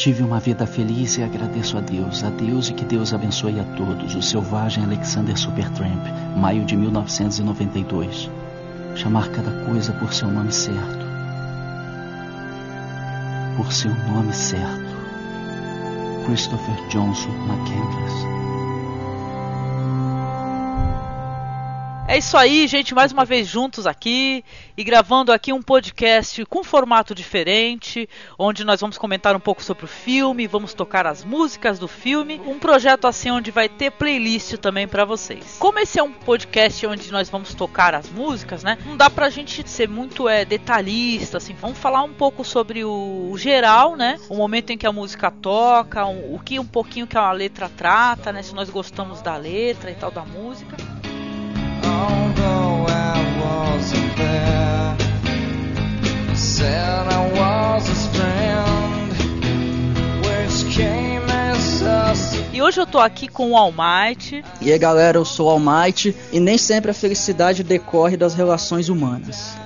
Tive uma vida feliz e agradeço a Deus, a Deus e que Deus abençoe a todos. O selvagem Alexander Supertramp, maio de 1992. Chamar cada coisa por seu nome certo. Por seu nome certo. Christopher Johnson McCandless. É isso aí, gente, mais uma vez juntos aqui e gravando aqui um podcast com formato diferente, onde nós vamos comentar um pouco sobre o filme, vamos tocar as músicas do filme, um projeto assim onde vai ter playlist também para vocês. Como esse é um podcast onde nós vamos tocar as músicas, né? Não dá pra gente ser muito é, detalhista, assim, vamos falar um pouco sobre o, o geral, né? O momento em que a música toca, o que um pouquinho que a letra trata, né? Se nós gostamos da letra e tal da música. E hoje eu tô aqui com o Almighty. E aí galera, eu sou o Almighty e nem sempre a felicidade decorre das relações humanas.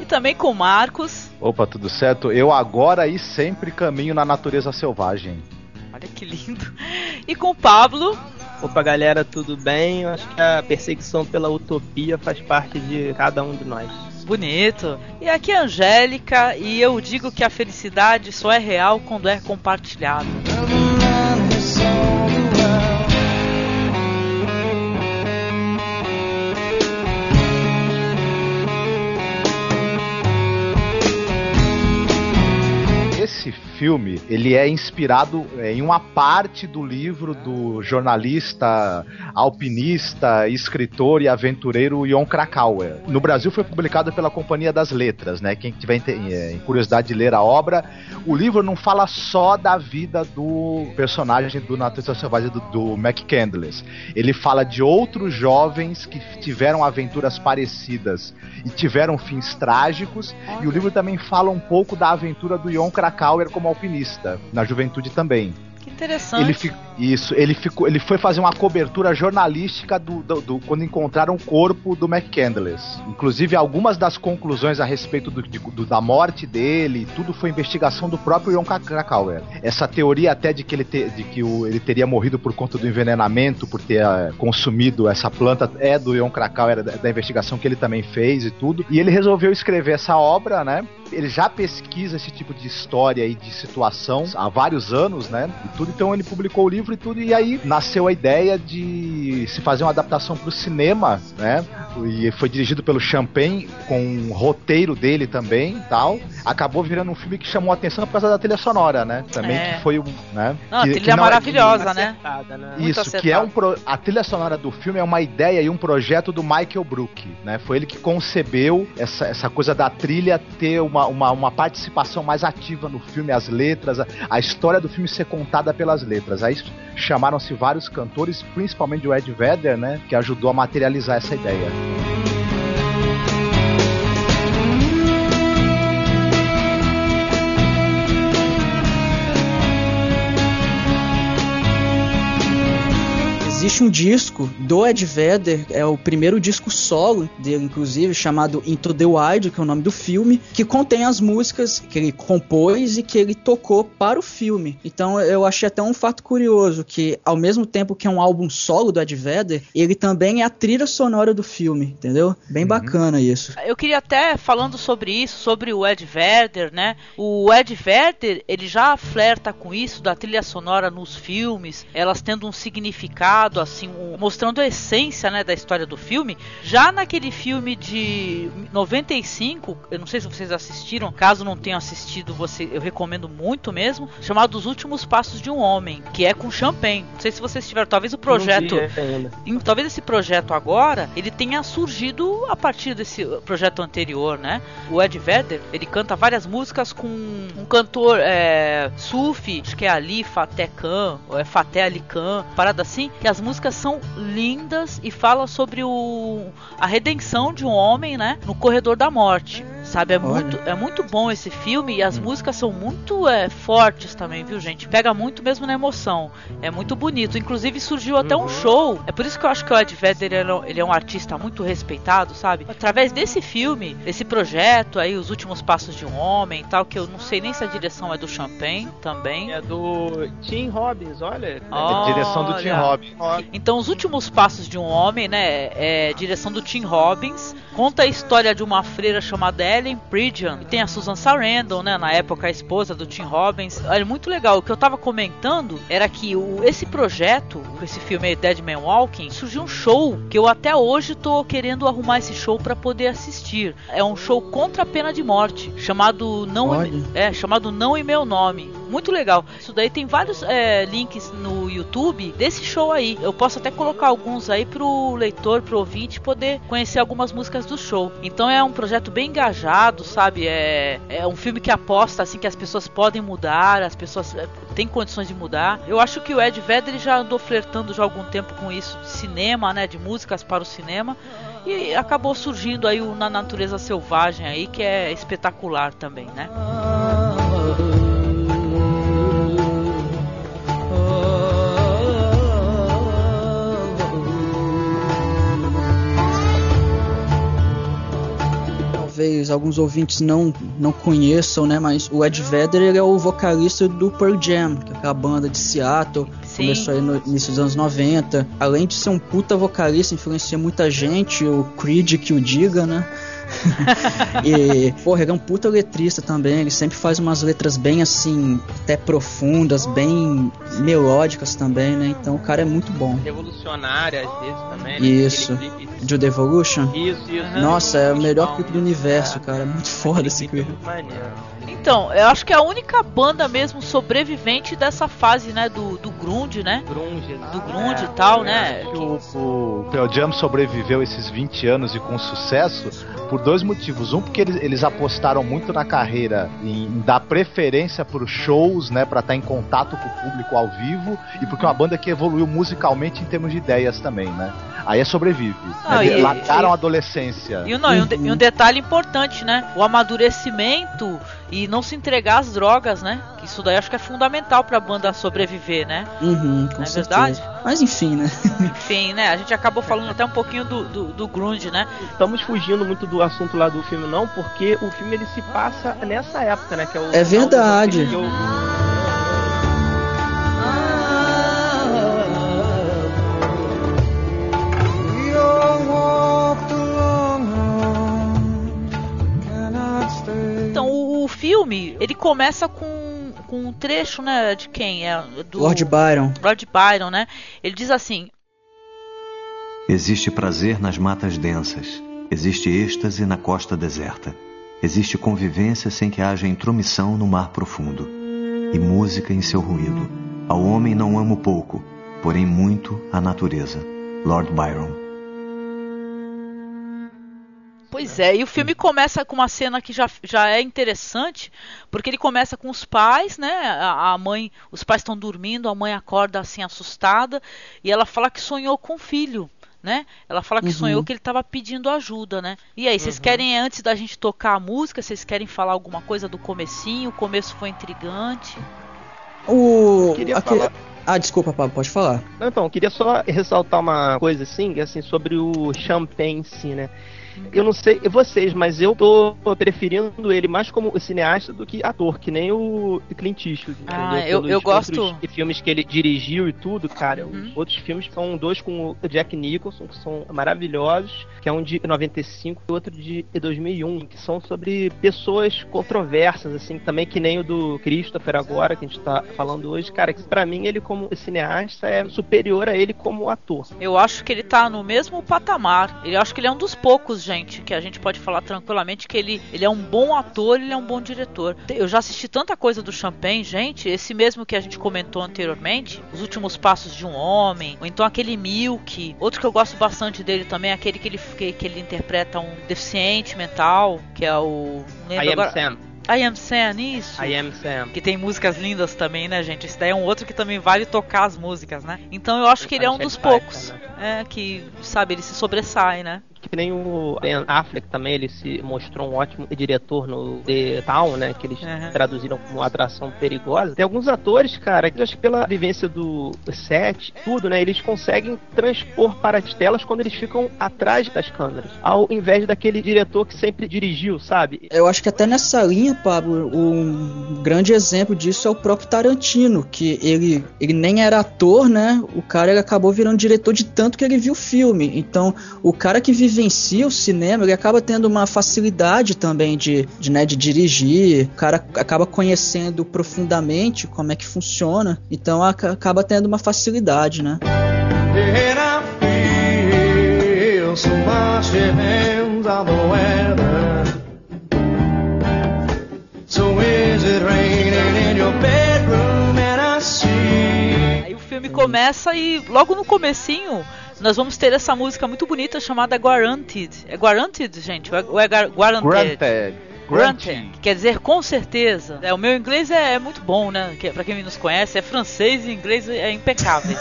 E também com o Marcos. Opa, tudo certo? Eu agora e sempre caminho na natureza selvagem. Olha que lindo. E com o Pablo. Opa, galera, tudo bem? Eu acho que a perseguição pela utopia faz parte de cada um de nós. Bonito. E aqui é a Angélica e eu digo que a felicidade só é real quando é compartilhada. Filme ele é inspirado é, em uma parte do livro do jornalista, alpinista, escritor e aventureiro Jon Krakauer. No Brasil foi publicado pela Companhia das Letras, né? Quem tiver em curiosidade de ler a obra, o livro não fala só da vida do personagem do Natureza Selvagem do, do McCandless. Ele fala de outros jovens que tiveram aventuras parecidas e tiveram fins trágicos. E o livro também fala um pouco da aventura do Jon Krakauer como alpinista, na juventude também. Que interessante. Ele fi, isso, ele ficou, ele foi fazer uma cobertura jornalística do, do, do quando encontraram o corpo do McCandless. Inclusive algumas das conclusões a respeito do, do, da morte dele, tudo foi investigação do próprio Jon Krakauer. Essa teoria até de que ele, te, de que o, ele teria morrido por conta do envenenamento, por ter uh, consumido essa planta, é do Jon Krakauer da, da investigação que ele também fez e tudo. E ele resolveu escrever essa obra, né? Ele já pesquisa esse tipo de história e de situação há vários anos, né? E tudo. Então ele publicou o livro e tudo. E aí nasceu a ideia de se fazer uma adaptação para o cinema, né? E foi dirigido pelo Champagne, com um roteiro dele também tal. Acabou virando um filme que chamou a atenção por causa da trilha sonora, né? Também É. que foi um. Né? Não, a que, trilha que não é- maravilhosa, né? Acertada, né? Isso, acertado. que é um pro... a trilha sonora do filme é uma ideia e um projeto do Michael Brook, né? Foi ele que concebeu essa, essa coisa da trilha ter uma, uma, uma participação mais ativa no filme, as letras, a, a história do filme ser contada pelas letras. Aí chamaram-se vários cantores, principalmente o Ed Vedder, né? Que ajudou a materializar essa ideia. Existe um disco do Ed Vedder, é o primeiro disco solo dele, inclusive, chamado Into the Wild, que é o nome do filme, que contém as músicas que ele compôs e que ele tocou para o filme. Então eu achei até um fato curioso, que ao mesmo tempo que é um álbum solo do Ed Vedder, ele também é a trilha sonora do filme, entendeu? Bem bacana isso. Eu queria até falando sobre isso, sobre o Ed Vedder, né? O Ed Vedder, ele já flerta com isso da trilha sonora nos filmes, elas tendo um significado assim, um- mostrando a essência, né, da história do filme. Já naquele filme de 95, eu não sei se vocês assistiram, caso não tenham assistido, você, eu recomendo muito mesmo, chamado Os Últimos Passos de um Homem, que é com Champagne. Não sei se vocês tiveram, talvez o projeto em- talvez esse projeto agora ele tenha surgido a partir desse projeto anterior, né? O Ed Vedder ele canta várias músicas com um cantor é, sufi, acho que é Ali Fateh Khan ou é Fateh Ali Khan, parada assim, que as músicas são lindas e falam sobre o, a redenção de um homem, né? No corredor da morte. Sabe, é muito, é muito bom esse filme e as hum. músicas são muito é, fortes também, viu, gente? Pega muito mesmo na emoção. É muito bonito. Inclusive surgiu até um uhum. show. É por isso que eu acho que o Ed Vedder ele, é, ele é um artista muito respeitado, sabe? Através desse filme, esse projeto aí, Os Últimos Passos de um Homem e tal, que eu não sei nem se a direção é do Champagne também. É do Tim Robbins, olha. olha. É direção do Tim Robbins. Então, Os Últimos Passos de um Homem, né? É direção do Tim Robbins. Conta a história de uma freira chamada Ellen Pridgeon. Tem a Susan Sarandon, né? Na época, a esposa do Tim Robbins. Olha, muito legal. O que eu tava comentando era que o, esse projeto, esse filme Dead Man Walking, surgiu um show que eu até hoje tô querendo arrumar esse show para poder assistir. É um show contra a pena de morte, chamado Não, e, é, chamado Não e Meu Nome muito legal. Isso daí tem vários é, links no YouTube desse show aí. Eu posso até colocar alguns aí pro leitor, pro ouvinte poder conhecer algumas músicas do show. Então é um projeto bem engajado, sabe? É, é um filme que aposta assim que as pessoas podem mudar, as pessoas é, têm condições de mudar. Eu acho que o Ed Vedder já andou flertando já há algum tempo com isso de cinema, né, de músicas para o cinema. E acabou surgindo aí o Na Natureza Selvagem aí, que é espetacular também, né? Talvez alguns ouvintes não, não conheçam, né? Mas o Ed Vedder ele é o vocalista do Pearl Jam, que é aquela banda de Seattle. Sim. Começou aí no início dos anos 90. Além de ser um puta vocalista, influencia muita gente, o Creed que o diga, né? e, porra, ele é um puta letrista também. Ele sempre faz umas letras bem assim, até profundas, bem melódicas também, né? Então o cara é muito bom. Revolucionária às vezes também. Né? Isso. De The Evolution? Isso, isso. Nossa, é o melhor clipe do universo, é. cara. É muito foda esse clipe. Então, eu acho que é a única banda mesmo sobrevivente dessa fase, né, do, do grunge, né? Grunge, do grunge é, e tal, né? O, o Pearl Jam sobreviveu esses 20 anos e com sucesso por dois motivos. Um, porque eles, eles apostaram muito na carreira em dar preferência para os shows, né, para estar tá em contato com o público ao vivo, e porque é uma banda que evoluiu musicalmente em termos de ideias também, né? Aí é sobrevive. Não, né? e, Lataram a adolescência. E, não, e, um, de, e um detalhe importante, né? O amadurecimento e não se entregar às drogas, né? Que isso daí acho que é fundamental pra banda sobreviver, né? Uhum, com Não é verdade? Mas enfim, né? enfim, né? A gente acabou falando até um pouquinho do, do, do, grunge, né? Estamos fugindo muito do assunto lá do filme, não, porque o filme ele se passa nessa época, né? Que é, o é verdade. Filme, ele começa com, com um trecho, né, de quem? É do Lord Byron. Lord Byron, né? Ele diz assim: Existe prazer nas matas densas, existe êxtase na costa deserta, existe convivência sem que haja intromissão no mar profundo, e música em seu ruído. Ao homem não amo pouco, porém muito a natureza. Lord Byron. Pois é, e o filme começa com uma cena que já, já é interessante, porque ele começa com os pais, né? A, a mãe, os pais estão dormindo, a mãe acorda assim assustada e ela fala que sonhou com o filho. Né? Ela fala que uhum. sonhou que ele estava pedindo ajuda, né? E aí, vocês uhum. querem antes da gente tocar a música, vocês querem falar alguma coisa do comecinho? O começo foi intrigante. O queria falar... Ah, desculpa, Pablo, pode falar. Não, então, queria só ressaltar uma coisa assim, assim sobre o Champagne, sim, né? Eu não sei vocês, mas eu tô preferindo ele mais como cineasta do que ator, que nem o Clint Eastwood. Ah, eu, eu gosto. filmes que ele dirigiu e tudo, cara. Uhum. Outros filmes são dois com o Jack Nicholson, que são maravilhosos, que é um de 95 e outro de 2001, que são sobre pessoas controversas, assim, também que nem o do Christopher agora, que a gente tá falando hoje. Cara, que pra mim ele como cineasta é superior a ele como ator. Eu acho que ele tá no mesmo patamar. Eu acho que ele é um dos poucos gente, que a gente pode falar tranquilamente que ele, ele é um bom ator, ele é um bom diretor. Eu já assisti tanta coisa do Champagne, gente, esse mesmo que a gente comentou anteriormente, Os Últimos Passos de um Homem, ou então aquele Milk. Outro que eu gosto bastante dele também é aquele que ele, que, que ele interpreta um deficiente mental, que é o... I Am agora. Sam. I Am Sam, isso. I Am Sam. Que tem músicas lindas também, né, gente? Esse daí é um outro que também vale tocar as músicas, né? Então eu acho que ele é um dos poucos né? é, que, sabe, ele se sobressai, né? Que nem o Ben Affleck também, ele se mostrou um ótimo diretor no The Town, né? Que eles uhum. traduziram como atração perigosa. Tem alguns atores, cara, que eu acho que pela vivência do set, tudo, né? Eles conseguem transpor para as telas quando eles ficam atrás das câmeras. Ao invés daquele diretor que sempre dirigiu, sabe? Eu acho que até nessa linha, Pablo, um grande exemplo disso é o próprio Tarantino, que ele, ele nem era ator, né? O cara ele acabou virando diretor de tanto que ele viu o filme. Então, o cara que vivencia o cinema, ele acaba tendo uma facilidade também de, de, né, de dirigir. O cara acaba conhecendo profundamente como é que funciona. Então, acaba tendo uma facilidade, né? Aí o filme começa e logo no comecinho nós vamos ter essa música muito bonita chamada Guaranteed. É Guaranteed, gente? Ou é, é Guaranteed? Granted. Granting, que quer dizer com certeza. É, o meu inglês é, é muito bom, né? Que, pra quem nos conhece, é francês e inglês é impecável.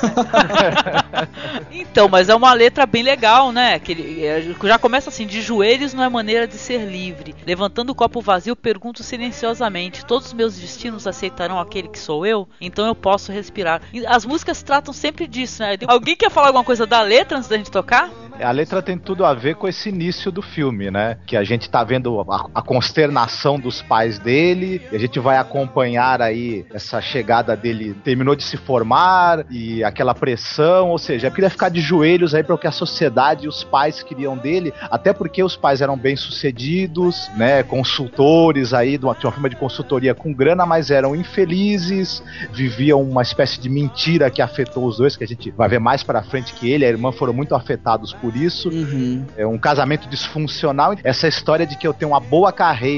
então, mas é uma letra bem legal, né? Que ele, é, já começa assim: de joelhos não é maneira de ser livre. Levantando o copo vazio, pergunto silenciosamente: todos os meus destinos aceitarão aquele que sou eu? Então eu posso respirar. As músicas tratam sempre disso, né? Alguém quer falar alguma coisa da letra antes da gente tocar? A letra tem tudo a ver com esse início do filme, né? Que a gente tá vendo a, a consternação dos pais dele, e a gente vai acompanhar aí essa chegada dele, terminou de se formar, e aquela pressão, ou seja, ele queria ficar de joelhos aí para o que a sociedade e os pais queriam dele, até porque os pais eram bem sucedidos, né? Consultores aí, de uma, de uma firma de consultoria com grana, mas eram infelizes, viviam uma espécie de mentira que afetou os dois, que a gente vai ver mais para frente que ele e a irmã foram muito afetados por por isso. Uhum. É um casamento disfuncional. Essa história de que eu tenho uma boa carreira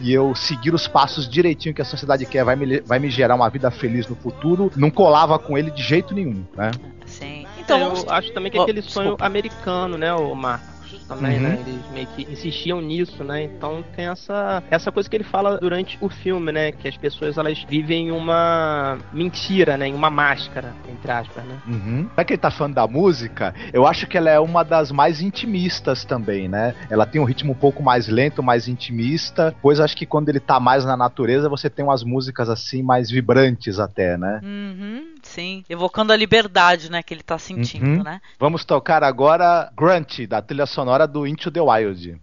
e eu seguir os passos direitinho que a sociedade quer vai me, vai me gerar uma vida feliz no futuro, não colava com ele de jeito nenhum, né? Sim. Então, eu acho também que é aquele sonho desculpa. americano, né, o Marco? Também, uhum. né? Eles meio que insistiam nisso, né? Então tem essa, essa coisa que ele fala durante o filme, né? Que as pessoas elas vivem uma mentira, né? Em uma máscara, entre aspas, né? Uhum. Já que ele tá falando da música, eu acho que ela é uma das mais intimistas também, né? Ela tem um ritmo um pouco mais lento, mais intimista, pois acho que quando ele tá mais na natureza, você tem umas músicas assim mais vibrantes até, né? Uhum, sim. Evocando a liberdade, né? Que ele tá sentindo, uhum. né? Vamos tocar agora Grunt, da trilha sonora sonora do Into the Wild.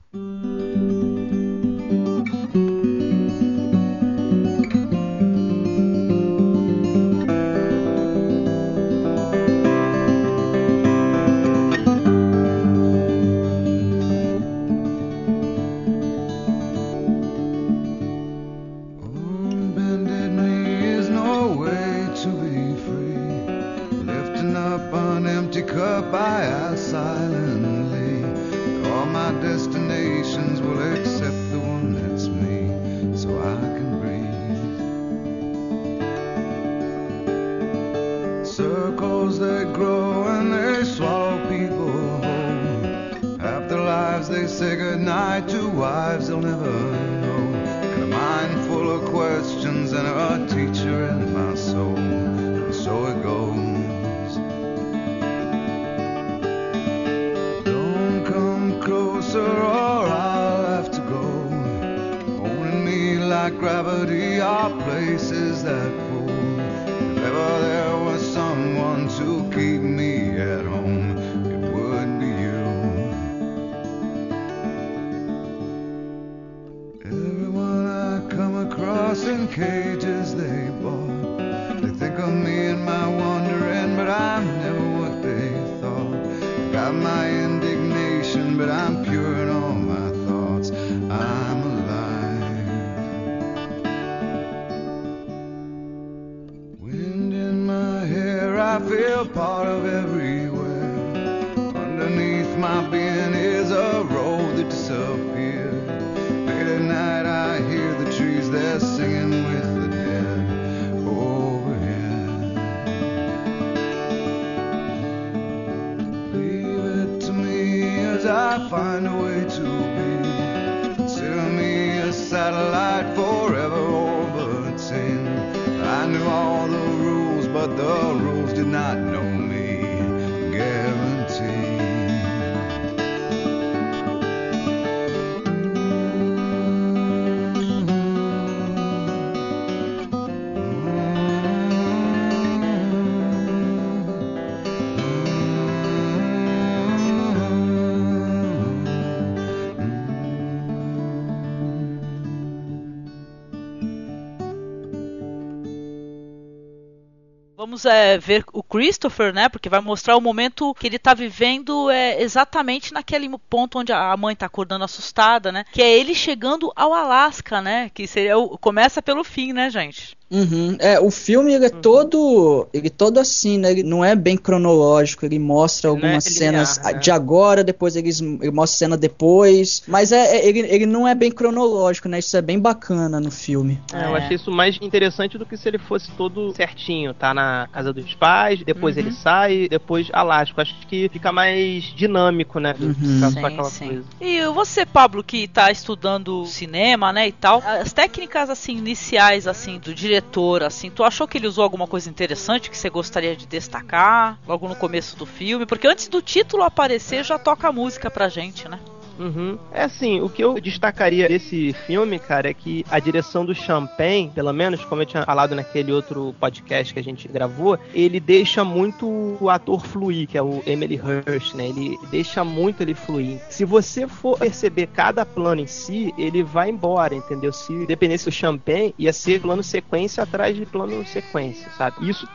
Vamos é, ver Christopher, né? Porque vai mostrar o momento que ele tá vivendo é, exatamente naquele ponto onde a mãe tá acordando assustada, né? Que é ele chegando ao Alasca, né? Que seria o, começa pelo fim, né, gente? Uhum. É, o filme ele é uhum. todo, ele todo assim, né? Ele não é bem cronológico, ele mostra algumas é cenas linear, né? de agora, depois ele, ele mostra cena depois, mas é, é, ele, ele não é bem cronológico, né? Isso é bem bacana no filme. É, eu achei isso mais interessante do que se ele fosse todo certinho, tá na casa dos pais, depois uhum. ele sai, depois Alasca. Acho que fica mais dinâmico, né? Uhum. sim, aquela sim. coisa. E você, Pablo, que tá estudando cinema, né, e tal, as técnicas assim iniciais assim do diretor diretor, assim, tu achou que ele usou alguma coisa interessante que você gostaria de destacar logo no começo do filme? Porque antes do título aparecer já toca a música pra gente, né? Uhum. É assim, o que eu destacaria desse filme, cara, é que a direção do Champagne, pelo menos, como eu tinha falado naquele outro podcast que a gente gravou, ele deixa muito o ator fluir, que é o Emily Hirsch, né? Ele deixa muito ele fluir. Se você for perceber cada plano em si, ele vai embora, entendeu? Se dependesse do Champagne, ia ser plano sequência atrás de plano sequência, sabe? Isso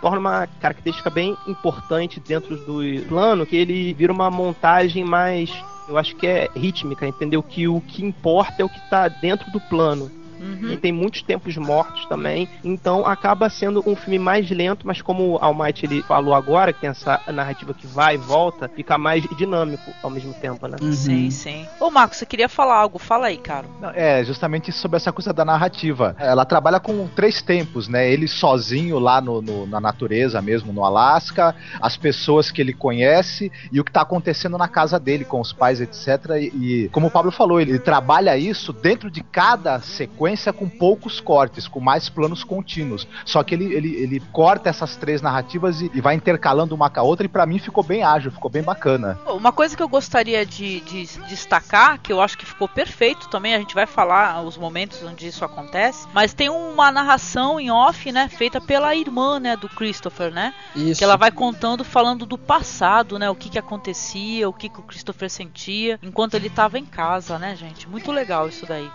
torna uma característica bem importante dentro do plano, que ele vira uma montagem mais eu acho que é rítmica, entendeu? Que o que importa é o que está dentro do plano. Uhum. E tem muitos tempos mortos também. Então acaba sendo um filme mais lento, mas como o Almighty ele falou agora, que tem essa narrativa que vai e volta, fica mais dinâmico ao mesmo tempo, né? Uhum. Sim, sim. Ô, Marcos, você queria falar algo? Fala aí, cara. É, justamente sobre essa coisa da narrativa. Ela trabalha com três tempos, né? Ele sozinho lá no, no na natureza mesmo, no Alasca, as pessoas que ele conhece e o que tá acontecendo na casa dele com os pais, etc. E, e como o Pablo falou, ele, ele trabalha isso dentro de cada sequência sequência com poucos cortes, com mais planos contínuos. Só que ele, ele, ele corta essas três narrativas e, e vai intercalando uma com a outra, e para mim ficou bem ágil, ficou bem bacana. Uma coisa que eu gostaria de, de destacar, que eu acho que ficou perfeito também, a gente vai falar os momentos onde isso acontece, mas tem uma narração em off, né, feita pela irmã, né, do Christopher, né? Isso. Que ela vai contando, falando do passado, né, o que que acontecia, o que que o Christopher sentia enquanto ele estava em casa, né, gente? Muito legal isso daí.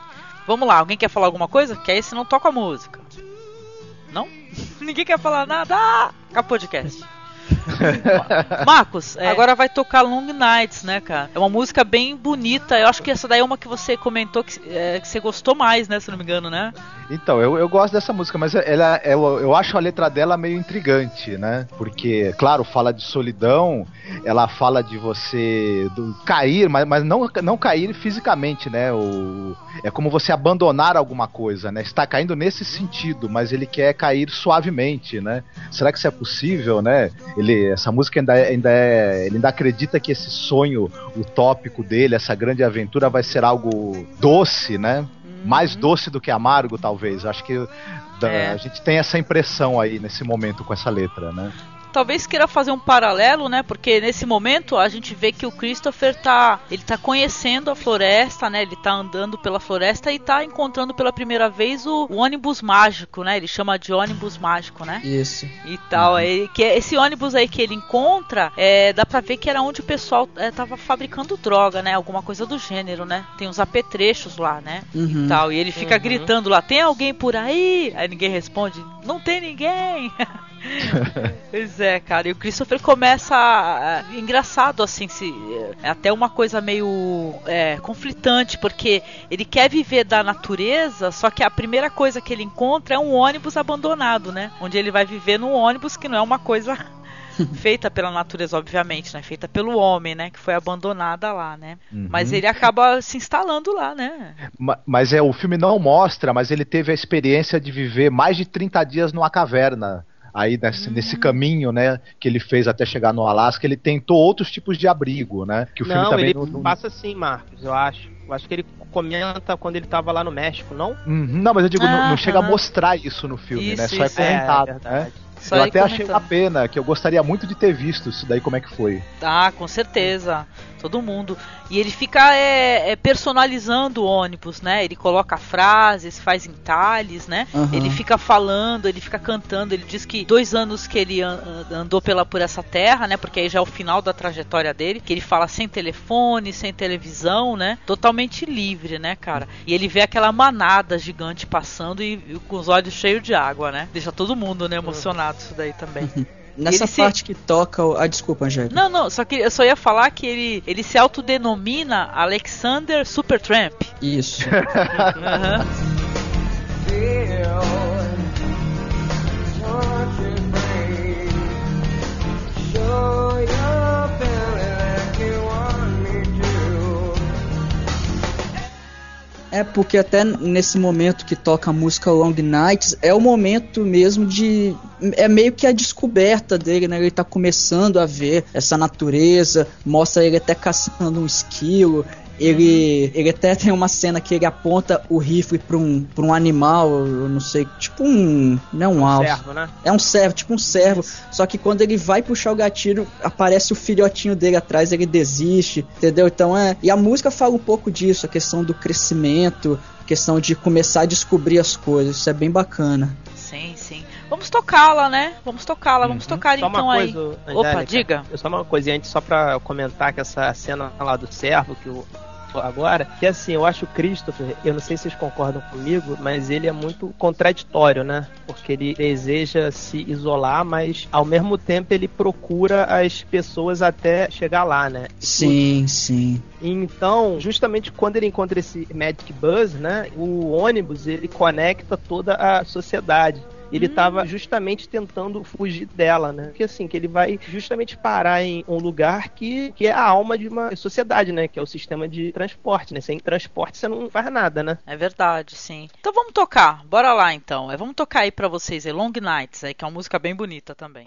Vamos lá, alguém quer falar alguma coisa? Que aí se não toca a música. Não? Ninguém quer falar nada? Ah, acabou o podcast. Marcos, é. agora vai tocar Long Nights, né, cara? É uma música bem bonita. Eu acho que essa daí é uma que você comentou que, é, que você gostou mais, né? Se não me engano, né? Então, eu, eu gosto dessa música, mas ela, eu, eu acho a letra dela meio intrigante, né? Porque, claro, fala de solidão, ela fala de você do, cair, mas, mas não, não cair fisicamente, né? O, é como você abandonar alguma coisa, né? Está caindo nesse sentido, mas ele quer cair suavemente, né? Será que isso é possível, né? Ele, essa música ainda é, ainda é, ele ainda acredita que esse sonho utópico dele, essa grande aventura vai ser algo doce, né? mais doce do que amargo, talvez. Acho que da, é. a gente tem essa impressão aí nesse momento com essa letra, né? Talvez queira fazer um paralelo, né? Porque nesse momento a gente vê que o Christopher tá, ele tá conhecendo a floresta, né? Ele tá andando pela floresta e tá encontrando pela primeira vez o, o ônibus mágico, né? Ele chama de ônibus mágico, né? Isso. E tal, uhum. é, que é esse ônibus aí que ele encontra, é, dá pra ver que era onde o pessoal é, tava fabricando droga, né? Alguma coisa do gênero, né? Tem uns apetrechos lá, né? Uhum. E tal, e ele fica uhum. gritando lá: "Tem alguém por aí?" Aí ninguém responde: "Não tem ninguém." pois é, cara. E o Christopher começa. A, engraçado, assim, se, é até uma coisa meio é, conflitante, porque ele quer viver da natureza, só que a primeira coisa que ele encontra é um ônibus abandonado, né? Onde ele vai viver num ônibus que não é uma coisa feita pela natureza, obviamente, né? Feita pelo homem, né? Que foi abandonada lá, né? Uhum. Mas ele acaba se instalando lá, né? Mas é, o filme não mostra, mas ele teve a experiência de viver mais de 30 dias numa caverna aí nesse, nesse, caminho, né, que ele fez até chegar no Alasca, ele tentou outros tipos de abrigo, né? Que o filme não, também ele não, passa assim, Marcos, eu acho. Eu acho que ele comenta quando ele tava lá no México, não? Uhum, não, mas eu digo, ah, não, não chega a mostrar isso no filme, isso, né? Só é comentado, é, é né? Só eu até comentando. achei uma pena, que eu gostaria muito de ter visto isso daí, como é que foi. Ah, com certeza todo mundo. E ele fica é, é, personalizando o ônibus, né? Ele coloca frases, faz entalhes, né? Uhum. Ele fica falando, ele fica cantando. Ele diz que dois anos que ele andou pela, por essa terra, né? Porque aí já é o final da trajetória dele. Que ele fala sem telefone, sem televisão, né? Totalmente livre, né, cara? E ele vê aquela manada gigante passando e, e com os olhos cheios de água, né? Deixa todo mundo, né, emocionado. Engraçado isso daí também. Uhum. Nessa parte se... que toca. Ah, desculpa, Angélica. Não, não, só que eu só ia falar que ele, ele se autodenomina Alexander Supertramp. Isso. uhum. É porque até nesse momento que toca a música Long Nights é o momento mesmo de é meio que a descoberta dele, né? Ele tá começando a ver essa natureza, mostra ele até caçando um esquilo, ele, ele até tem uma cena que ele aponta o rifle pra um, pra um animal, eu não sei, tipo um. Não é um, um alvo. Servo, né? É um servo, tipo um servo. Só que quando ele vai puxar o gatilho, aparece o filhotinho dele atrás, ele desiste, entendeu? Então é. E a música fala um pouco disso, a questão do crescimento, a questão de começar a descobrir as coisas. Isso é bem bacana. Sim, sim. Vamos tocá-la, né? Vamos tocá-la, vamos uhum. tocar só então aí. Coisa, Opa, diga. Só uma coisinha antes, só pra comentar que essa cena lá do servo, que o agora, que assim, eu acho o Christopher, eu não sei se vocês concordam comigo, mas ele é muito contraditório, né? Porque ele deseja se isolar, mas ao mesmo tempo ele procura as pessoas até chegar lá, né? Sim, sim. Então, justamente quando ele encontra esse Magic Buzz, né? O ônibus ele conecta toda a sociedade ele estava hum. justamente tentando fugir dela, né? Porque assim, que ele vai justamente parar em um lugar que, que é a alma de uma sociedade, né? Que é o sistema de transporte, né? Sem transporte você não faz nada, né? É verdade, sim. Então vamos tocar, bora lá então. É, vamos tocar aí para vocês, é Long Nights, aí, que é uma música bem bonita também.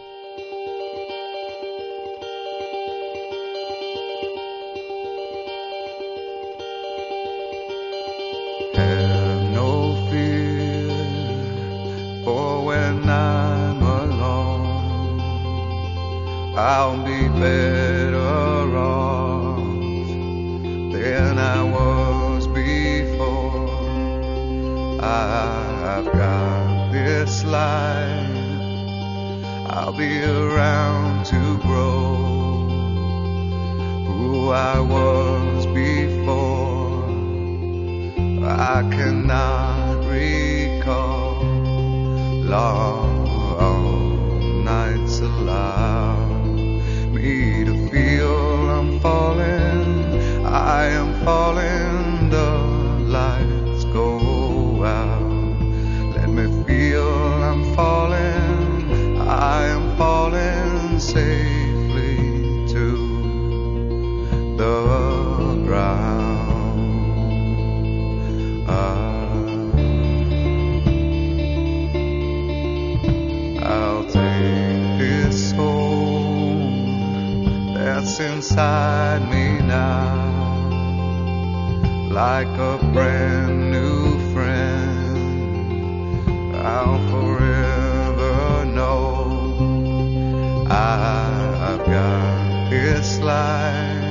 I'll be better off than I was before. I've got this life, I'll be around to grow who I was before. I cannot recall long nights alive me to feel I'm falling. I am falling. The lights go out. Let me feel I'm falling. I am falling safely to the that's inside me now, like a brand new friend. I'll forever know I've got this life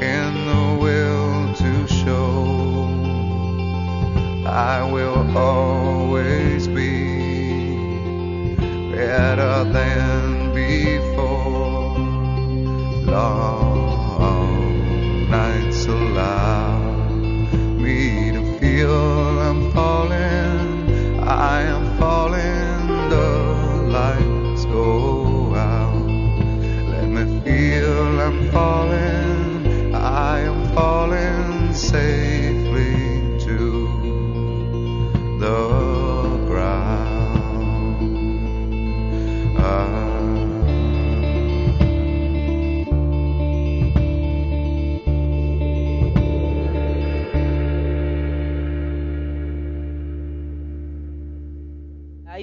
in the will to show. I will always be better than before long nights allow me to feel I'm falling. I am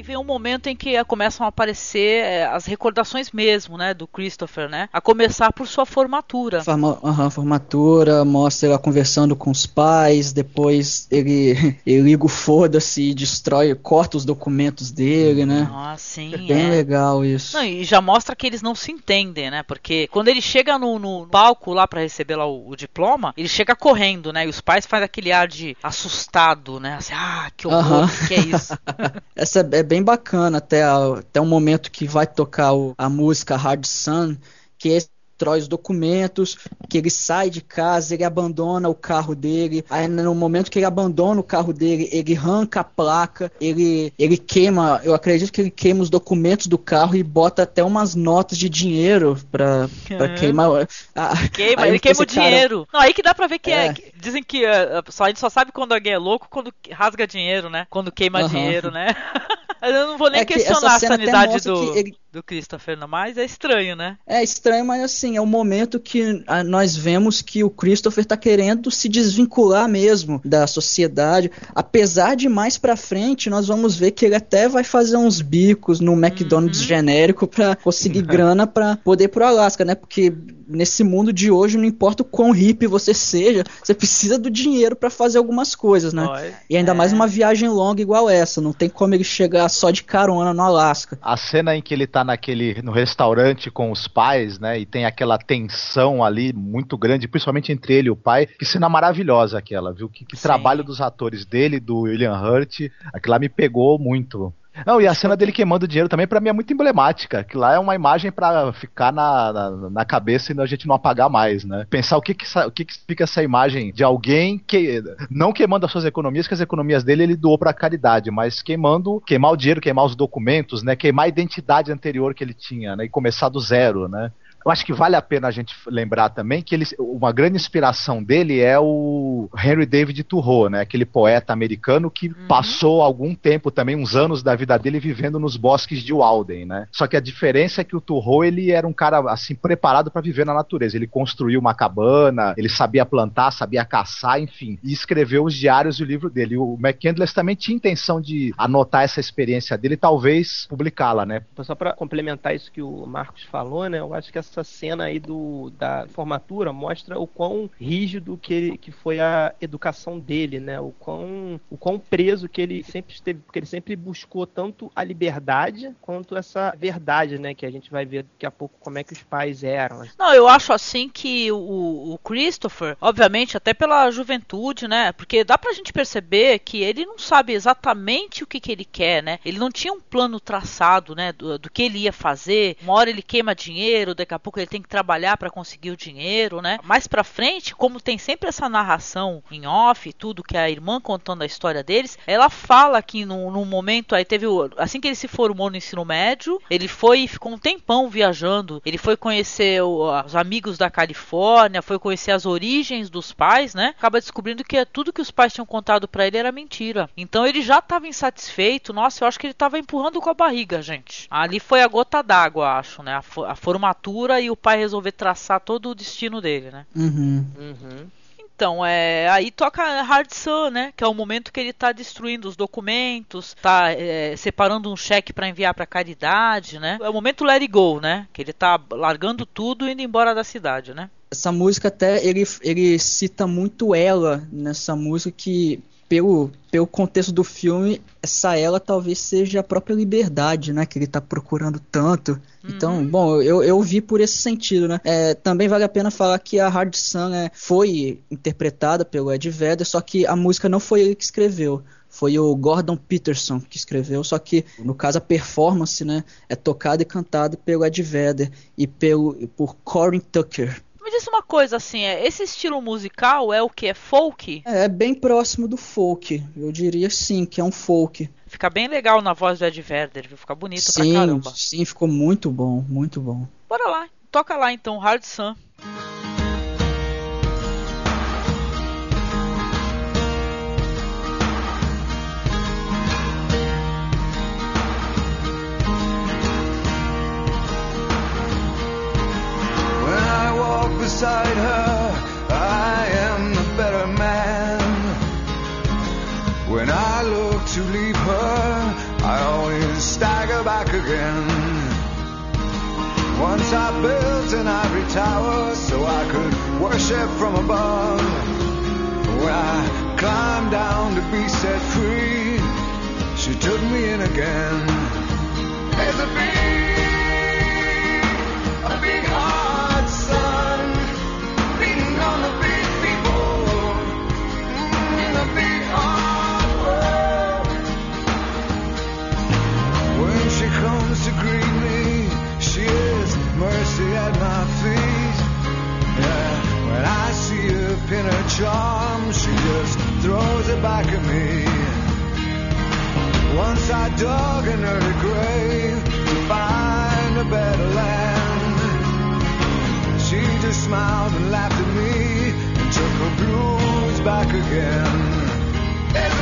vem um momento em que começam a aparecer é, as recordações mesmo, né, do Christopher, né? A começar por sua formatura. Forma, uhum, formatura, mostra ela conversando com os pais, depois ele, ele liga o foda-se e destrói, corta os documentos dele, né? Ah, sim. É bem é. legal isso. Não, e já mostra que eles não se entendem, né? Porque quando ele chega no, no palco lá para receber lá o, o, diploma, ele chega correndo, né? E os pais fazem aquele ar de assustado, né? Assim, ah, que horror, uhum. que é isso? Essa é bem bem bacana até, até o momento que vai tocar o, a música Hard Sun, que é destrói os documentos, que ele sai de casa, ele abandona o carro dele. Aí no momento que ele abandona o carro dele, ele arranca a placa, ele, ele queima, eu acredito que ele queima os documentos do carro e bota até umas notas de dinheiro pra, pra uhum. queimar. Ah, queima, ele queima o cara... dinheiro. Não, aí que dá pra ver que é. é dizem que uh, só, a gente só sabe quando alguém é louco quando rasga dinheiro, né? Quando queima uhum. dinheiro, né? Eu não vou nem é questionar a sanidade do, ele... do Christopher, mas é estranho, né? É estranho, mas assim, é o um momento que nós vemos que o Christopher tá querendo se desvincular mesmo da sociedade. Apesar de mais pra frente, nós vamos ver que ele até vai fazer uns bicos no McDonald's uhum. genérico pra conseguir grana pra poder ir pro Alasca, né? Porque nesse mundo de hoje, não importa o quão hippie você seja, você precisa do dinheiro para fazer algumas coisas, né? Oi, e ainda é. mais uma viagem longa igual essa, não tem como ele chegar só de carona no Alasca. A cena em que ele tá naquele no restaurante com os pais, né, e tem aquela tensão ali muito grande, principalmente entre ele e o pai, que cena maravilhosa aquela, viu? Que, que trabalho dos atores dele, do William Hurt, aquilo lá me pegou muito. Não, e a cena dele queimando dinheiro também, para mim, é muito emblemática. Que lá é uma imagem para ficar na, na, na, cabeça e a gente não apagar mais, né? Pensar o que que, o que que fica essa imagem de alguém que não queimando as suas economias, que as economias dele ele doou pra caridade, mas queimando, queimar o dinheiro, queimar os documentos, né? Queimar a identidade anterior que ele tinha, né? E começar do zero, né? Eu acho que vale a pena a gente lembrar também que ele, uma grande inspiração dele é o Henry David Thoreau, né? Aquele poeta americano que uhum. passou algum tempo também, uns anos da vida dele vivendo nos bosques de Walden, né? Só que a diferença é que o Thoreau ele era um cara assim preparado para viver na natureza. Ele construiu uma cabana, ele sabia plantar, sabia caçar, enfim, e escreveu os diários e o livro dele. O McCandless também tinha intenção de anotar essa experiência dele, e talvez publicá-la, né? Só para complementar isso que o Marcos falou, né? Eu acho que essa essa cena aí do, da formatura mostra o quão rígido que, que foi a educação dele, né? O quão, o quão preso que ele sempre esteve, porque ele sempre buscou tanto a liberdade quanto essa verdade, né? Que a gente vai ver daqui a pouco como é que os pais eram. Não, eu acho assim que o, o Christopher, obviamente, até pela juventude, né? Porque dá pra gente perceber que ele não sabe exatamente o que, que ele quer, né? Ele não tinha um plano traçado, né? Do, do que ele ia fazer. Uma hora ele queima dinheiro, daqui a pouco ele tem que trabalhar para conseguir o dinheiro, né? Mais para frente, como tem sempre essa narração em off, tudo que a irmã contando a história deles, ela fala que num, momento aí teve o, assim que ele se formou no ensino médio, ele foi e ficou um tempão viajando. Ele foi conhecer o, os amigos da Califórnia, foi conhecer as origens dos pais, né? Acaba descobrindo que tudo que os pais tinham contado para ele era mentira. Então ele já estava insatisfeito. Nossa, eu acho que ele estava empurrando com a barriga, gente. Ali foi a gota d'água, acho, né? A, a formatura e o pai resolver traçar todo o destino dele, né? Uhum. Uhum. Então, é, aí toca Hard Sun, né? Que é o momento que ele está destruindo os documentos, está é, separando um cheque para enviar para caridade, né? É o momento Let It Go, né? Que ele está largando tudo e indo embora da cidade, né? Essa música até ele, ele cita muito ela nessa música que pelo, pelo contexto do filme, essa ela talvez seja a própria liberdade, né? Que ele está procurando tanto. Então, uhum. bom, eu, eu vi por esse sentido, né? É, também vale a pena falar que a Hard Sun né, foi interpretada pelo Ed Vedder, só que a música não foi ele que escreveu foi o Gordon Peterson que escreveu, só que no caso a performance, né, é tocada e cantada pelo Ed Vedder e pelo por Corin Tucker. Me diz uma coisa assim, é, esse estilo musical é o que? É folk? É, é bem próximo do folk. Eu diria sim, que é um folk. Fica bem legal na voz do Ed Vedder, viu? Fica bonito sim, pra caramba. Sim, ficou muito bom, muito bom. Bora lá, toca lá então, Hard Sun. I built an ivory tower so I could worship from above. When I climbed down to be set free, she took me in again. There's a big, mercy at my feet. Yeah. When I see a pin her charm, she just throws it back at me. Once I dug in her grave to find a better land, she just smiled and laughed at me and took her blues back again.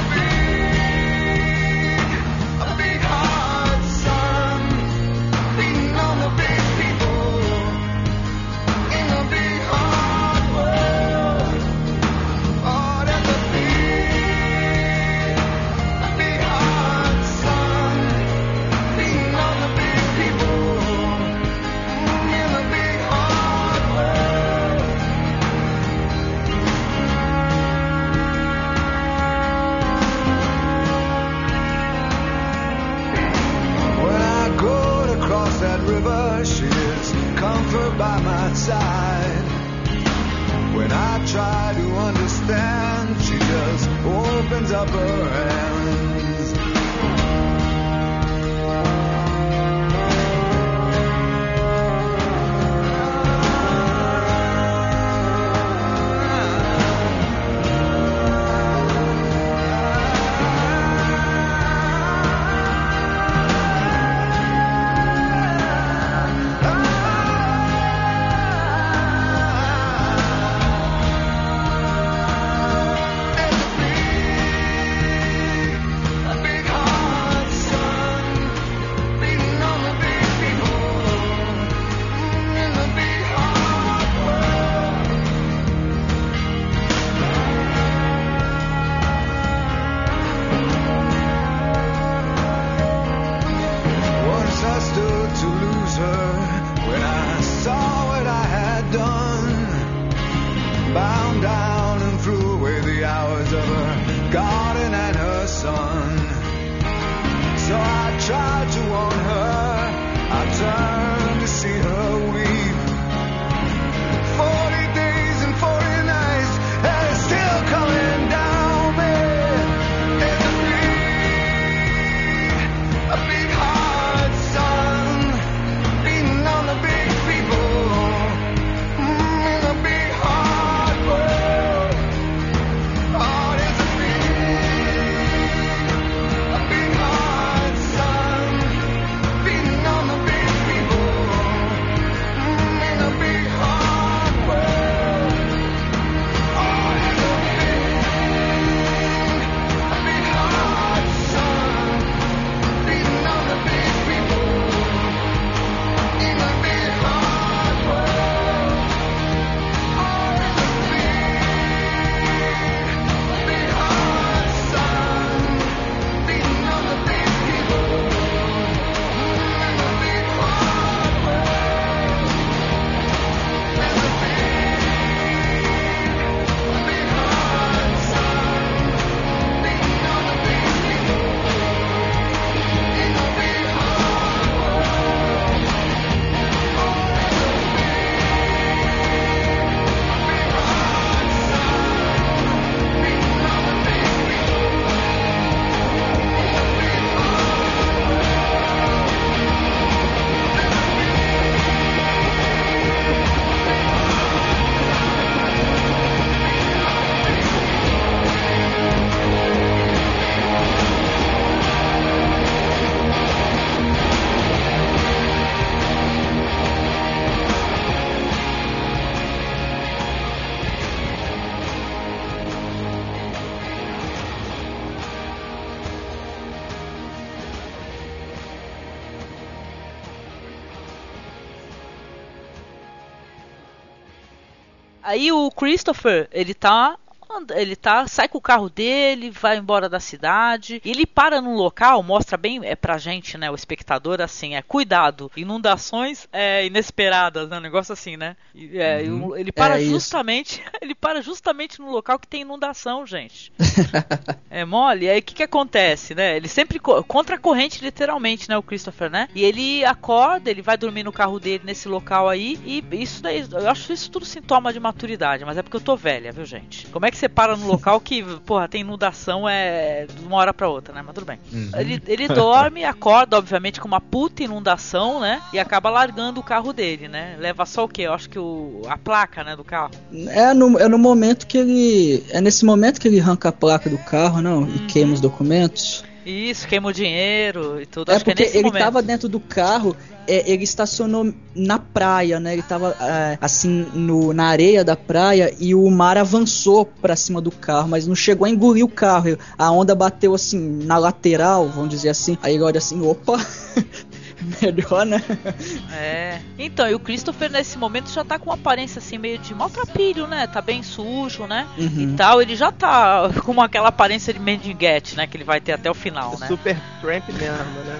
Aí o Christopher, ele tá ele tá, sai com o carro dele, vai embora da cidade, ele para num local, mostra bem é pra gente, né, o espectador assim, é cuidado, inundações é, inesperadas, né, um negócio assim, né? É, Uhum. Ele para É isso. justamente, ele para justamente no local que tem inundação, gente. É mole, e aí o que que acontece, né? Ele sempre co- contra a corrente, literalmente, né? O Christopher, né? E ele acorda, ele vai dormir no carro dele nesse local aí, e isso daí, eu acho isso tudo sintoma de maturidade, mas é porque eu tô velha, viu, gente? Como é que você para no local que, porra, tem inundação é de uma hora pra outra, né? Mas tudo bem. Uhum. Ele, ele dorme, acorda, obviamente, com uma puta inundação, né? E acaba largando o carro dele, né? Leva só o quê? Eu acho que o, a placa, né, do carro. É no, é no momento que ele. É nesse momento que ele arranca a placa do carro, não? E queima os documentos. Isso, queima o dinheiro e tudo. É acho que é porque nesse ele momento. tava dentro do carro, é, ele estacionou na praia, né? Ele tava é, assim no, na areia da praia e o mar avançou pra cima do carro, mas não chegou a engolir o carro. A onda bateu assim na lateral, vamos dizer assim. Aí ele olha assim, opa, melhor, né? É. Então, e o Christopher nesse momento já tá com uma aparência assim meio de maltrapilho, né? Tá bem sujo, né? Uhum. E tal, ele já tá com aquela aparência de mendiguete, né? Que ele vai ter até o final, né? Super Tramp mesmo, né?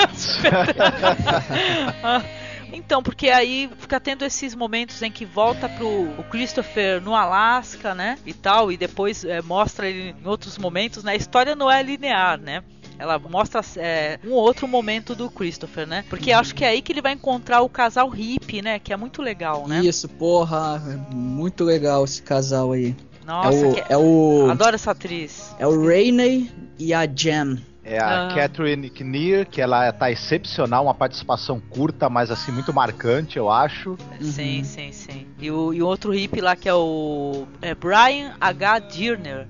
Então, porque aí fica tendo esses momentos em que volta pro o Christopher no Alasca, né? E tal, e depois é, mostra ele em outros momentos, né? A história não é linear, né? Ela mostra é, um outro momento do Christopher, né? Porque acho que é aí que ele vai encontrar o casal hippie, né? Que é muito legal, né? Isso, porra, é muito legal esse casal aí. Nossa, é o, que- é o, adoro essa atriz. é o Rainey e a Jen. É a Ah. Catherine Kinnear, que ela tá excepcional, uma participação curta, mas assim, muito marcante, eu acho. Sim, sim, sim. E o, e outro hippie lá que é o é Brian H. Dirner.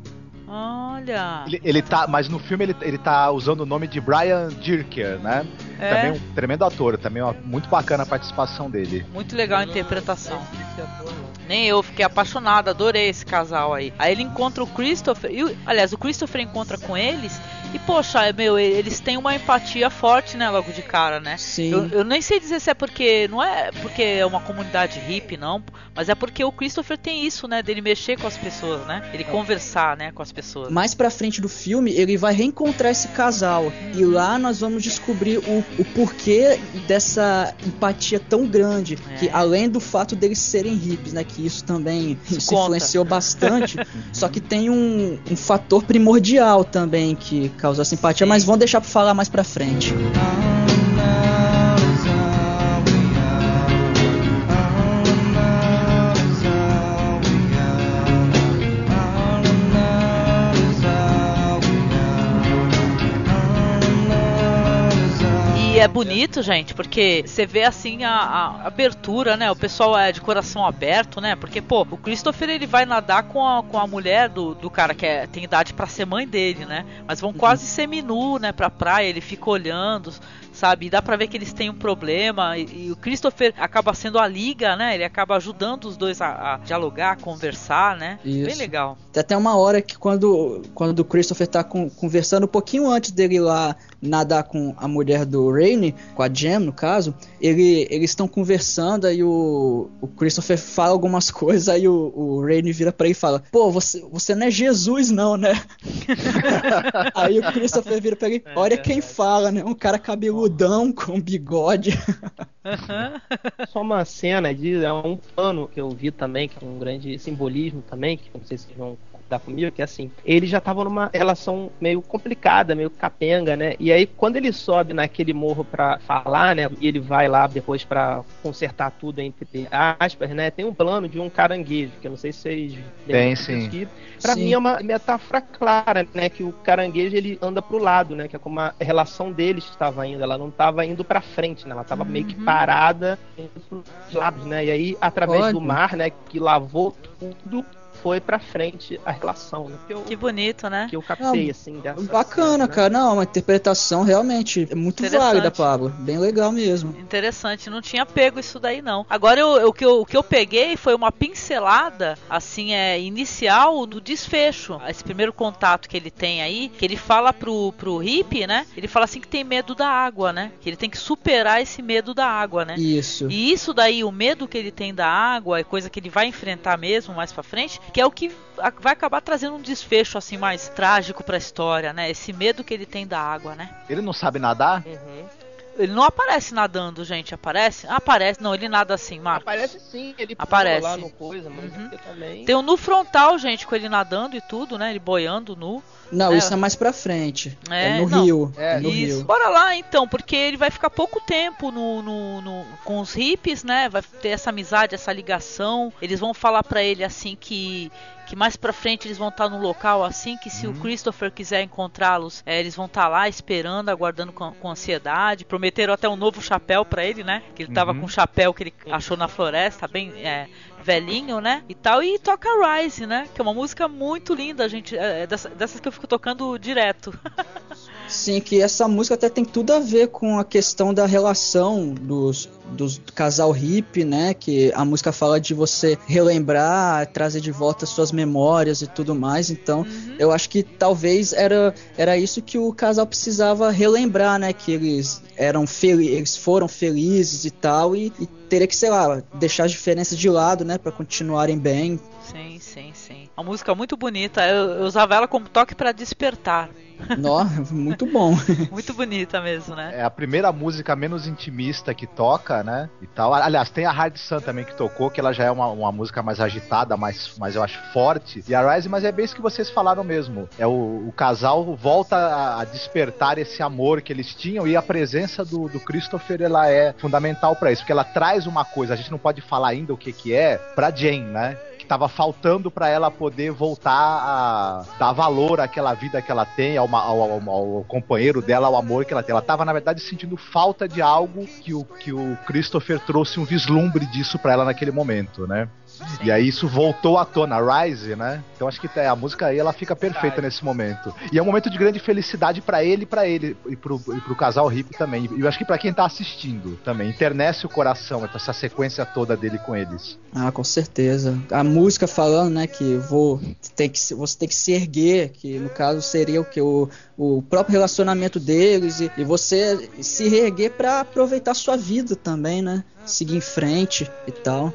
Olha. Ele, ele tá, mas no filme ele, ele tá usando o nome de Brian Dirker, né? É. Também um tremendo ator, também uma, muito bacana a participação dele. Muito legal a interpretação. Nem eu fiquei apaixonada, adorei esse casal aí. Aí ele encontra o Christopher, e, aliás, o Christopher encontra com eles e, poxa, é, meu, eles têm uma empatia forte, né, logo de cara, né? Sim. Eu, eu nem sei dizer se é porque, não é porque é uma comunidade hippie, não, mas é porque o Christopher tem isso, né, dele mexer com as pessoas, né? Ele conversar, né, com as pessoas. Mais pra frente do filme, ele vai reencontrar esse casal. E lá nós vamos descobrir o, o porquê dessa empatia tão grande. É. Que além do fato deles serem hippies, né? Que isso também isso conta. influenciou bastante. só que tem um, um fator primordial também que causou essa empatia. Sim. Mas vamos deixar pra falar mais pra frente. E é bonito, gente, porque você vê assim a, a abertura, né? O pessoal é de coração aberto, né? Porque, pô, o Christopher ele vai nadar com a, com a mulher do, do cara que é, tem idade pra ser mãe dele, né? Mas vão quase seminu, né, pra praia, ele fica olhando, sabe? E dá pra ver que eles têm um problema. E, e o Christopher acaba sendo a liga, né? Ele acaba ajudando os dois a, a dialogar, a conversar, né? Bem Isso. legal. Tem até uma hora que quando, quando o Christopher tá com- conversando, um pouquinho antes dele ir lá nadar com a mulher do Rainey, com a Jem no caso, ele, eles estão conversando, aí o, o Christopher fala algumas coisas, aí o, o Rainey vira pra ele e fala, pô, você, você não é Jesus não, né? aí o Christopher vira pra ele, olha quem fala, né? Um cara cabeludão com bigode. Só uma cena de é um plano que eu vi também, que é um grande simbolismo também, que não sei se vocês vão concordar comigo, que é assim, eles já estavam numa relação meio complicada, meio capenga, né? E aí quando ele sobe naquele morro pra falar, né? E ele vai lá depois pra consertar tudo entre aspas, né? Tem um plano de um caranguejo, que eu não sei se vocês Tem, lembram sim. que Pra Sim. mim é uma metáfora clara, né? Que o caranguejo ele anda pro lado, né? Que é como a relação deles estava indo. Ela não estava indo pra frente, né? Ela estava meio que parada indo pros lados, né? E aí, através Olha. do mar, né? Que lavou tudo, foi pra frente a relação, né? Que eu, Que bonito, né? que eu captei, Ah, assim, dessa Bacana, cena, né? cara. Não, uma interpretação realmente é muito válida, Pablo. Bem legal mesmo. Interessante, não tinha pego isso daí não. Agora eu, o, que eu, o que eu peguei foi uma pincelada, assim, é inicial do desfecho. Esse primeiro contato que ele tem aí, que ele fala pro, pro hippie, né? Ele fala assim que tem medo da água, né? Que ele tem que superar esse medo da água, né? Isso. E isso daí, o medo que ele tem da água, é coisa que ele vai enfrentar mesmo mais pra frente, que é o que a- vai acabar trazendo um desfecho assim mais trágico pra história, né? Esse medo que ele tem da água, né? Ele não sabe nadar? Uhum. Ele não aparece nadando, gente, aparece? Aparece, não, ele nada assim, Marcos. Aparece sim, ele Aparece. lá no coisa, mas Uhum. eu também. Tem um nu frontal, gente, com ele nadando e tudo, né? Ele boiando nu. Não, É. isso é mais pra frente. É, É, no não. Rio. É, É, no Isso. Rio. Bora lá então, porque ele vai ficar pouco tempo no, no- no- com os hippies, né? Vai ter essa amizade, essa ligação. Eles vão falar pra ele assim que que mais pra frente eles vão estar tá num local assim que se uhum. o Christopher quiser encontrá-los, é, eles vão estar tá lá esperando, aguardando com, com, ansiedade. Prometeram até um novo chapéu para ele, né? Que ele tava uhum. com um chapéu que ele achou na floresta, bem é, velhinho, né? E tal. E toca Rise, né? Que é uma música muito linda, gente. É, é dessas que eu fico tocando direto. Sim, que essa música até tem tudo a ver com a questão da relação dos, dos do casal hippie, né? Que a música fala de você relembrar, trazer de volta suas memórias e tudo mais. Então, uhum. eu acho que talvez era, era isso que o casal precisava relembrar, né? Que eles eram eles foram felizes e tal, e, e teria que, sei lá, deixar as diferenças de lado, né? para continuarem bem. Sim, sim, sim. Uma música muito bonita. Eu, eu usava ela como toque para despertar. Nossa, muito bom. muito bonita mesmo, né? É a primeira música menos intimista que toca, né? E tal. Aliás, tem a Hard Sun também que tocou, que ela já é uma, uma música mais agitada, mais, mais eu acho forte. E a Rise, mas é bem isso que vocês falaram mesmo. É o, o casal volta a, a, despertar esse amor que eles tinham e a presença do, do Christopher ela é fundamental para isso, porque ela traz uma coisa, a gente não pode falar ainda o que que é, pra Jane, né? Tava faltando para ela poder voltar a dar valor àquela vida que ela tem, ao, ao, ao, ao, companheiro dela, ao amor que ela tem. Ela tava, na verdade, sentindo falta de algo que o, que o Christopher trouxe um vislumbre disso para ela naquele momento, né? E aí isso voltou à tona, Rise, né? Então acho que a música aí ela fica perfeita nesse momento. E é um momento de grande felicidade para ele, para ele e pro, e pro casal hippie também. E eu acho que para quem tá assistindo também, internece o coração essa sequência toda dele com eles. Ah, com certeza. A música falando, né, que vou tem que você tem que se erguer, que no caso seria o que o, o próprio relacionamento deles e, e você se reerguer para aproveitar sua vida também, né? Seguir em frente e tal.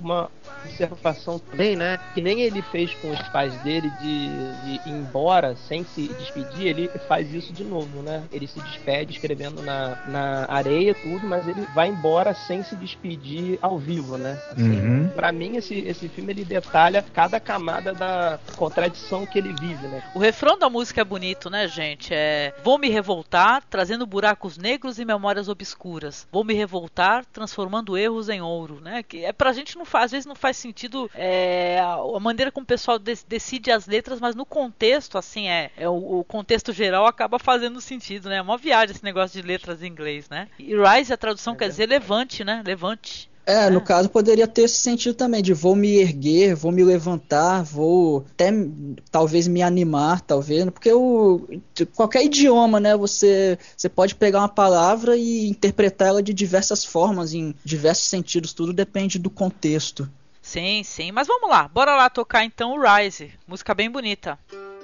Uma, observação também, né? Que nem ele fez com os pais dele de, de ir embora sem se despedir, ele faz isso de novo, né? Ele se despede escrevendo na, na areia, tudo, mas ele vai embora sem se despedir ao vivo, né? Assim, uhum. Pra mim, esse, esse filme ele detalha cada camada da contradição que ele vive, né? O refrão da música é bonito, né, gente? É Vou me revoltar, trazendo buracos negros e memórias obscuras. Vou me revoltar, transformando erros em ouro, né? Que é pra gente não faz, às vezes não faz sentido é, a maneira como o pessoal decide as letras, mas no contexto, assim, é, é o, o, contexto geral acaba fazendo sentido, né? É uma viagem esse negócio de letras em inglês, né? E rise, a tradução é quer dizer levante, né? Levante. É, no caso poderia ter esse sentido também de vou me erguer, vou me levantar, vou até talvez me animar, talvez, porque o qualquer idioma, né, você você pode pegar uma palavra e interpretar ela de diversas formas, em diversos sentidos, tudo depende do contexto. Sim, sim. Mas vamos lá, bora lá tocar então o Rise. Música bem bonita. Such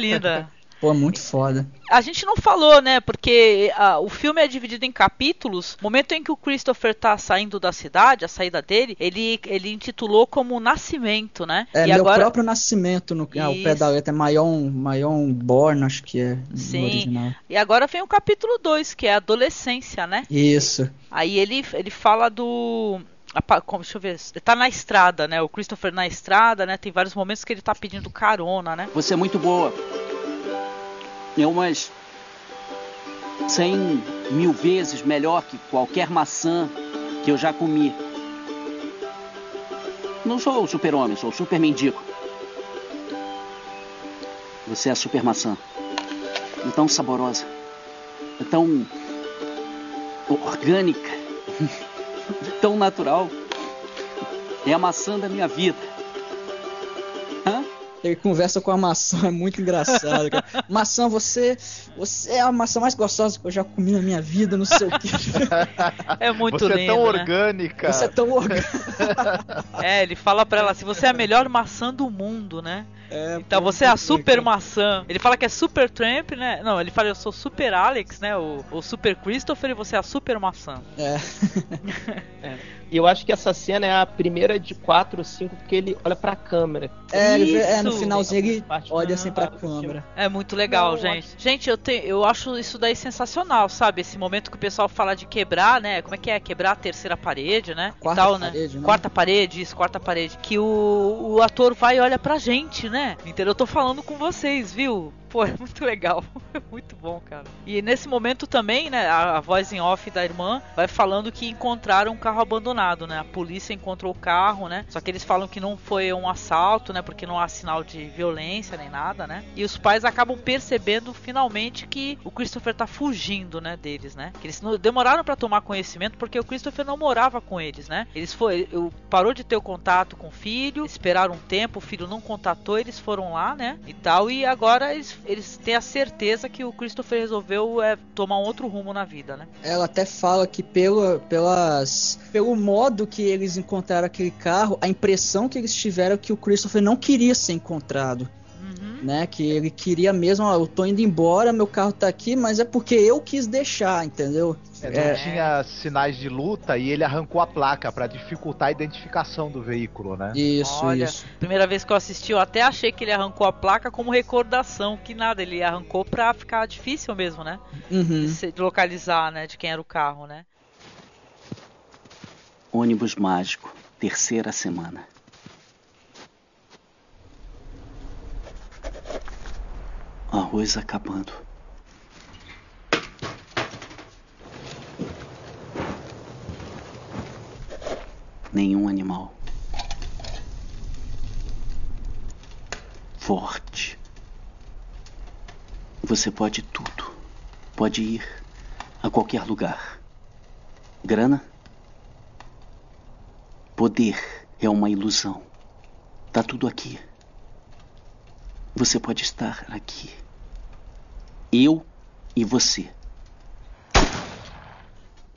linda. Pô, muito foda. A gente não falou, né? Porque a, o filme é dividido em capítulos. No momento em que o Christopher tá saindo da cidade, a saída dele, ele, ele intitulou como Nascimento, né? É, e meu agora... próprio nascimento, no ah, o pé da letra é Mayon, Mayon Born, acho que é Sim. original. E agora vem o capítulo 2, que é a adolescência, né? Isso. Aí ele, ele fala do. Como- Deixa eu ver. Tá na estrada, né? O Christopher na estrada, né? Tem vários momentos que ele tá pedindo carona, né? Você é muito boa. É umas cem mil vezes melhor que qualquer maçã que eu já comi. Não sou o super-homem, sou o super-mendigo. Você é a super-maçã. É tão saborosa. É tão orgânica. tão natural. É a maçã da minha vida. Hã? Ele conversa com a maçã, é muito engraçado, cara. maçã, você, você é a maçã mais gostosa que eu já comi na minha vida, não sei o que. É muito Você lindo. é tão né? orgânica. Você é tão orgânico. É, ele fala pra ela assim: você é a melhor maçã do mundo, né? É, Então você é a super maçã. Ele fala que é super Tramp, né? Não, ele fala eu sou super Alex, né? O, o super Christopher e você é a super maçã. É. E eu acho que essa cena é a primeira de quatro ou cinco, porque ele olha pra câmera. É, vê- é, no Isso. finalzinho ele olha assim pra câmera. É muito legal, Não, gente. Gente, eu, te, eu acho isso daí sensacional, sabe? Esse momento que o pessoal fala de quebrar, né? Como é que é? Quebrar a terceira parede, né? E Quarta tal, né? parede, né? Quarta parede, isso, quarta parede. Que o, o ator vai e olha pra gente, né? Entendeu? Eu tô falando com vocês, viu? Pô, é muito legal. É muito bom, cara. E nesse momento também, né? A, a voz em off da irmã vai falando que encontraram um carro abandonado, né? A polícia encontrou o carro, né? Só que eles falam que não foi um assalto, né? Porque não há sinal de violência nem nada, né? E os pais acabam percebendo finalmente que o Christopher tá fugindo, né? Deles, né? Que eles demoraram pra tomar conhecimento porque o Christopher não morava com eles, né? Eles foi, parou de ter o contato com o filho, esperaram um tempo, o filho não contatou, eles foram lá, né? E tal, e agora eles, eles têm a certeza que o Christopher resolveu é, tomar um outro rumo na vida, né? Ela até fala que pela, pelas, pelo modo que eles encontraram aquele carro, a impressão que eles tiveram é que o Christopher não queria ser encontrado. Né, que ele queria mesmo, ó, eu tô indo embora, meu carro tá aqui, mas é porque eu quis deixar, entendeu? É, não É. tinha sinais de luta e ele arrancou a placa pra dificultar a identificação do veículo, né? Isso, Olha, isso. primeira vez que eu assisti, eu até achei que ele arrancou a placa como recordação, que nada, ele arrancou pra ficar difícil mesmo, né? Uhum. De, se- de localizar, né, de quem era o carro, né? Ônibus mágico, terceira semana. Arroz acabando. Nenhum animal. Forte. Você pode tudo. Pode ir a qualquer lugar. Grana? Poder é uma ilusão. Tá tudo aqui. Você pode estar aqui. Eu e você.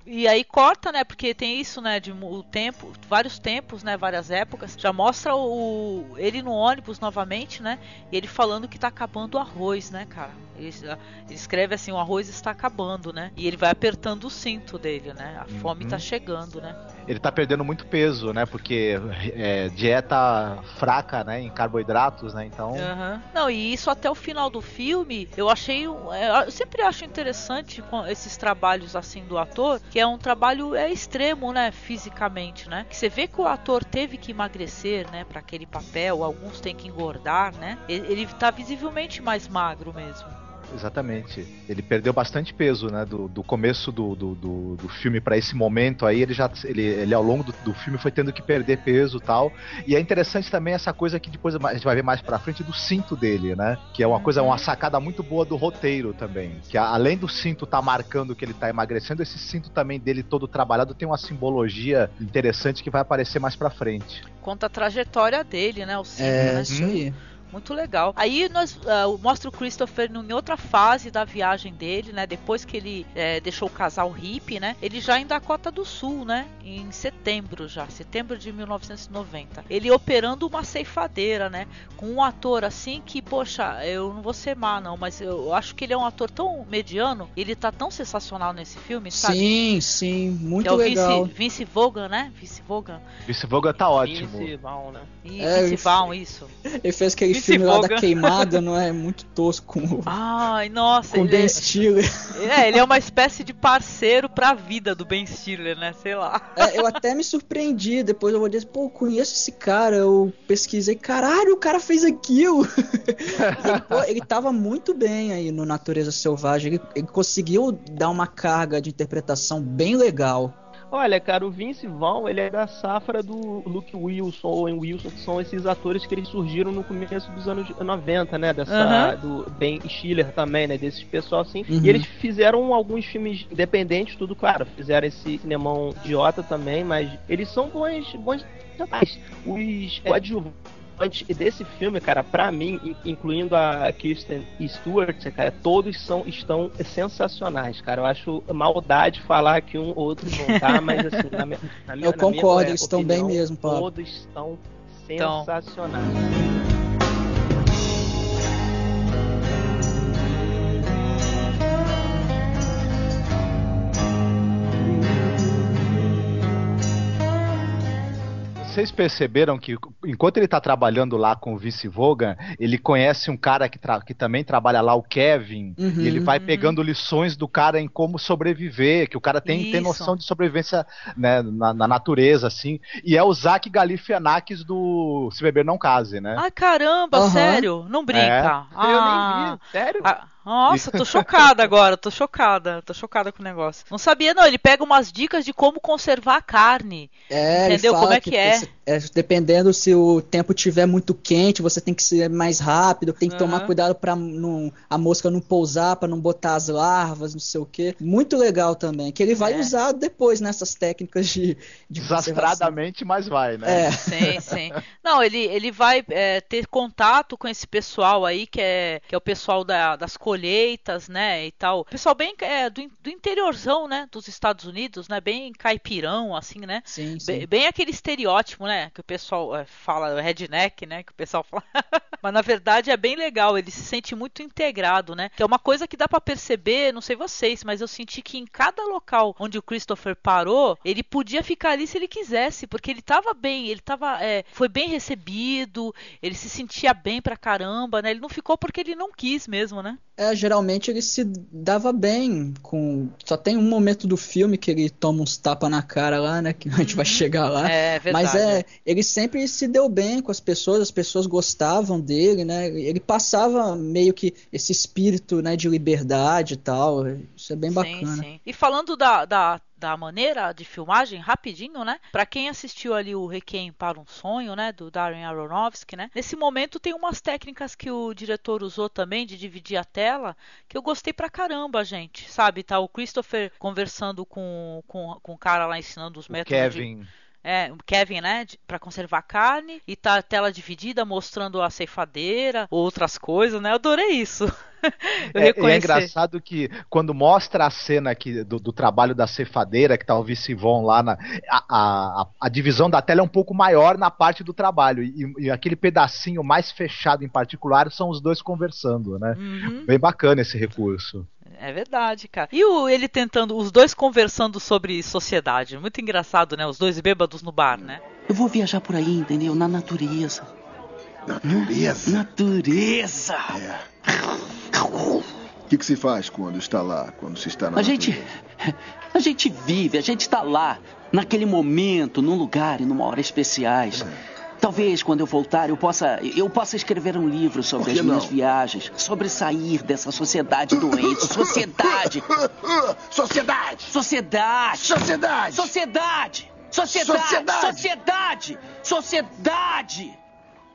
E aí corta, né? Porque tem isso, né? De o tempo, vários tempos, né? Várias épocas. Já mostra o ele no ônibus novamente, né? E ele falando que tá acabando o arroz, né, cara? Ele, ele escreve assim: o arroz está acabando, né? E ele vai apertando o cinto dele, né? A fome Uhum. tá chegando, né? Ele tá perdendo muito peso, né? Porque é, dieta fraca, né? Em carboidratos, né? Então. Aham. Não, e isso até o final do filme, eu achei. é, Eu sempre acho interessante esses trabalhos assim do ator, que é um trabalho é extremo, né, fisicamente, né? Que você vê que o ator teve que emagrecer, né, para aquele papel, alguns têm que engordar, né? Ele, ele tá visivelmente mais magro mesmo. Exatamente. Ele perdeu bastante peso, né? Do, do começo do, do, do, do filme pra esse momento aí, ele já. Ele, ele ao longo do, do filme foi tendo que perder peso e tal. E é interessante também essa coisa que depois a gente vai ver mais pra frente do cinto dele, né? Que é uma coisa, uma sacada muito boa do roteiro também. Que além do cinto tá marcando que ele tá emagrecendo, esse cinto também dele todo trabalhado tem uma simbologia interessante que vai aparecer mais pra frente. Conta a trajetória dele, né, o cinto, É, né? isso aí. Muito legal. Aí nós uh, mostra o Christopher em outra fase da viagem dele, né? Depois que ele é, deixou o casal hippie, né? Ele já em Dakota do Sul, né? Em setembro já, setembro de 1990. Ele operando uma ceifadeira, né? Com um ator assim que, poxa, eu não vou ser má não, mas eu acho que ele é um ator tão mediano, ele tá tão sensacional nesse filme, sabe? Sim, sim, muito é o legal. Vince, Vince Vaughan, né? Vince Vaughan. Vince Vaughan tá ótimo. Vince Vaughn, né? E É, Vince Vince- Vaughn, isso. Ele fez aquele Vince filme lá da queimada, não é? Muito tosco com, o- Ai, nossa, com ele, Ben é- Stiller. é, ele é uma espécie de parceiro pra vida do Ben Stiller, né? Sei lá. É, eu até me surpreendi. Depois eu vou dizer, pô, conheço esse cara. Eu pesquisei, caralho, o cara fez aquilo. Ele, pô, ele tava muito bem aí no Natureza Selvagem. Ele, ele conseguiu dar uma carga de interpretação bem legal. Olha, cara, o Vince Vaughn, ele é da safra do Luke Wilson, Owen Wilson, que são esses atores que eles surgiram no começo dos anos 90, né? Dessa, do Ben Stiller também, né? Desses pessoal assim. Uhum. E eles fizeram alguns filmes independentes, tudo claro. Fizeram esse cinemão idiota também, mas eles são bons, bons rapazes. Os coadjuvantes desse filme, cara, pra mim, in- incluindo a Kirsten Stewart, cara, todos são, estão sensacionais, cara. Eu acho maldade falar que um ou outro não tá, mas assim, na minha, na minha Eu na concordo, minha, eles estão bem opinião, mesmo, Pablo. Todos estão Então. Vocês perceberam que enquanto ele tá trabalhando lá com o Vince Vaughan, ele conhece um cara que, tra- que também trabalha lá, o Kevin, Uhum. e ele vai Uhum. pegando lições do cara em como sobreviver, que o cara tem, tem noção de sobrevivência né, na, na natureza, assim. E é o Zach Galifianakis do Se Beber Não Case, né? Ai, caramba, Aham. sério? Não brinca. Eu nem Ah. vi, sério? Ah, nossa, tô chocada agora, tô chocada, tô chocada com o negócio. Não sabia, não. Ele pega umas dicas de como conservar a carne. É, Entendeu? Como é que é? você- é, Dependendo se o tempo tiver muito quente, você tem que ser mais rápido, tem que tomar Aham. cuidado pra não, a mosca não pousar, pra não botar as larvas, não sei o que. Muito legal também, que ele vai É. usar depois nessas técnicas de, de. Desastradamente, mas vai, né? É, Sim, sim. Não, ele, ele vai é, ter contato com esse pessoal aí, que é, que é o pessoal da- das colheitas, né, e tal. Pessoal bem é, do, do interiorzão, né, dos Estados Unidos, né, bem caipirão, assim, né. sim, sim. Bem, bem aquele estereótipo, né? Que o pessoal é, fala, redneck, né? Que o pessoal fala. Mas na verdade é bem legal, ele se sente muito integrado, né? Que é uma coisa que dá pra perceber, não sei vocês, mas eu senti que em cada local onde o Christopher parou, ele podia ficar ali se ele quisesse, porque ele tava bem, ele tava. é, foi bem recebido, ele se sentia bem pra caramba, né? Ele não ficou porque ele não quis mesmo, né? É, geralmente ele se dava bem com. Só tem um momento do filme que ele toma uns tapas na cara lá, né? Que a gente vai chegar lá. É verdade. Mas é, ele sempre se deu bem com as pessoas, as pessoas gostavam dele, né? Ele passava meio que esse espírito, né, de liberdade e tal. Isso é bem bacana. Sim, sim. E falando da, da, da maneira de filmagem, rapidinho, né? Pra quem assistiu ali o Requiem para um Sonho, né? Do Darren Aronofsky, né? Nesse momento tem umas técnicas que o diretor usou também de dividir a tela que eu gostei pra caramba, gente. Sabe? Tá o Christopher conversando com, com, com o cara lá ensinando os O métodos de, Kevin. É, o Kevin, né, pra conservar carne, e tá a tela dividida mostrando a ceifadeira, outras coisas, né? Eu adorei isso. Eu É, é reconheci. engraçado que quando mostra a cena aqui do, do trabalho da cefadeira, que tá o Vicivon lá, na, a, a, a divisão da tela é um pouco maior na parte do trabalho. E, e aquele pedacinho mais fechado em particular são os dois conversando, né? Uhum. Bem bacana esse recurso. É verdade, cara. E o, ele tentando, os dois conversando sobre sociedade. Muito engraçado, né? Os dois bêbados no bar, né? Eu vou viajar por aí, entendeu? Na natureza. Natureza? Natureza! É. O que, que se faz quando está lá, quando se está na A gente. natureza? A gente vive, a gente tá lá, naquele momento, num lugar e numa hora especiais. Talvez quando eu voltar eu possa eu possa escrever um livro sobre as minhas não? viagens, sobre sair dessa sociedade doente, sociedade, Sociedade! sociedade, Sociedade! sociedade, sociedade, Sociedade! sociedade, sociedade.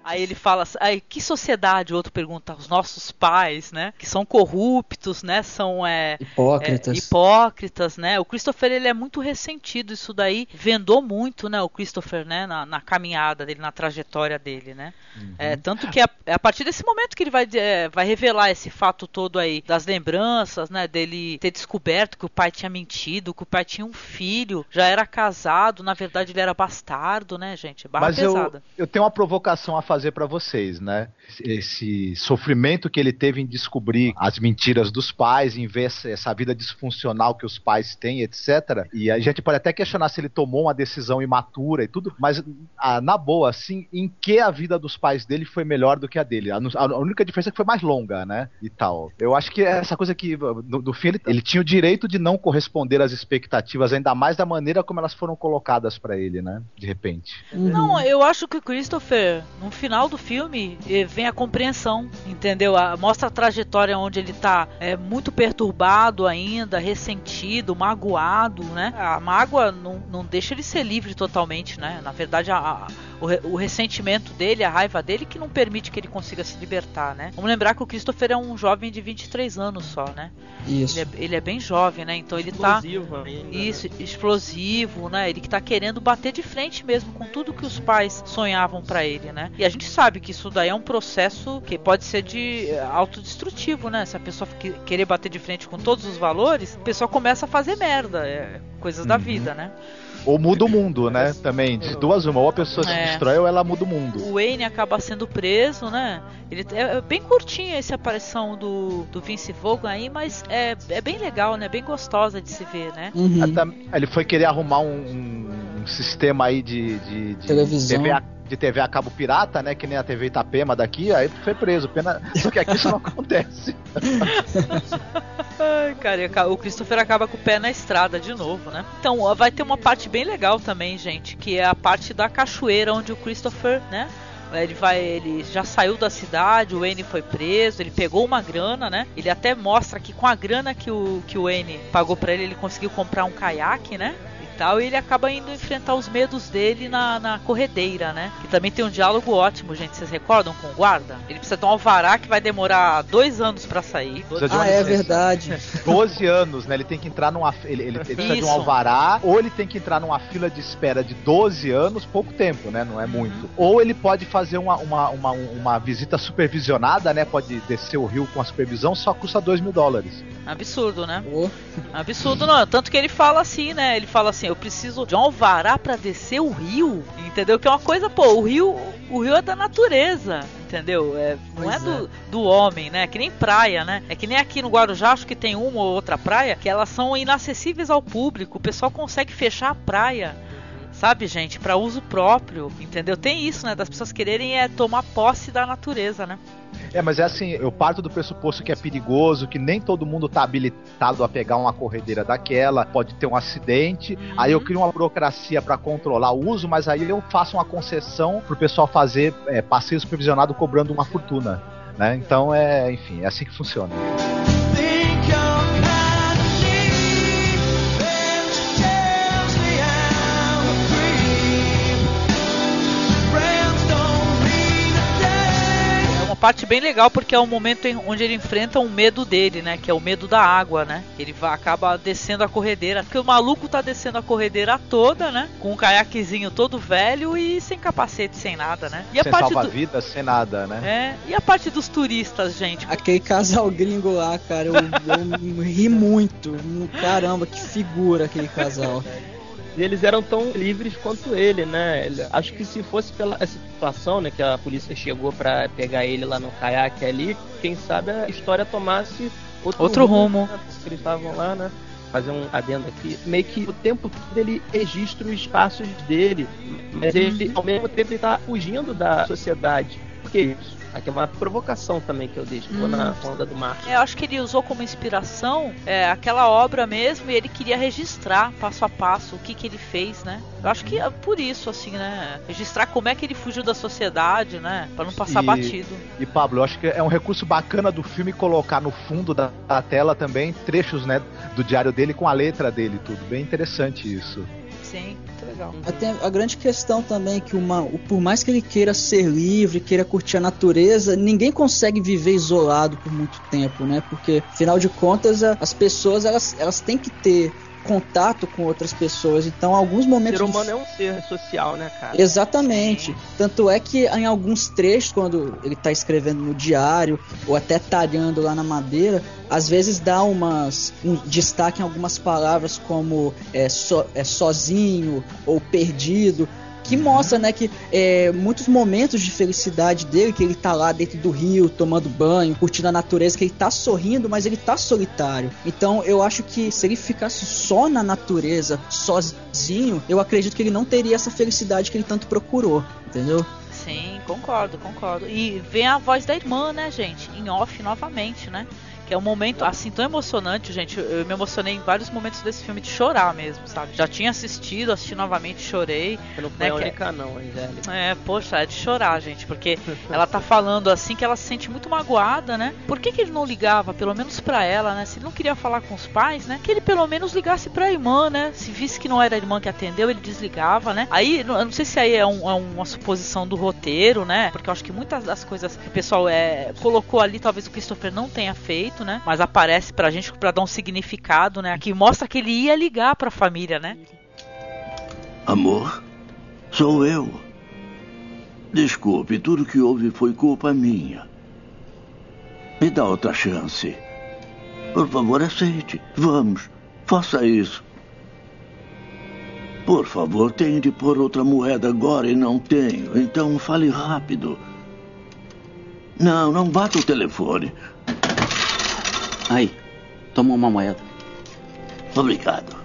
Aí ele fala, aí, que sociedade? O outro pergunta, os nossos pais, né? Que são corruptos, né? São é, hipócritas. É, hipócritas, né? O Christopher ele é muito ressentido. Isso daí vendou muito, né? O Christopher, né? Na, na caminhada dele, na trajetória dele, né? Uhum. É, tanto que é, é a partir desse momento que ele vai, é, vai revelar esse fato todo aí das lembranças, né? Dele ter descoberto que o pai tinha mentido, que o pai tinha um filho, já era casado, na verdade ele era bastardo, né, gente? Barra Mas pesada. Eu, eu tenho uma provocação a fazer para vocês, né? Esse sofrimento que ele teve em descobrir as mentiras dos pais, em ver essa vida disfuncional que os pais têm, etc. E a gente pode até questionar se ele tomou uma decisão imatura e tudo, mas ah, na boa, assim, em que a vida dos pais dele foi melhor do que a dele? A, a única diferença é que foi mais longa, né? E tal. Eu acho que essa coisa que, no, no fim, ele, ele, tinha o direito de não corresponder às expectativas, ainda mais da maneira como elas foram colocadas para ele, né? De repente. Não, eu acho que o Christopher, no final do filme, eh, vem a compreensão, entendeu? mostra a trajetória onde ele tá é, muito perturbado ainda, ressentido, magoado, né? A mágoa não, não deixa ele ser livre totalmente, né? Na verdade, a, a o, o, ressentimento dele, a raiva dele, que não permite que ele consiga se libertar, né? Vamos lembrar que o Christopher é um jovem de 23 anos só, né? Isso. Ele é, ele é bem jovem, né? Então ele explosivo tá. Ainda, isso, né? explosivo, né? Ele que tá querendo bater de frente mesmo com tudo que os pais sonhavam para ele, né? E a gente sabe que isso daí é um processo que pode ser de eh, autodestrutivo, né? Se a pessoa querer bater de frente com todos os valores, a pessoa começa a fazer merda, é, coisas uhum. da vida, né? Ou muda o mundo, né? Também, de duas uma. Ou a pessoa se é. destrói ou ela muda o mundo. O Wayne acaba sendo preso, né? Ele é, é bem curtinho essa aparição do, do Vince Vaughn aí, mas é, é bem legal, né? Bem gostosa de se ver, né? Uhum. Até, ele foi querer arrumar um, um sistema aí de, de, de televisão. TV a, de TV a cabo pirata, né? Que nem a TV Itapema daqui, aí foi preso. Pena... Só que aqui isso não acontece. Ai, cara, o Christopher acaba com o pé na estrada de novo, né? Então, vai ter uma parte bem legal também, gente, que é a parte da cachoeira onde o Christopher, né? Ele vai, ele já saiu da cidade, o N foi preso, ele pegou uma grana, né? Ele até mostra que com a grana que o que o N pagou para ele, ele conseguiu comprar um caiaque, né? Tal, e ele acaba indo enfrentar os medos dele na, na corredeira, né? Que também tem um diálogo ótimo, gente. Vocês recordam com o guarda? Ele precisa de um alvará que vai demorar dois anos para sair. Ah, é verdade. 12 anos, né? Ele tem que entrar numa. Ele, ele, ele precisa de um alvará, ou ele tem que entrar numa fila de espera de 12 anos, pouco tempo, né? Não é muito. Uhum. Ou ele pode fazer uma, uma, uma, uma visita supervisionada, né? Pode descer o rio com a supervisão, só custa 2 mil dólares. Absurdo, né? Oh. Absurdo, não. Tanto que ele fala assim, né? Ele fala assim: eu preciso de um alvará para descer o rio, entendeu? Que é uma coisa, pô, o rio, o rio é da natureza, entendeu? É, não é do, é. do homem, né? É que nem praia, né? É que nem aqui no Guarujá, acho que tem uma ou outra praia que elas são inacessíveis ao público. O pessoal consegue fechar a praia sabe, gente, para uso próprio, entendeu? Tem isso, né, das pessoas quererem é tomar posse da natureza, né? É, mas é assim, eu parto do pressuposto que é perigoso, que nem todo mundo tá habilitado a pegar uma corredeira daquela, pode ter um acidente. Uhum. Aí eu crio uma burocracia para controlar o uso, mas aí eu faço uma concessão pro pessoal fazer é, passeio supervisionado cobrando uma fortuna. Né? Então é, enfim, é assim que funciona. Parte bem legal porque é o momento em, onde ele enfrenta um medo dele, né? Que é o medo da água, né? Ele vai, acaba descendo a corredeira. Porque o maluco tá descendo a corredeira toda, né? Com um caiaquezinho todo velho e sem capacete, sem nada, né? E a sem parte salva-vidas, do... sem nada, né? É. E a parte dos turistas, gente? Aquele casal gringo lá, cara, eu, eu ri muito. Caramba, que figura aquele casal. E eles eram tão livres quanto ele, né? Ele, acho que se fosse pela situação, né, que a polícia chegou para pegar ele lá no caiaque ali, quem sabe a história tomasse outro, outro rumo. rumo. Né? Porque eles estavam lá, né? Fazer um adendo aqui. Meio que o tempo todo ele registra os passos dele, mas ele ao mesmo tempo ele tá fugindo da sociedade. Por que isso? Aqui é uma provocação também que eu deixo hum. na onda do mar. É, eu acho que ele usou como inspiração é, aquela obra mesmo e ele queria registrar passo a passo o que, que ele fez, né? Eu acho que é por isso, assim, né? Registrar como é que ele fugiu da sociedade, né? Pra não passar e, batido. E Pablo, eu acho que é um recurso bacana do filme colocar no fundo da, da tela também trechos, né? Do diário dele com a letra dele tudo. Bem interessante isso. Sim, legal. Até a grande questão também é que uma, por mais que ele queira ser livre, queira curtir a natureza, ninguém consegue viver isolado por muito tempo, né? Porque, afinal de contas, as pessoas elas, elas têm que ter contato com outras pessoas. Então, alguns O momentos ser do humano é um ser social, né, cara? Exatamente. Tanto é que em alguns trechos, quando ele tá escrevendo no diário, ou até talhando lá na madeira, às vezes dá umas. um destaque em algumas palavras como é, so- é, sozinho ou perdido. Que mostra, né, que é, muitos momentos de felicidade dele, que ele tá lá dentro do rio, tomando banho, curtindo a natureza, que ele tá sorrindo, mas ele tá solitário. Então eu acho que se ele ficasse só na natureza, sozinho, eu acredito que ele não teria essa felicidade que ele tanto procurou, entendeu? Sim, concordo, concordo. E vem a voz da irmã, né, gente? Em off novamente, né? Que é um momento assim tão emocionante, gente. Eu, me emocionei em vários momentos desse filme de chorar mesmo, sabe? Já tinha assistido, assisti novamente, chorei. Você não foi né, a é- única, não, Angélica. É, poxa, é de chorar, gente, porque ela tá falando assim que ela se sente muito magoada, né? Por que, que ele não ligava, pelo menos pra ela, né? Se ele não queria falar com os pais, né? Que ele pelo menos ligasse pra irmã, né? Se visse que não era a irmã que atendeu, ele desligava, né? Aí, eu não sei se aí é, um- é uma suposição do roteiro, né? Porque eu acho que muitas das coisas que o pessoal é, colocou ali, talvez o Christopher não tenha feito, né? Mas aparece pra gente pra dar um significado, né? Que mostra que ele ia ligar pra família, né? Amor, sou eu. Desculpe, tudo que houve foi culpa minha. Me dá outra chance. Por favor, aceite. Vamos, faça isso. Por favor, tenho de pôr outra moeda agora e não tenho. Então fale rápido. Não, não bata o telefone. Aí, toma uma moeda. Obrigado.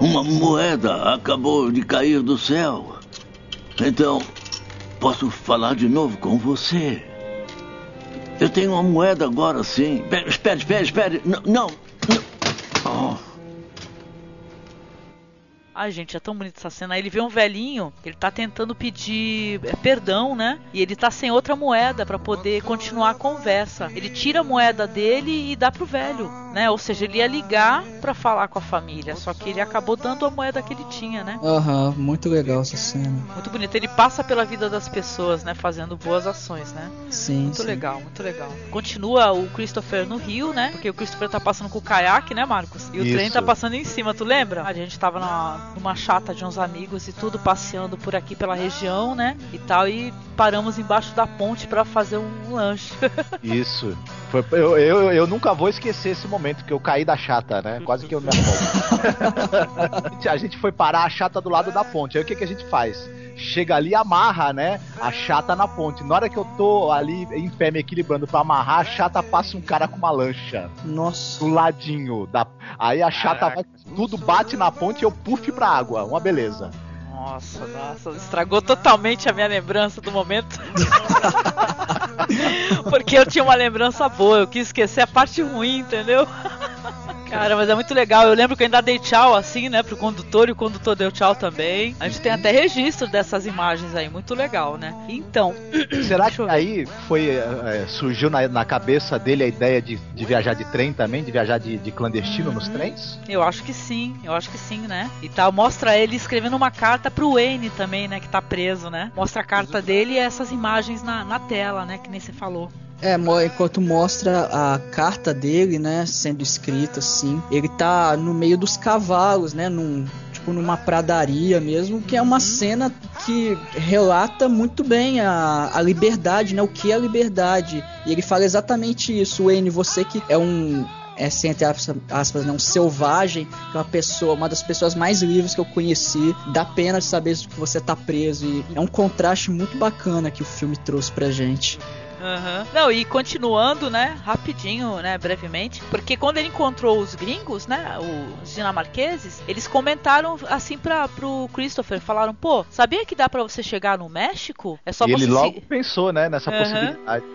Uma moeda acabou de cair do céu. Então, posso falar de novo com você. Eu tenho uma moeda agora, sim. Pe- Espere, espere, espere. Não, não. não. Oh, Ai, gente, é tão bonita essa cena. Aí ele vê um velhinho, ele tá tentando pedir é, perdão, né? E ele tá sem outra moeda pra poder continuar a conversa. Ele tira a moeda dele e dá pro velho, né? Ou seja, ele ia ligar pra falar com a família, só que ele acabou dando a moeda que ele tinha, né? Aham, muito legal essa cena. Muito bonito. Ele passa pela vida das pessoas, né? Fazendo boas ações, né? Sim. Muito sim. legal, muito legal. Continua o Christopher no rio, né? Porque o Christopher tá passando com o caiaque, né, Marcos? E o Isso. trem tá passando em cima, tu lembra? A gente tava na- numa chata de uns amigos e tudo, passeando por aqui pela região, né? E tal, e paramos embaixo da ponte pra fazer um lanche. Isso. Foi- eu, eu, eu nunca vou esquecer esse momento que eu caí da chata, né? Quase que eu me afogo. a gente foi parar a chata do lado da ponte. Aí o que, que a gente faz? Chega ali e amarra, né? A chata na ponte. Na hora que eu tô ali em pé me equilibrando pra amarrar, a chata passa um cara com uma lancha Nossa. do ladinho. Da... Aí a chata vai, tudo bate na ponte e eu puff pra água. Uma beleza. Nossa, nossa, estragou totalmente a minha lembrança do momento. Porque eu tinha uma lembrança boa, eu quis esquecer a parte ruim, entendeu? Cara, mas é muito legal. Eu lembro que eu ainda dei tchau assim, né, pro condutor e o condutor deu tchau também. A gente tem até registro dessas imagens aí, muito legal, né? Então, Será que aí foi é, surgiu na, na cabeça dele a ideia de, de viajar de trem também, de viajar de, de clandestino nos trens? eu acho que sim, eu acho que sim, né? E tal, mostra ele escrevendo uma carta pro Wayne também, né, que tá preso, né? Mostra a carta dele e essas imagens na, na tela, né, que nem você falou. É, enquanto mostra a carta dele, né, sendo escrita assim, ele tá no meio dos cavalos, né, num tipo numa pradaria mesmo, que é uma cena que relata muito bem a, a liberdade, né, o que é a liberdade. E ele fala exatamente isso, Wayne, você que é um é, assim, entre aspas, aspas, né, um selvagem, que é uma pessoa, uma das pessoas mais livres que eu conheci, dá pena de saber que você tá preso. E é um contraste muito bacana que o filme trouxe pra gente. Aham. Não, e continuando, né, rapidinho, né, brevemente, porque quando ele encontrou os gringos, né, os dinamarqueses, eles comentaram assim para pro Christopher, falaram, pô, sabia que dá pra você chegar no México? É só e você ele se- logo pensou, né, nessa Aham. possibilidade.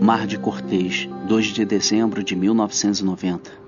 Mar de Cortês, 2 de dezembro de 1990.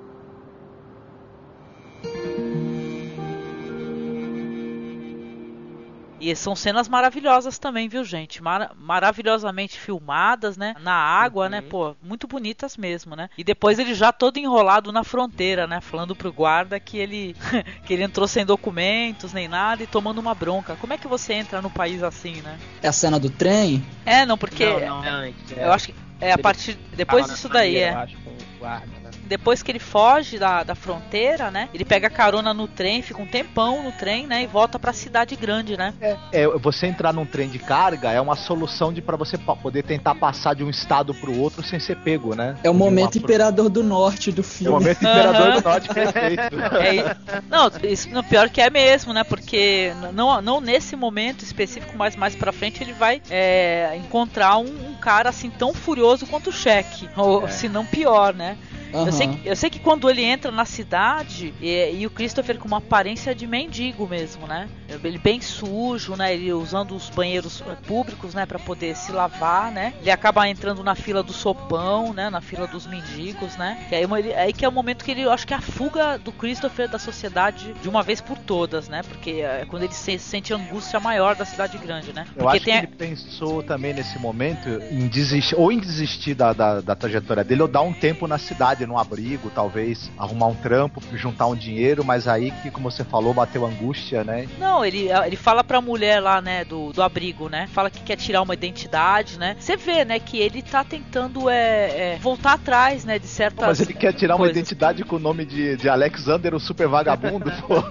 E são cenas maravilhosas também, viu, gente? Mar maravilhosamente filmadas, né? Na água, Uhum. né? Pô, muito bonitas mesmo, né? E depois ele já todo enrolado na fronteira, né? Falando pro guarda que ele que ele entrou sem documentos nem nada e tomando uma bronca. Como é que você entra no país assim, né? É a cena do trem? É, não, porque Não, não, é eu acho que é a partir depois disso daí, maneira, é. eu acho, com o guarda, né? Depois que ele foge da, da fronteira, né? Ele pega carona no trem, fica um tempão no trem, né? E volta pra cidade grande, né? É, é, você entrar num trem de carga é uma solução de para você poder tentar passar de um estado pro outro sem ser pego, né? É o De momento uma- Imperador do Norte do É o filme. momento Imperador Aham. do Norte perfeito. É, não, isso, no pior que é mesmo, né? Porque não, não nesse momento específico, mas mais pra frente ele vai é, encontrar um, um cara assim tão furioso quanto o Shaq, ou É. se não pior, né? Eu, sei que, eu sei que quando ele entra na cidade e, e o Christopher com uma aparência de mendigo mesmo, né? Ele bem sujo, né? Ele usando os banheiros públicos, né? Pra poder se lavar, né? Ele acaba entrando na fila do sopão, né? Na fila dos mendigos, né? E aí, ele- aí que é o momento que ele, eu acho que é a fuga do Christopher da sociedade de uma vez por todas, né? Porque é quando ele se sente a angústia maior da cidade grande, né? Eu Porque acho que tem a- ele pensou também nesse momento em desistir, ou em desistir da, da, da trajetória dele, ou dar um tempo na cidade, num abrigo, talvez, arrumar um trampo, juntar um dinheiro, mas aí que, como você falou, bateu angústia, né? Não, ele, ele fala pra mulher lá, né, do, do abrigo, né? Fala que quer tirar uma identidade, né? Você vê, né, que ele tá tentando é, é, voltar atrás, né, de certas. Mas ele quer tirar uma coisas. identidade com o nome de, de Alexander, o super vagabundo, pô.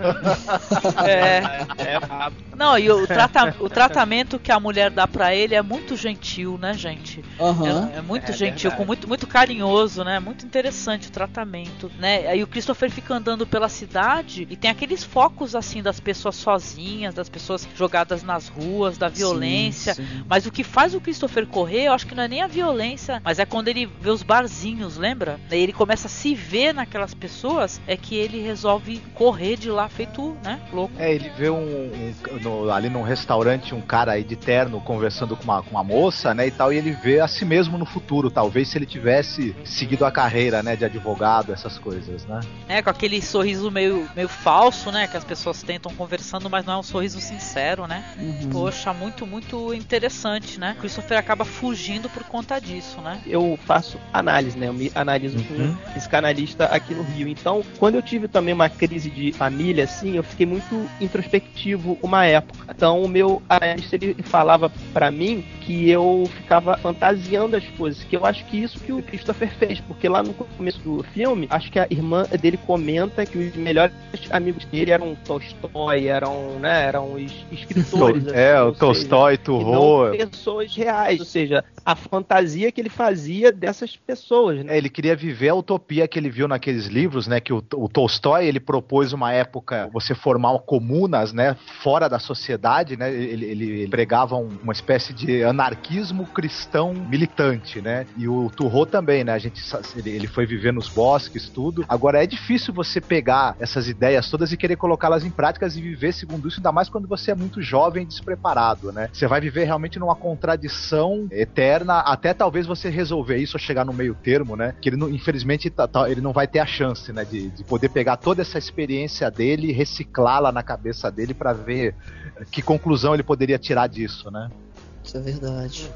É. É. Não, e o, trata, o tratamento que a mulher dá pra ele é muito gentil, né, gente? Aham. É, é muito É gentil, com muito, muito carinhoso, né? Muito interessante o tratamento, né? Aí o Christopher fica andando pela cidade e tem aqueles focos assim das pessoas sozinhas, das pessoas jogadas nas ruas, da violência. Sim, sim. Mas o que faz o Christopher correr, eu acho que não é nem a violência, mas é quando ele vê os barzinhos, lembra? Daí ele começa a se ver naquelas pessoas, é que ele resolve correr de lá feito, né, louco. É, ele vê um, um- no- ali num restaurante um cara aí de terno conversando com uma, com uma moça, né, e tal, e ele vê a si mesmo no futuro, talvez se ele tivesse seguido a carreira, né, de advogado, essas coisas, né? É, com aquele sorriso meio, meio falso, né, que as pessoas tentam conversando, mas não é um sorriso sincero, né? Uhum. Poxa, muito, muito interessante, né? Christopher acaba fugindo por conta disso, né? eu faço análise, né? Eu me analiso Uhum. com um psicanalista aqui no Rio. Então, quando eu tive também uma crise de família, assim, eu fiquei muito introspectivo uma época. Então, o meu analista ele falava pra mim que eu ficava fantasiando as coisas, que eu acho que isso que o Christopher fez, porque lá no começo do filme, acho que a irmã dele comenta que os melhores amigos dele eram Tolstói, eram, né, eram os escritores. assim, é, o Tolstói, Turro. pessoas reais, ou seja, a fantasia que ele fazia dessas pessoas, né? É, ele queria viver a utopia que ele viu naqueles livros, né? Que o, o Tolstói ele propôs uma época você formar comunas, né? Fora da sociedade, né? Ele, ele pregava um- uma espécie de anarquismo cristão militante, né? E o Turro também, né? A gente ele, ele foi viver nos bosques, tudo. Agora é difícil você pegar essas ideias todas e querer colocá-las em práticas e viver segundo isso, ainda mais quando você é muito jovem e despreparado, né? Você vai viver realmente numa contradição eterna, até talvez você resolver isso ou chegar no meio termo, né? Que ele, não- infelizmente, tá- tá- ele não vai ter a chance, né? De, de poder pegar toda essa experiência dele e reciclá-la na cabeça dele pra ver que conclusão ele poderia tirar disso, né? Isso é verdade.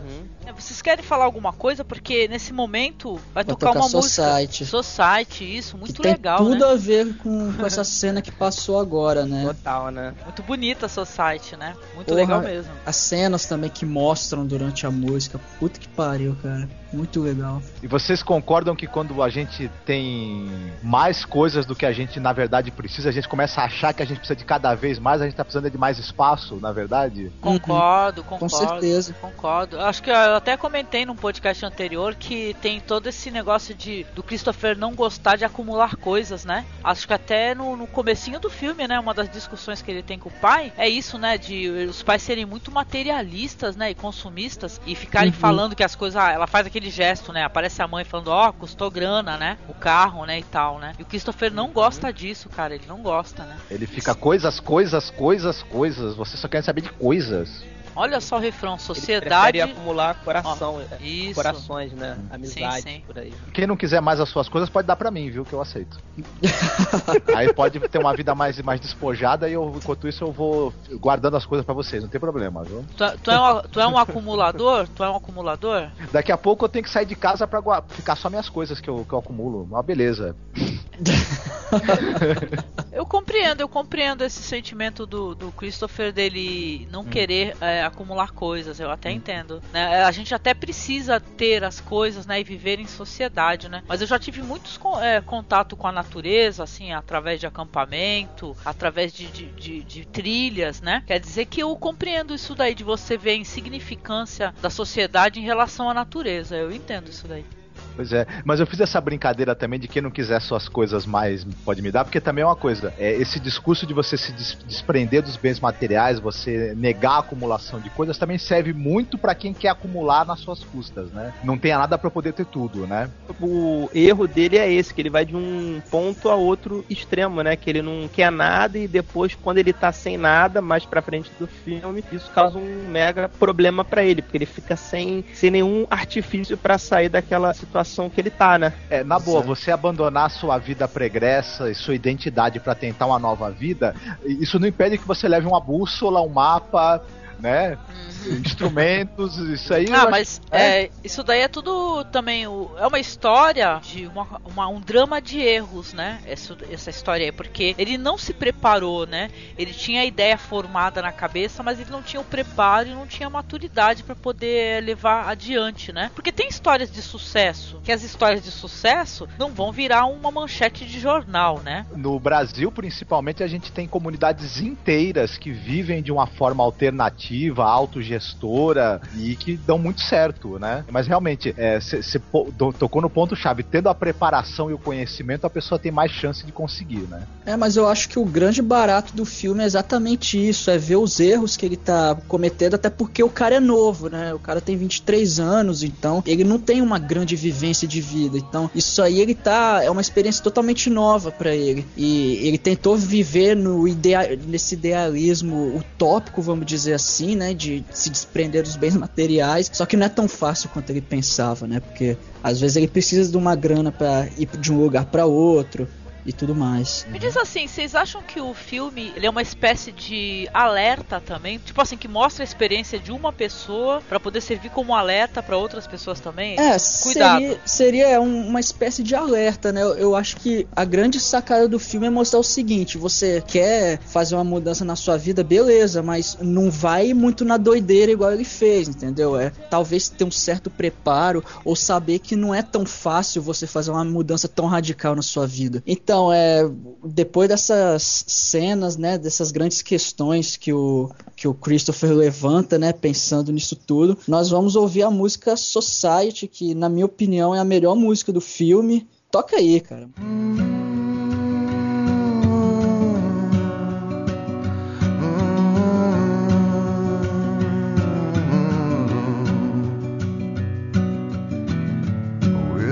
É, Vocês querem falar alguma coisa? Porque nesse momento vai, Vai tocar, tocar uma música. Society. Society, isso, muito que tem legal, tudo né? a ver com, com essa cena que passou agora, né? Total, né? Muito bonita a Society, né? Muito Porra. legal mesmo. As cenas também que mostram durante a música. Puta que pariu, cara. Muito legal. E vocês concordam que quando a gente tem mais coisas do que a gente na verdade precisa, a gente começa a achar que a gente precisa de cada vez mais, a gente tá precisando de mais espaço, na verdade? Concordo, Com concordo. certeza. Concordo. Acho que eu até comentei num podcast anterior que tem todo esse negócio de do Christopher não gostar de acumular coisas, né? Acho que até no, no comecinho do filme, né? Uma das discussões que ele tem com o pai é isso, né? De os pais serem muito materialistas, né? E consumistas e ficarem Uhum. falando que as coisas. Ah, ela faz aquele gesto, né? Aparece a mãe falando, ó, custou grana, né? O carro, né? E tal, né? E o Christopher não gosta disso, cara. Ele não gosta, né? Ele fica coisas, coisas, coisas, coisas. Você só quer saber de coisas. Olha só o refrão, Ele sociedade. prefere acumular coração, é, Isso. corações, né? Amizade, sim. por aí. Quem não quiser mais as suas coisas pode dar pra mim, viu? Que eu aceito. Aí pode ter uma vida mais, mais despojada e eu, enquanto isso eu vou guardando as coisas pra vocês, não tem problema, viu? Tu, é- tu é um, tu é um acumulador? Tu é um acumulador? Daqui a pouco eu tenho que sair de casa pra gua- ficar só minhas coisas que eu, que eu acumulo. Uma beleza. Eu compreendo, eu compreendo esse sentimento do, do Christopher dele não querer é, acumular coisas, eu até entendo. né? A gente até precisa ter as coisas, né, e viver em sociedade, né? Mas eu já tive muitos é, contato com a natureza, assim, através de acampamento, através de, de, de- de trilhas, né? Quer dizer que eu compreendo isso daí de você ver a insignificância da sociedade em relação à natureza. Eu entendo isso daí. Pois é, mas eu fiz essa brincadeira também de quem não quiser suas coisas mais pode me dar, porque também é uma coisa, é esse discurso de você se des- desprender dos bens materiais, você negar a acumulação de coisas, também serve muito pra quem quer acumular nas suas custas, né? Não tenha nada pra poder ter tudo, né? O erro dele é esse, que ele vai de um ponto a outro extremo, né? Que ele não quer nada e depois, quando ele tá sem nada, mais pra frente do filme, isso causa um mega problema pra ele, porque ele fica sem, sem nenhum artifício pra sair daquela situação que ele tá, né? É, na boa, Certo. você abandonar sua vida pregressa e sua identidade pra tentar uma nova vida, isso não impede que você leve uma bússola, um mapa, né? Instrumentos, isso aí. Ah, acho- mas é. é, isso daí é tudo também. o- é uma história de uma, uma- um drama de erros, né? Essa, essa história aí. Porque ele não se preparou, né? Ele tinha a ideia formada na cabeça, mas ele não tinha o preparo e não tinha a maturidade para poder levar adiante, né? Porque tem histórias de sucesso, que as histórias de sucesso não vão virar uma manchete de jornal, né? No Brasil, principalmente, a gente tem comunidades inteiras que vivem de uma forma alternativa, autogestora e que dão muito certo, né? Mas realmente, você tocou no ponto-chave. Tendo a preparação e o conhecimento, a pessoa tem mais chance de conseguir, né? É, mas eu acho que o grande barato do filme é exatamente isso, é ver os erros que ele tá cometendo, até porque o cara é novo, né? O cara tem 23 anos, então ele não tem uma grande vivência de vida. Então, isso aí ele tá é uma experiência totalmente nova pra ele. E ele tentou viver no idea, nesse idealismo utópico, vamos dizer assim, né, de se desprender dos bens materiais, só que não é tão fácil quanto ele pensava, né? Porque às vezes ele precisa de uma grana pra ir de um lugar pra outro e tudo mais. Me diz assim, vocês acham que o filme é uma espécie de alerta também? Tipo assim, que mostra a experiência de uma pessoa pra poder servir como alerta pra outras pessoas também? É, Cuidado. seria, seria um- uma espécie de alerta, né? Eu, eu acho que a grande sacada do filme é mostrar o seguinte: você quer fazer uma mudança na sua vida, beleza, mas não vai muito na doideira igual ele fez, entendeu? É talvez ter um certo preparo ou saber que não é tão fácil você fazer uma mudança tão radical na sua vida. Então, é depois dessas cenas, né, dessas grandes questões que o que o Christopher levanta, né, pensando nisso tudo, nós vamos ouvir a música Society, que na minha opinião é a melhor música do filme. Toca aí, cara.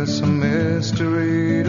It's mystery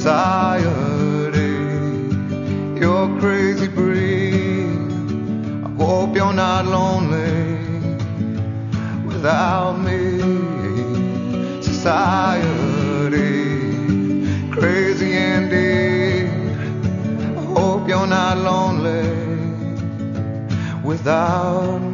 Society, you're crazy breed. I hope you're not lonely without me. Society, crazy indeed. I hope you're not lonely without me.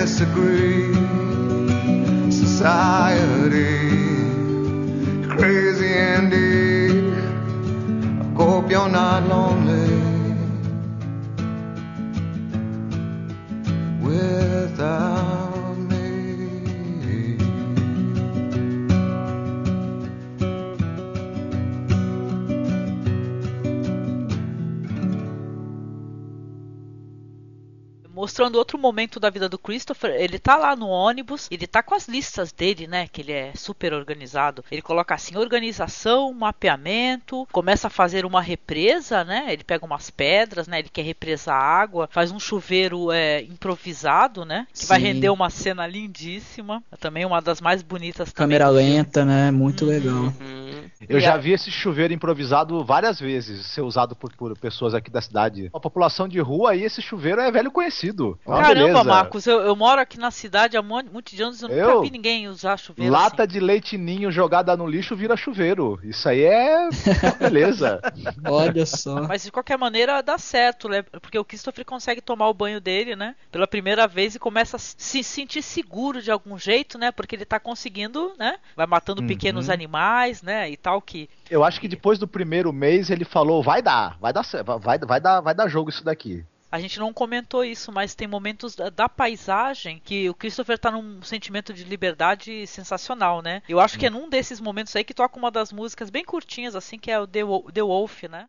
Disagree. Society, crazy indeed. Mostrando outro momento da vida do Christopher. Ele tá lá no ônibus, ele tá com as listas dele, né? Que ele é super organizado. Ele coloca assim: organização, mapeamento, começa a fazer uma represa, né? Ele pega umas pedras, né? Ele quer represar água, faz um chuveiro é, improvisado, né? Que vai Sim. render uma cena lindíssima. Também uma das mais bonitas também Câmera lenta, né? Muito legal. Eu E já a- vi esse chuveiro improvisado várias vezes ser usado por, por pessoas aqui da cidade. A população de rua aí, esse chuveiro é velho conhecido. É Caramba, beleza. Marcos, eu, eu moro aqui na cidade há mu- muitos anos e eu nunca Eu? vi ninguém usar chuveiro Lata assim. de leite ninho jogada no lixo vira chuveiro. Isso aí é uma beleza. Olha só. Mas de qualquer maneira dá certo, né? Porque o Christopher consegue tomar o banho dele, né? Pela primeira vez e começa a se sentir seguro de algum jeito, né? Porque ele tá conseguindo, né? Vai matando Uhum. pequenos animais, né? E tal que. Eu acho que depois do primeiro mês ele falou, vai dar, vai dar, vai, vai dar, vai dar jogo isso daqui. A gente não comentou isso, mas tem momentos da, da paisagem que o Christopher tá num sentimento de liberdade sensacional, né? Eu acho que é num desses momentos aí que toca uma das músicas bem curtinhas, assim, que é o The, The Wolf, né?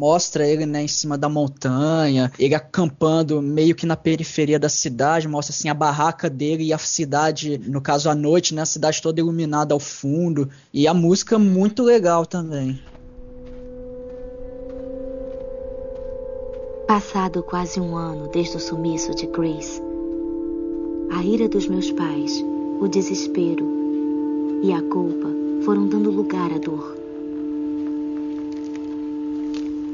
Mostra ele, né, em cima da montanha, ele acampando meio que na periferia da cidade, mostra assim a barraca dele e a cidade, no caso à noite, né, a cidade toda iluminada ao fundo, e a música muito legal também. Passado quase um ano desde o sumiço de Grace, a ira dos meus pais, o desespero e a culpa foram dando lugar à dor.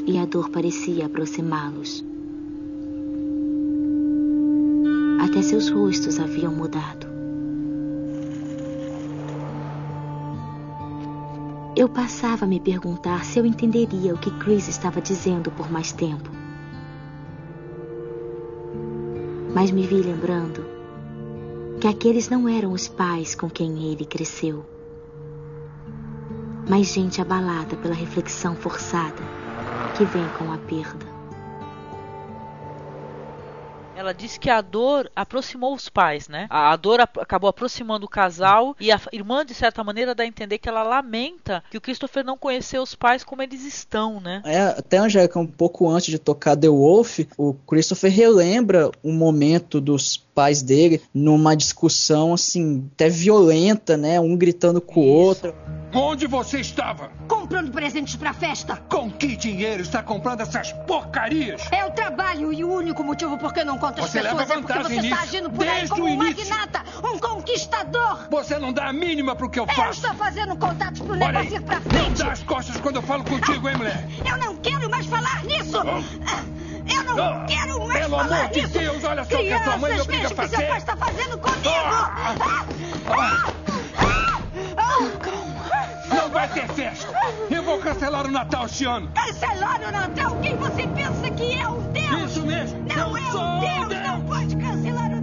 E a dor parecia aproximá-los. Até seus rostos haviam mudado. Eu passava a me perguntar se eu entenderia o que Chris estava dizendo por mais tempo. Mas me vi lembrando que aqueles não eram os pais com quem ele cresceu, mas gente abalada pela reflexão forçada que vem com a perda. Ela disse que a dor aproximou os pais, né? A dor acabou aproximando o casal e a irmã, de certa maneira, dá a entender que ela lamenta que o Christopher não conheceu os pais como eles estão, né? É, até Angélica, um pouco antes de tocar The Wolf, o Christopher relembra um momento dos pais dele numa discussão assim, até violenta, né? Um gritando com o outro. Onde você estava? Comprando presentes pra festa. Com que dinheiro está comprando essas porcarias? É o trabalho e o único motivo por que não conta as Você leva pessoas é porque vantagem você está nisso, agindo por aí como um início. magnata, um conquistador. Você não dá a mínima pro que eu Eu faço. estou fazendo contatos pro Olha negócio aí, ir pra não frente. dá as costas quando eu falo contigo, hein, mulher? Eu não quero mais falar nisso. Eu não Ah, quero mais pelo amor de. Deus, olha só o que a sua mãe me obriga a veja o que seu fazer. pai está fazendo comigo. Ah, Ah, Não vai ter festa. Eu vou cancelar o Natal este ano. Cancelar o Natal? Quem você pensa que é um Deus? Isso mesmo. Não eu é um Deus, Deus. não pode cancelar o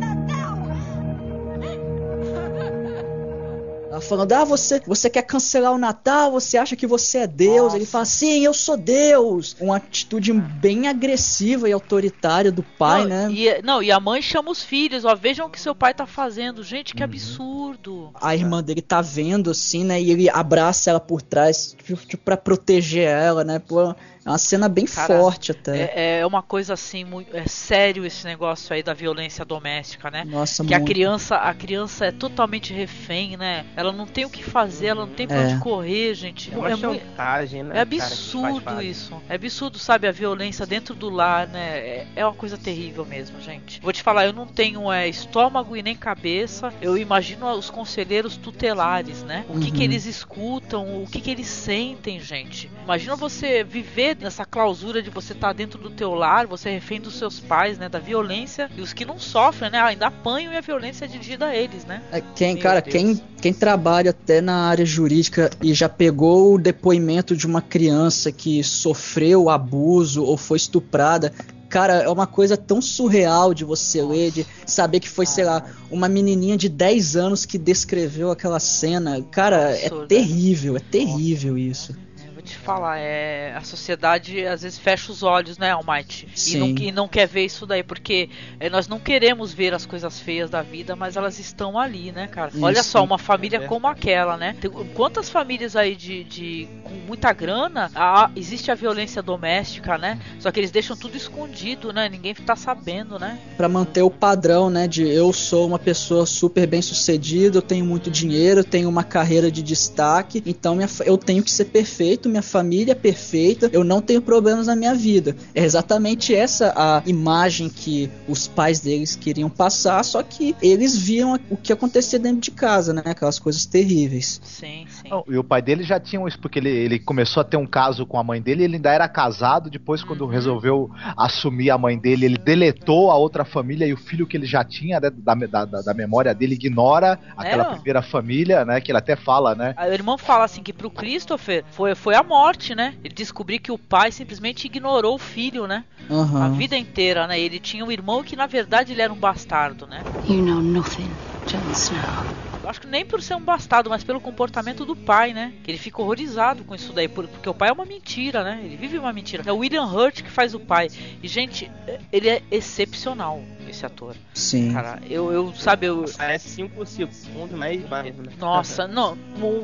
falando, ah, você, você quer cancelar o Natal, você acha que você é Deus. Nossa. Ele fala, sim, eu sou Deus. Uma atitude bem agressiva e autoritária do pai, não, né? E, não, e a mãe chama os filhos, ó, vejam o que seu pai tá fazendo. Gente, Uhum. que absurdo. A irmã dele tá vendo, assim, né? E ele abraça ela por trás, tipo, tipo pra proteger ela, né? Pô, é uma cena bem Cara, forte até. É, é uma coisa assim, muito, é sério esse negócio aí da violência doméstica, né? Nossa, que a muito. criança, a criança é totalmente refém, né? Ela não tem o que fazer, ela não tem pra É. onde correr, gente. É uma É, chantagem, né? é cara, absurdo fazem. isso. É absurdo, sabe, a violência dentro do lar, né? É, é uma coisa terrível mesmo, gente. Vou te falar, eu não tenho é, estômago e nem cabeça. Eu imagino os conselheiros tutelares, né? O que, Uhum. que eles escutam, o que, que eles sentem, gente. Imagina você viver nessa clausura de você estar dentro do teu lar, você é refém dos seus pais, né? Da violência. E os que não sofrem, né? Ainda apanham e a violência é dirigida a eles, né? É, Quem, Meu cara, Deus. quem, quem trabalha até na área jurídica e já pegou o depoimento de uma criança que sofreu abuso ou foi estuprada, cara, é uma coisa tão surreal de você ler, de saber que foi, sei lá, uma menininha de 10 anos que descreveu aquela cena. Cara, é terrível, é terrível isso. Te falar, é, a sociedade às vezes fecha os olhos, né, Almighty? E Sim. não, e não quer ver isso daí, porque é, nós não queremos ver as coisas feias da vida, mas elas estão ali, né, cara? Olha Isso. só, uma família É. como aquela, né? Tem- quantas famílias aí de, de- com muita grana, a- existe a violência doméstica, né? Só que eles deixam tudo escondido, né? Ninguém tá sabendo, né? Pra manter o padrão, né, de eu sou uma pessoa super bem sucedida, eu tenho muito dinheiro, eu tenho uma carreira de destaque, então minha eu tenho que ser perfeito, minha família é perfeita, eu não tenho problemas na minha vida. É exatamente essa a imagem que os pais deles queriam passar, só que eles viam o que acontecia dentro de casa, né, aquelas coisas terríveis. Sim. Não, e o pai dele já tinha isso, porque ele, ele começou a ter um caso com a mãe dele, ele ainda era casado, depois quando Uhum. resolveu assumir a mãe dele, ele deletou a outra família e o filho que ele já tinha né, da, da, da- da memória dele ignora aquela É. primeira família, né, que ele até fala, né, A irmã fala assim que pro Christopher foi, foi a morte, né? Ele descobriu que o pai simplesmente ignorou o filho, né? A Aham. vida inteira, né? Ele tinha um irmão que na verdade ele era um bastardo, né? You know nothing, Jon Snow. Acho que nem por ser um bastardo, mas pelo comportamento do pai, né? Que ele fica horrorizado com isso daí, por- porque o pai é uma mentira, né? Ele vive uma mentira. É o William Hurt que faz o pai. E, gente, ele é excepcional. Esse ator. Sim. Cara, eu, eu sabe, eu. Parece 5 segundos, mais, mais, né? Nossa, não.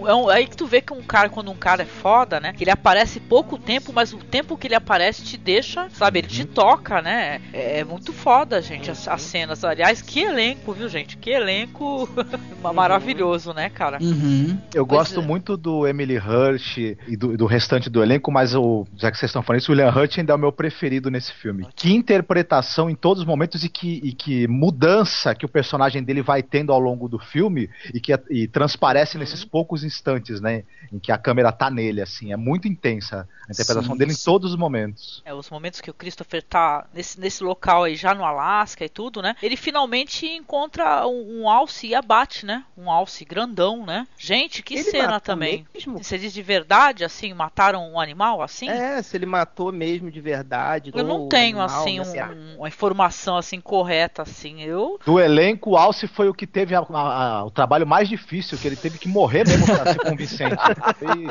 é um- aí que tu vê que um cara, quando um cara é foda, né? Que ele aparece pouco tempo, mas o tempo que ele aparece te deixa, sabe? Ele te toca, né? É, é muito foda, gente, as, as cenas. Aliás, que elenco, viu, gente? Que elenco maravilhoso, né, cara? Uhum. Eu Pois gosto é. muito do Emily Hirsch e do, do restante do elenco, mas o, já que vocês estão falando isso, o William Hurt ainda é o meu preferido nesse filme. Que interpretação em todos os momentos e que, e que mudança que o personagem dele vai tendo ao longo do filme e que e transparece nesses poucos instantes, né? Em que a câmera tá nele, assim. É muito intensa a interpretação Sim, dele em sim. todos os momentos. É, os momentos que o Christopher tá nesse, nesse local aí, já no Alasca e tudo, né? Ele finalmente encontra um, um alce e abate, né? Um alce grandão, né? Gente, que Ele cena também. mesmo? Você diz de verdade, assim, mataram um animal assim? É, se ele matou mesmo de verdade. Eu não tenho, animal, assim, né? um- uma informação, assim, correta, assim. Eu... Do elenco, o Alce foi o que teve a- a- a- o trabalho mais difícil, que ele teve que morrer mesmo pra ser convincente. Foi-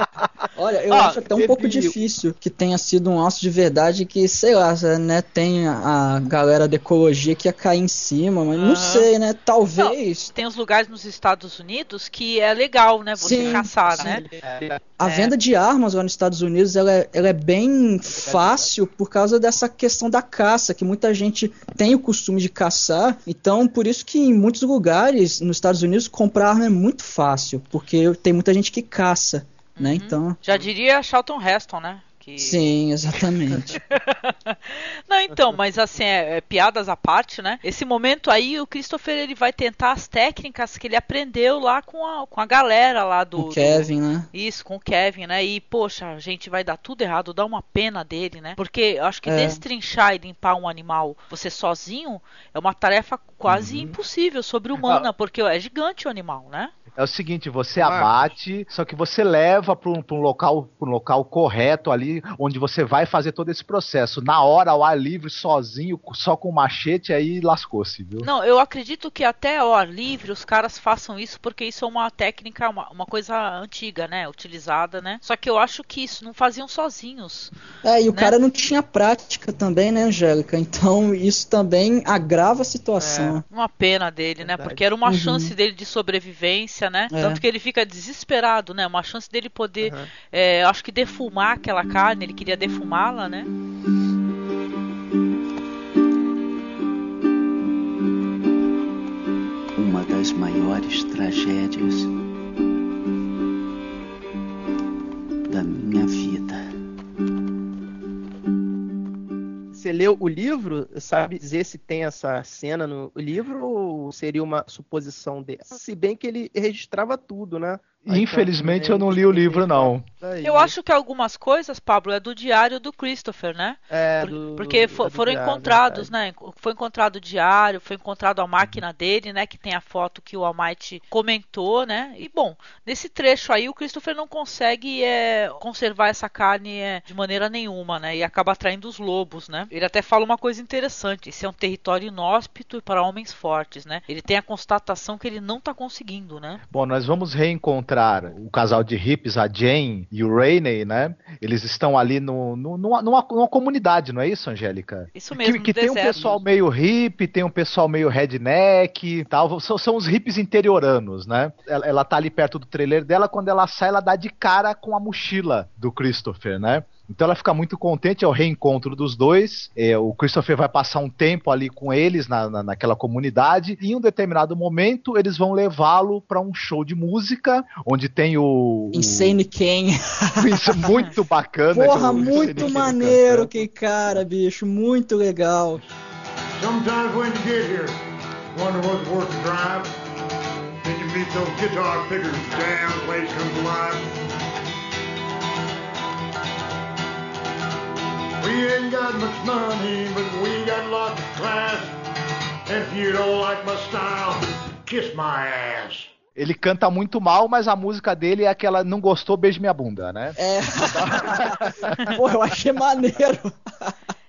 Olha, eu Ah, acho até um teve- pouco difícil que tenha sido um alce de verdade que, sei lá, né, tem a galera da ecologia que ia cair em cima, mas não Aham. sei, né? Talvez Tem os lugares nos Estados Unidos que é legal, né? Você Sim, caçar, sim. né? É, a É. venda de armas lá nos Estados Unidos ela é, ela é bem fácil por causa dessa questão da caça, que muita gente tem o costume de caçar, então por isso que em muitos lugares nos Estados Unidos comprar arma é muito fácil, porque tem muita gente que caça, né? Então, Já diria Charlton Heston, né? Que... sim, exatamente. Não, então, mas assim, é, é, piadas à parte, né? Esse momento aí, o Christopher ele vai tentar as técnicas que ele aprendeu lá com a, com a galera lá do. o Kevin, né? do- isso, com o Kevin, né? E, poxa, a gente vai dar tudo errado, dá uma pena dele, né? Porque eu acho que É. destrinchar e limpar um animal você sozinho é uma tarefa quase impossível, sobre-humana, porque é gigante o animal, né? É o seguinte, você abate, só que você leva para um, um local, pra um local correto ali, onde você vai fazer todo esse processo. Na hora, ao ar livre, sozinho, só com machete, aí lascou-se, viu? Não, eu acredito que até ao ar livre os caras façam isso porque isso é uma técnica, uma, uma coisa antiga, né? Utilizada, né? Só que eu acho que isso não faziam sozinhos. É, e o né? cara não tinha prática também, né, Angélica? Então isso também agrava a situação. Uma pena dele, né? Verdade. Porque era uma Uhum. chance dele de sobrevivência, né? É. Tanto que ele fica desesperado, né? Uma chance dele poder, Aham. é, acho que defumar aquela carne, ele queria defumá-la, né? Uma das maiores tragédias da minha vida. Você leu o livro, sabe dizer se tem essa cena no livro ou seria uma suposição dele? Se bem que ele registrava tudo, né? Infelizmente eu não li o livro, não. Eu acho que algumas coisas, Pablo, é do diário do Christopher, né? É, Por- do- porque do- fo- do foram diário, encontrados, verdade. né? Foi encontrado o diário, foi encontrado a máquina dele, né? Que tem a foto que o Almighty comentou, né? E bom, nesse trecho aí o Christopher não consegue é, conservar essa carne é, de maneira nenhuma, né? E acaba atraindo os lobos, né? Ele até fala uma coisa interessante: esse é um território inóspito para homens fortes, né? Ele tem a constatação que ele não tá conseguindo, né? Bom, nós vamos reencontrar o casal de hippies, a Jane e o Rainey, né? Eles estão ali no, no- numa, numa- comunidade, não é isso, Angélica? Isso mesmo, Que, que tem um pessoal meio hippie, tem um pessoal meio redneck e tal. São, são os hippies interioranos, né? Ela, ela tá ali perto do trailer dela, quando ela sai, ela dá de cara com a mochila do Christopher, né? Então ela fica muito contente, é o reencontro dos dois. É, o Christopher vai passar um tempo ali com eles na, na- naquela comunidade. E em um determinado momento eles vão levá-lo para um show de música, onde tem o. o- Insane Ken. Isso é muito bacana. Porra, o Insane muito Ken maneiro que cara, bicho, muito legal. Sometimes when you get here, wonder what's worth the drive. Then you meet those guitar pickers, jam, place comes alive. We ain't got much money, but we got lots of class. And if you don't like my style, kiss my ass. Ele canta muito mal, mas a música dele é aquela não gostou, beije minha bunda, né? É. Pô, eu achei maneiro.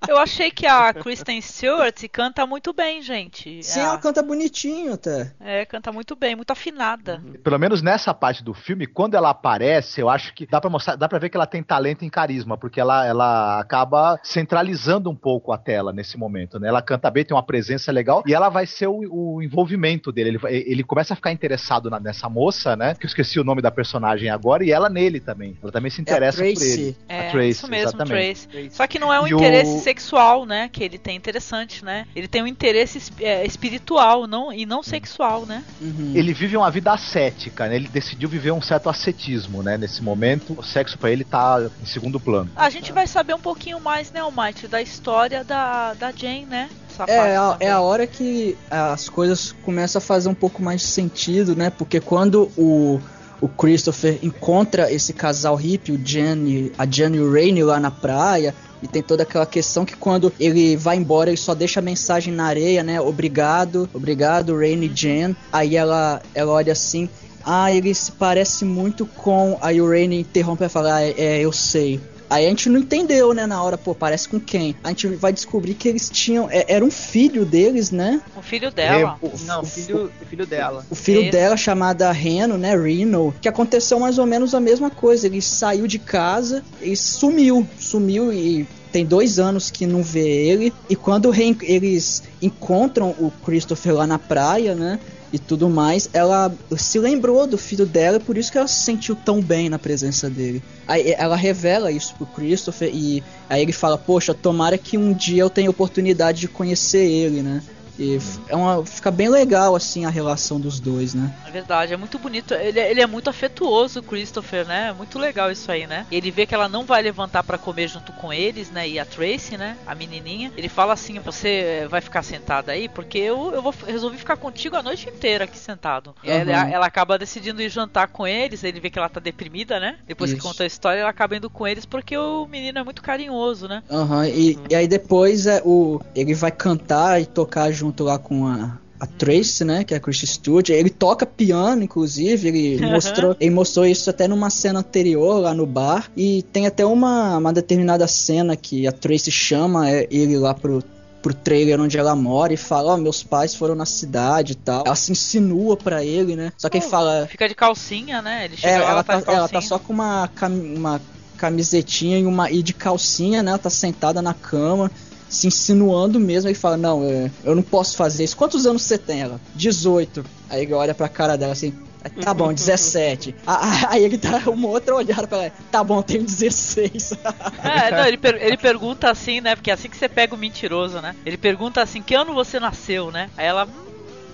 Eu achei que a Kristen Stewart canta muito bem, gente. Sim, é, ela canta bonitinho até. É, canta muito bem, muito afinada. Pelo menos nessa parte do filme, quando ela aparece, eu acho que dá pra mostrar, dá para ver que ela tem talento em carisma, porque ela, ela acaba centralizando um pouco a tela nesse momento, né? Ela canta bem, tem uma presença legal e ela vai ser o, o envolvimento dele. Ele, ele começa a ficar interessado na- nessa moça, né? Que eu esqueci o nome da personagem agora e ela nele também. Ela também se interessa por Tracy. ele. É, a Tracy, isso mesmo, exatamente. Trace. Só que não é um E o- interesse sexual, né? Que ele tem interessante, né? Ele tem um interesse es- é, espiritual não, e não sexual, né? Uhum. Ele vive uma vida ascética, né? Ele decidiu viver um certo ascetismo, né? Nesse momento, o sexo pra ele tá em segundo plano. A gente vai saber um pouquinho mais, né, Almighty, da história da, da Jane, né? É, parte a, é a hora que as coisas começam a fazer um pouco mais de sentido, né? Porque quando o, o Christopher encontra esse casal hippie, o Jen e, a Jen o Rainey lá na praia, e tem toda aquela questão que quando ele vai embora, ele só deixa a mensagem na areia, né? Obrigado, obrigado, Rainey e Jen. Aí ela, ela olha assim, ah, ele se parece muito com. Aí o Rainey interrompe e fala, ah, é, é, eu sei. Aí a gente não entendeu, né, na hora, pô, parece com quem? A gente vai descobrir que eles tinham. é- Era um filho deles, né? O filho dela. O, Não, o filho, o filho dela. o filho Isso. dela, chamada Reno, né, Reno, que aconteceu mais ou menos a mesma coisa. Ele saiu de casa e sumiu. Sumiu e tem dois anos que não vê ele. E quando eles encontram o Christopher lá na praia, né? E tudo mais, ela se lembrou do filho dela e por isso que ela se sentiu tão bem na presença dele. Aí ela revela isso pro Christopher e aí ele fala: Poxa, tomara que um dia eu tenha oportunidade de conhecer ele, né? E é uma, fica bem legal assim a relação dos dois, né? É verdade, é muito bonito. Ele, ele é muito afetuoso, o Christopher, né? É muito legal isso aí, né? E ele vê que ela não vai levantar pra comer junto com eles, né? E a Tracy, né? A menininha. Ele fala assim: Você eh, vai ficar sentada aí? Porque eu, eu vou resolvi ficar contigo a noite inteira aqui sentado. Aham. ela, ela acaba decidindo ir jantar com eles. Ele vê que ela tá deprimida, né? Depois que Isso. conta a história, ela acaba indo com eles porque o menino é muito carinhoso, né? Aham, e, e aí depois é, o, ele vai cantar e tocar junto lá com a, a Tracy, né, que é a Christy Stewart. Ele toca piano, inclusive, ele mostrou, ele mostrou isso até numa cena anterior lá no bar. E tem até uma, uma determinada cena que a Tracy chama é, ele lá pro pro trailer onde ela mora e fala, ó, meus pais foram na cidade e tal. Ela se insinua pra ele, né? Só que ele fala, Fica de calcinha, né? Ele chega é, ela, ela tá tá, ela tá só com uma, cam- uma camisetinha e, uma, e de calcinha, né? Ela tá sentada na cama, se insinuando mesmo. E fala: Não, é, eu não posso fazer isso. Quantos anos você tem? Ela? 18. Aí ele olha pra cara dela assim. Tá bom, 17. Ah, ah, Aí ele dá uma outra olhada pra ela. Tá bom, tenho 16. É, não, ele, per- ele pergunta assim, né? Porque é assim que você pega o mentiroso, né? Ele pergunta assim, que ano você nasceu, né? Aí ela.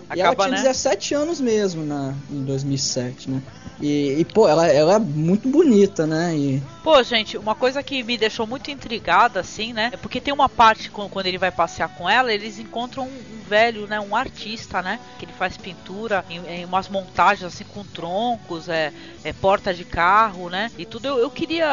Hum, e ela acaba, tinha né? 17 anos mesmo na, em 2007, né? E, e, pô, ela, ela é muito bonita, né? E, Pô, gente, uma coisa que me deixou muito intrigada, assim, né? É porque tem uma parte com- quando ele vai passear com ela, eles encontram um, um velho, né? Um artista, né? Que ele faz pintura em, em umas montagens assim com troncos, é, é porta de carro, né? E tudo. Eu, eu queria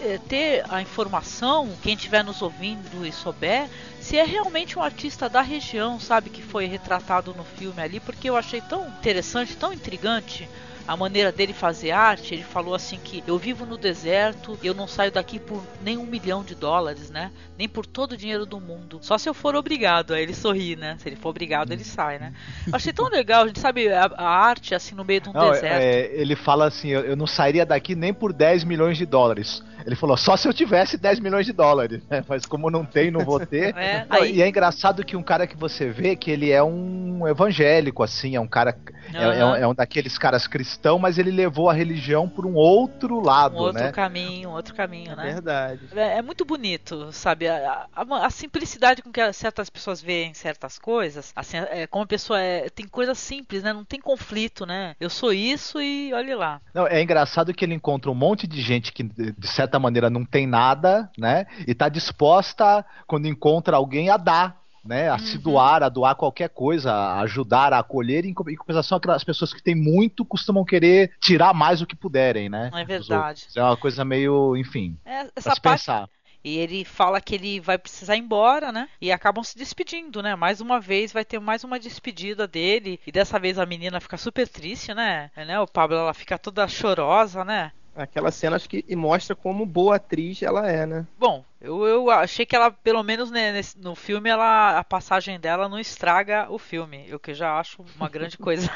é, ter a informação, quem estiver nos ouvindo e souber, se é realmente um artista da região, sabe, que foi retratado no filme ali, porque eu achei tão interessante, tão intrigante a maneira dele fazer arte. Ele falou assim que eu vivo no deserto, eu não saio daqui por nem um milhão de dólares, né? Nem por todo o dinheiro do mundo. Só se eu for obrigado. Aí ele sorri, né? Se ele for obrigado, ele sai, né? Eu achei tão legal, a gente sabe a, a arte assim no meio de um Não, deserto. é, ele fala assim: eu, eu não sairia daqui nem por 10 milhões de dólares. Ele falou, só se eu tivesse 10 milhões de dólares, né? Mas como não tem, não vou ter. É, Não, aí- E é engraçado que um cara que você vê que ele é um evangélico, assim, é um cara. é- É, um, é um daqueles caras cristão, mas ele levou a religião por um outro lado, um outro né? caminho, um outro caminho, né? Verdade. É, é muito bonito, sabe? A, a- a simplicidade com que certas pessoas veem certas coisas. Assim, é, como a pessoa é, tem coisas simples, né? Não tem conflito, né? Eu sou isso e olhe lá. Não, é engraçado que ele encontra um monte de gente que, de de certa maneira, não tem nada, né? E tá disposta, quando encontra alguém, a dar. Né, a se doar, a doar qualquer coisa, a ajudar, a acolher, em co- em compensação, aquelas pessoas que têm muito costumam querer tirar mais do que puderem, né? É verdade. É uma coisa meio, enfim, É, essa parte. pensar. E ele fala que ele vai precisar ir embora, né? E acabam se despedindo, né? Mais uma vez vai ter mais uma despedida dele. E dessa vez a menina fica super triste, né? É, né? O Pablo ela fica toda chorosa, né? Aquela cena acho que mostra como boa atriz ela é, né? Bom, eu, eu achei que ela, pelo menos né, nesse, no filme, ela, a passagem dela não estraga o filme, o que eu já acho uma grande coisa.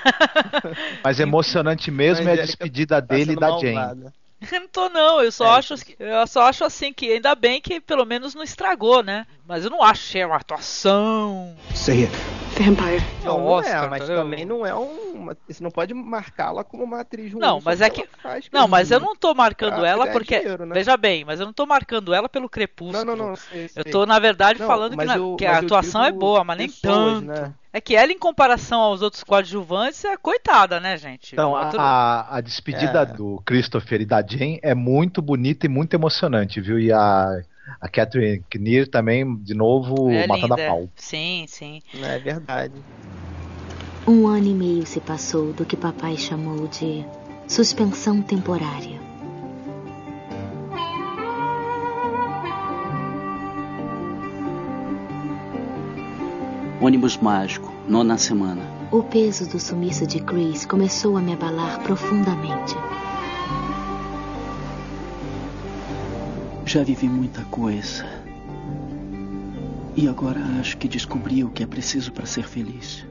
Mas emocionante mesmo é a despedida Tá dele e da Jane. Eu não tô não, eu só acho eu só acho assim que ainda bem que pelo menos não estragou, né? Mas eu não acho que é uma atuação. Say it. Vampire. Não, não Oscar, é, mas entendeu? também não é uma. Você não pode marcá-la como uma atriz ruim. Não, mas é que faz Não, mas eu não tô marcando ela porque dinheiro, né? veja bem, mas eu não tô marcando ela pelo crepúsculo. Não, não, não. sei, Eu sei. tô na verdade Não, falando que, na- eu- que a eu atuação é boa, mas nem pessoas, tanto. né? É que ela em comparação aos outros coadjuvantes é coitada, né, gente? Então, Outro- a, a despedida É. do Christopher e da Jane é muito bonita e muito emocionante, viu? E a, a Catherine Kinnear também, de novo, é matando linda. a pau. Sim, sim. É verdade. Um ano e meio se passou do que papai chamou de suspensão temporária. Ônibus mágico, nona semana. O peso do sumiço de Chris começou a me abalar profundamente. Já vivi muita coisa. E agora acho que descobri o que é preciso para ser feliz.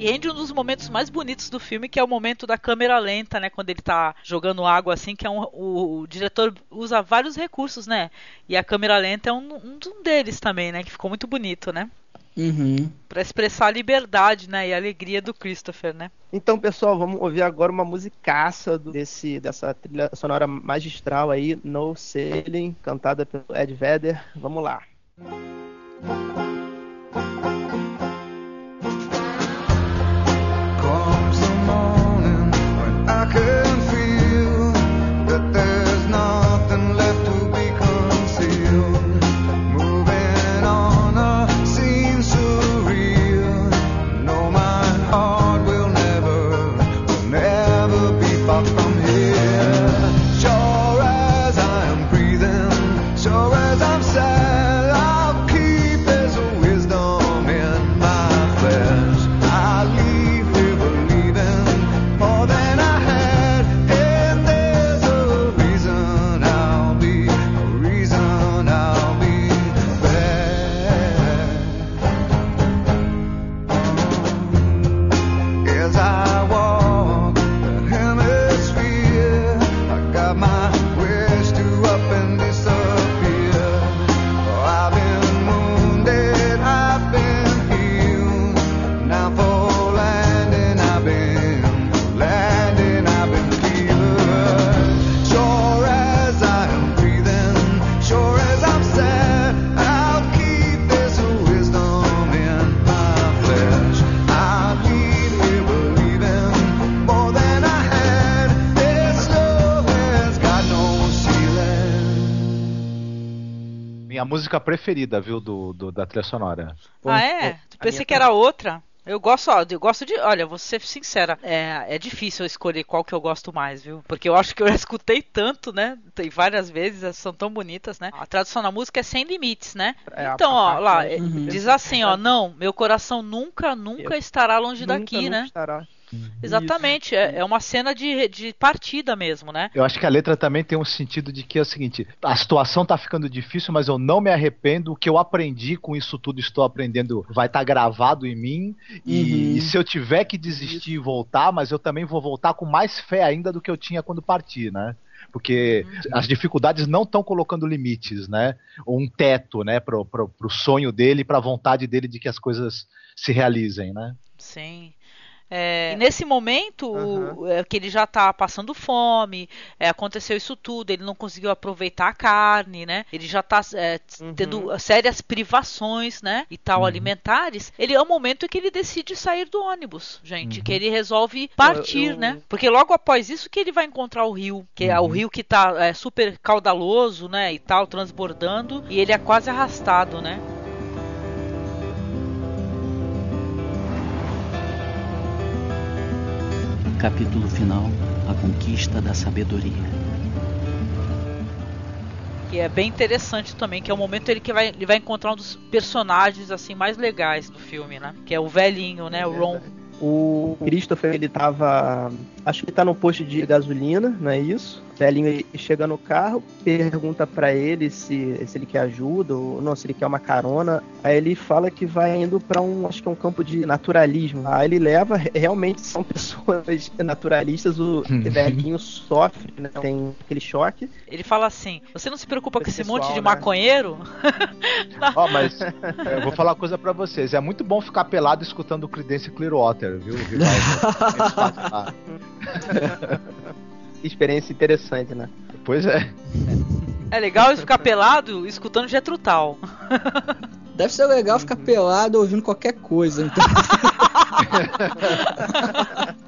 E rende um dos momentos mais bonitos do filme, que é o momento da câmera lenta, né? Quando ele tá jogando água assim, que é um, o, o diretor usa vários recursos, né? E a câmera lenta é um, um deles também, né? Que ficou muito bonito, né? Uhum. Pra expressar a liberdade, né? E a alegria do Christopher, né? Então, pessoal, vamos ouvir agora uma musicaça do- desse, dessa trilha sonora magistral aí, No Sailing, cantada pelo Ed Vedder. Vamos lá. Comes Minha música preferida, viu, do, do- da trilha sonora. ah, é? Pensei que era outra. Eu gosto, ó, eu gosto de. Olha, vou ser sincera. É, é difícil eu escolher qual que eu gosto mais, viu? Porque eu acho que eu já escutei tanto, né? Tem várias vezes, elas são tão bonitas, né? A tradução da música é sem limites, né? É, a- então, a ó, lá, difícil. diz assim, ó, não, meu coração nunca, nunca estará longe Nunca, daqui, nunca né? estará. Exatamente, é, é uma cena de, de partida mesmo, né? Eu acho que a letra também tem um sentido de que é o seguinte: a situação tá ficando difícil, mas eu não me arrependo. O que eu aprendi com isso tudo, estou aprendendo, vai estar gravado em mim. E, Uhum. e se eu tiver que desistir e voltar, mas eu também vou voltar com mais fé ainda do que eu tinha quando parti, né? Porque as dificuldades não estão colocando limites, né? Ou um teto, né, pro, pro, pro sonho dele, pra vontade dele de que as coisas se realizem, né? Sim. É, nesse momento o- é, que ele já tá passando fome, é, aconteceu isso tudo, ele não conseguiu aproveitar a carne, né? Ele já tá é, tendo sérias privações, né? E tal, alimentares. Ele é o momento em que ele decide sair do ônibus, gente. Que ele resolve partir, eu- né? Porque logo após isso que ele vai encontrar o rio, que é o rio que tá é, super caudaloso, né? E tal, transbordando, e ele é quase arrastado, né? Capítulo final: A conquista da sabedoria. Que é bem interessante também, que é o momento ele que vai, ele vai encontrar um dos personagens assim mais legais do filme, né? Que é o velhinho, né? O Ron, O Christopher, ele tava. Acho que ele tá no posto de gasolina, não é isso? O velhinho chega no carro, pergunta pra ele se, se ele quer ajuda ou não, se ele quer uma carona. Aí ele fala que vai indo pra um, acho que é um campo de naturalismo. Aí ele leva, realmente são pessoas naturalistas, o velhinho sofre, né? Tem aquele choque. Ele fala assim: Você não se preocupa com esse Pessoal, monte de né? maconheiro? Ó, mas eu vou falar uma coisa pra vocês. É muito bom ficar pelado escutando o Creedence Clearwater, viu? Revival. Experiência interessante, né? pois é. É legal ficar pelado escutando Jetrutal. Deve ser legal ficar pelado ouvindo qualquer coisa. Então,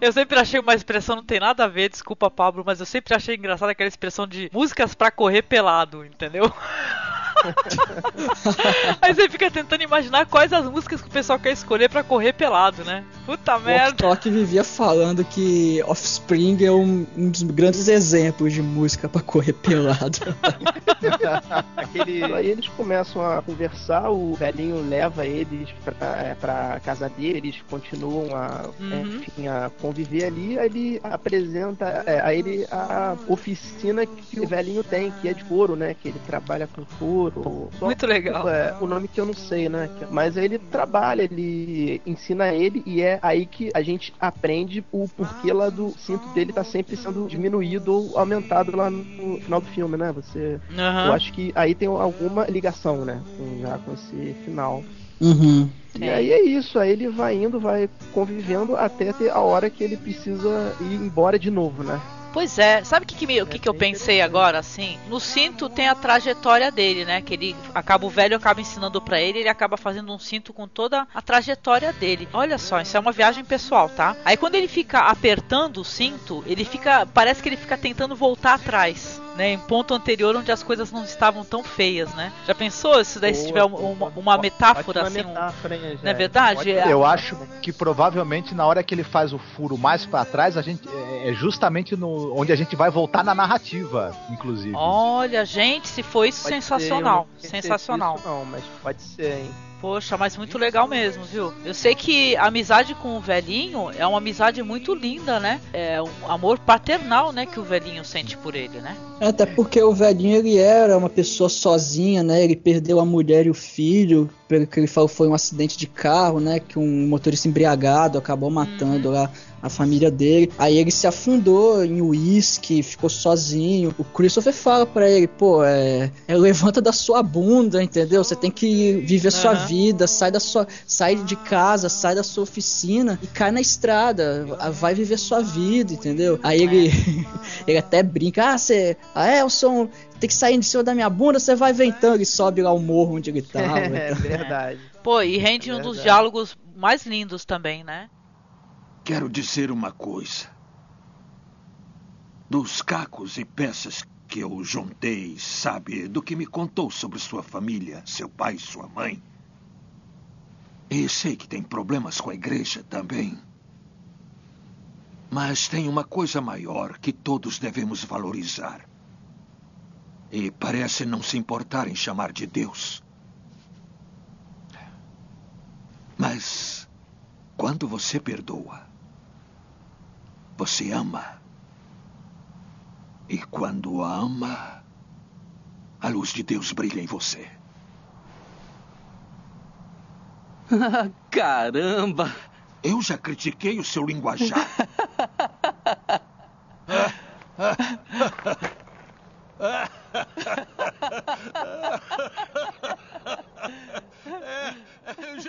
Eu sempre achei uma expressão, não tem nada a ver, desculpa, Pablo, mas eu sempre achei engraçada aquela expressão de músicas pra correr pelado, entendeu? Aí você fica tentando imaginar quais as músicas que o pessoal quer escolher pra correr pelado, né? Puta o merda. Tok vivia falando que Offspring é um, um dos grandes exemplos de música pra correr pelado. Aquele... Aí eles começam a conversar, o velhinho leva eles pra, é, pra casa dele, eles continuam a, Uhum. enfim, a conviver ali, aí ele apresenta é, a ele a oficina que o velhinho tem, que é de couro, né? Que ele trabalha com couro. Só- Muito legal. É, o nome que eu não sei, né? Mas ele trabalha, ele ensina ele e é aí que a gente aprende o porquê lá do cinto dele tá sempre sendo diminuído ou aumentado lá no final do filme, né? Você Aham. eu acho que aí tem alguma ligação, né? Com, já com esse final. Uhum. E aí é isso, aí ele vai indo, vai convivendo até ter a hora que ele precisa ir embora de novo, né? Pois é, sabe o que, que, me- que, que eu pensei agora, assim? No cinto tem a trajetória dele, né? Que ele acaba, o velho acaba ensinando pra ele, ele acaba fazendo um cinto com toda a trajetória dele. Olha só, isso é uma viagem pessoal, tá? Aí quando ele fica apertando o cinto, ele fica. Parece que ele fica tentando voltar atrás. Né, em ponto anterior onde as coisas não estavam tão feias, né? Já pensou se daí se Boa, tiver uma, uma, uma metáfora Ótima assim? um- metáfora, hein, não é verdade? É- Eu acho que provavelmente na hora que ele faz o furo mais pra trás, a gente é justamente no onde a gente vai voltar na narrativa, inclusive. Olha, gente, se foi isso Pode sensacional. ser, sensacional. certeza Não, mas pode ser, hein? Poxa, mas muito legal mesmo, viu? Eu sei que a amizade com o velhinho é uma amizade muito linda, né? É um amor paternal, né, que o velhinho sente por ele, né? Até porque o velhinho ele era uma pessoa sozinha, né? Ele perdeu a mulher e o filho, pelo que ele falou foi um acidente de carro, né? Que um motorista embriagado acabou matando lá a família dele. Aí ele se afundou em uísque, ficou sozinho. O Christopher fala pra ele, pô, é, é, levanta da sua bunda, entendeu? Você tem que viver sua Aham. vida, sai da sua, sai de casa, sai da sua oficina e cai na estrada, vai viver sua vida, entendeu? Aí ele ele até brinca, ah, você, ah, é, eu sou um, tem que sair de cima da minha bunda, você vai ventando, ele sobe lá o morro onde ele tava. é então. verdade. Pô, e rende um dos diálogos mais lindos também, né? Quero dizer uma coisa. Dos cacos e peças que eu juntei, sabe, do que me contou sobre sua família, seu pai sua mãe. E sei que tem problemas com a igreja também. Mas tem uma coisa maior que todos devemos valorizar. E parece não se importar em chamar de Deus. Mas quando você perdoa, você ama. E quando ama, a luz de Deus brilha em você. Caramba! Eu já critiquei o seu linguajar.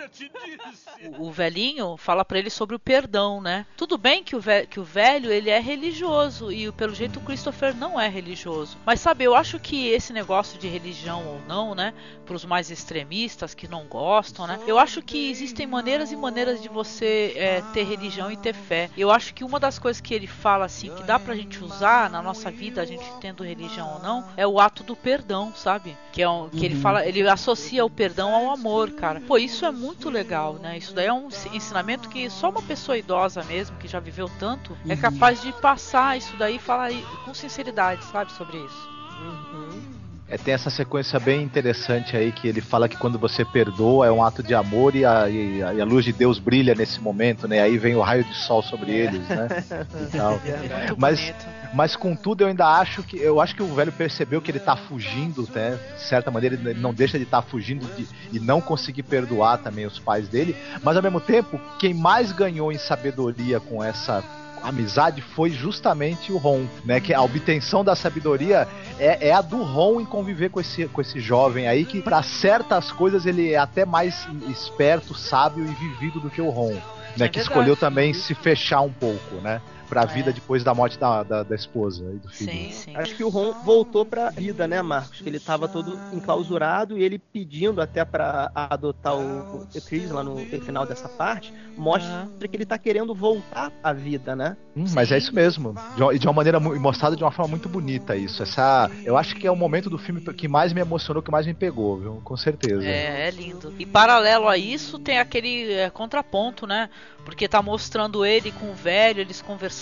eu te disse. O, o velhinho fala pra ele sobre o perdão, né? Tudo bem que o, ve- que o velho ele é religioso e pelo jeito o Christopher não é religioso. Mas sabe, eu acho que esse negócio de religião ou não, né? Pros mais extremistas que não gostam, né? Eu acho que existem maneiras e maneiras de você é, ter religião e ter fé. Eu acho que uma das coisas que ele fala assim que dá pra gente usar na nossa vida, a gente tendo religião ou não, é o ato do perdão, sabe? Que é um, que ele Uhum. fala, ele associa o perdão ao amor, cara. Pô, isso é muito legal, né? Isso daí é um ens- ensinamento que só uma pessoa idosa mesmo, que já viveu tanto, é capaz de passar isso daí e falar com sinceridade, sabe, sobre isso. Uhum. É, tem essa sequência bem interessante aí que ele fala que quando você perdoa é um ato de amor e a, e a, e a luz de Deus brilha nesse momento, né? Aí vem o raio de sol sobre eles, né? E tal. Mas, mas contudo eu ainda acho que eu acho que o velho percebeu que ele tá fugindo, né? De certa maneira ele não deixa de estar tá fugindo de, e não conseguir perdoar também os pais dele, mas ao mesmo tempo quem mais ganhou em sabedoria com essa amizade foi justamente o Ron, né? Que a obtenção da sabedoria é, é a do Ron em conviver com esse, com esse jovem aí, que para certas coisas ele é até mais esperto, sábio e vivido do que o Ron. Né, É que verdade. escolheu também se fechar um pouco, né? Pra É. vida depois da morte da, da, da esposa e do filho. Sim, sim. Acho que o Ron voltou pra vida, né, Marcos? Que ele tava todo enclausurado e ele pedindo até pra adotar o, o Chris lá no final dessa parte, mostra que ele tá querendo voltar à vida, né? Hum, mas é isso mesmo. De E de uma maneira mostrada de uma forma muito bonita isso. Essa, eu acho que é o momento do filme que mais me emocionou, que mais me pegou, viu? Com certeza. É, é lindo. E paralelo a isso tem aquele é, contraponto, né? Porque tá mostrando ele com o velho, eles conversando,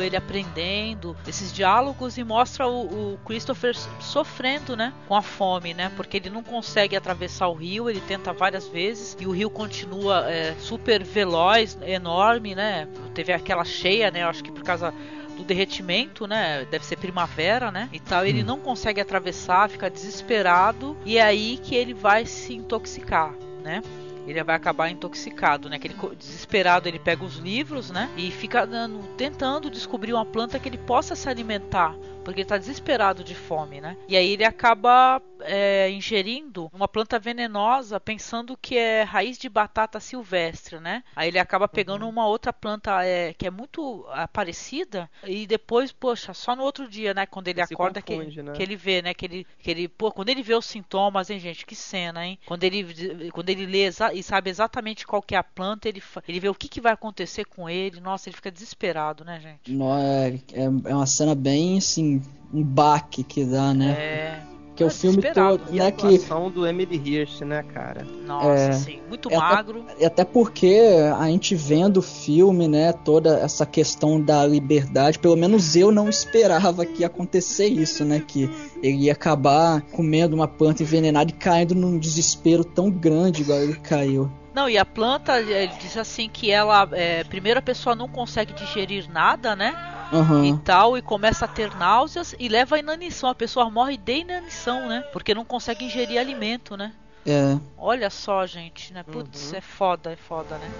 ele aprendendo, esses diálogos e mostra o, o Christopher sofrendo, né? Com a fome, né? Porque ele não consegue atravessar o rio, ele tenta várias vezes e o rio continua é, super veloz, enorme, né? Teve aquela cheia, né? Acho que por causa do derretimento, né? Deve ser primavera, né? E tal, ele não consegue atravessar, fica desesperado e é aí que ele vai se intoxicar, né? Ele vai acabar intoxicado, né? Que ele, desesperado, ele pega os livros, né? E fica tentando descobrir uma planta que ele possa se alimentar, porque ele está desesperado de fome, né? E aí ele acaba é, ingerindo uma planta venenosa, pensando que é raiz de batata silvestre, né? Aí ele acaba pegando uma outra planta é, que é muito parecida e depois, poxa, só no outro dia, né? Quando ele Se acorda confunde, que, né? que ele vê, né? Que ele, que ele, pô, quando ele vê os sintomas, hein, gente, que cena, hein? Quando ele, quando ele lê e sabe exatamente qual que é a planta, ele, ele vê o que, que vai acontecer com ele. Nossa, ele fica desesperado, né, gente? É, é, é uma cena bem assim, um baque que dá, né? É. Que é o filme desesperado. todo, E a né? Que do Emily Hirsch, né, cara? Nossa, É. sim, muito É até- magro. E até porque a gente vendo o filme, né, toda essa questão da liberdade, pelo menos eu não esperava que ia acontecer isso, né, que ele ia acabar comendo uma planta envenenada e caindo num desespero tão grande igual ele caiu. Não, e a planta, ele diz assim que ela, é, primeiro a pessoa não consegue digerir nada, né? Aham. E tal, e começa a ter náuseas e leva a inanição. A pessoa morre de inanição, né? Porque não consegue ingerir alimento, né? É. Olha só, gente, né? Putz, é foda, é foda, né?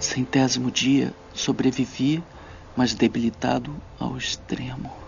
Centésimo dia, sobrevivi, mas debilitado ao extremo.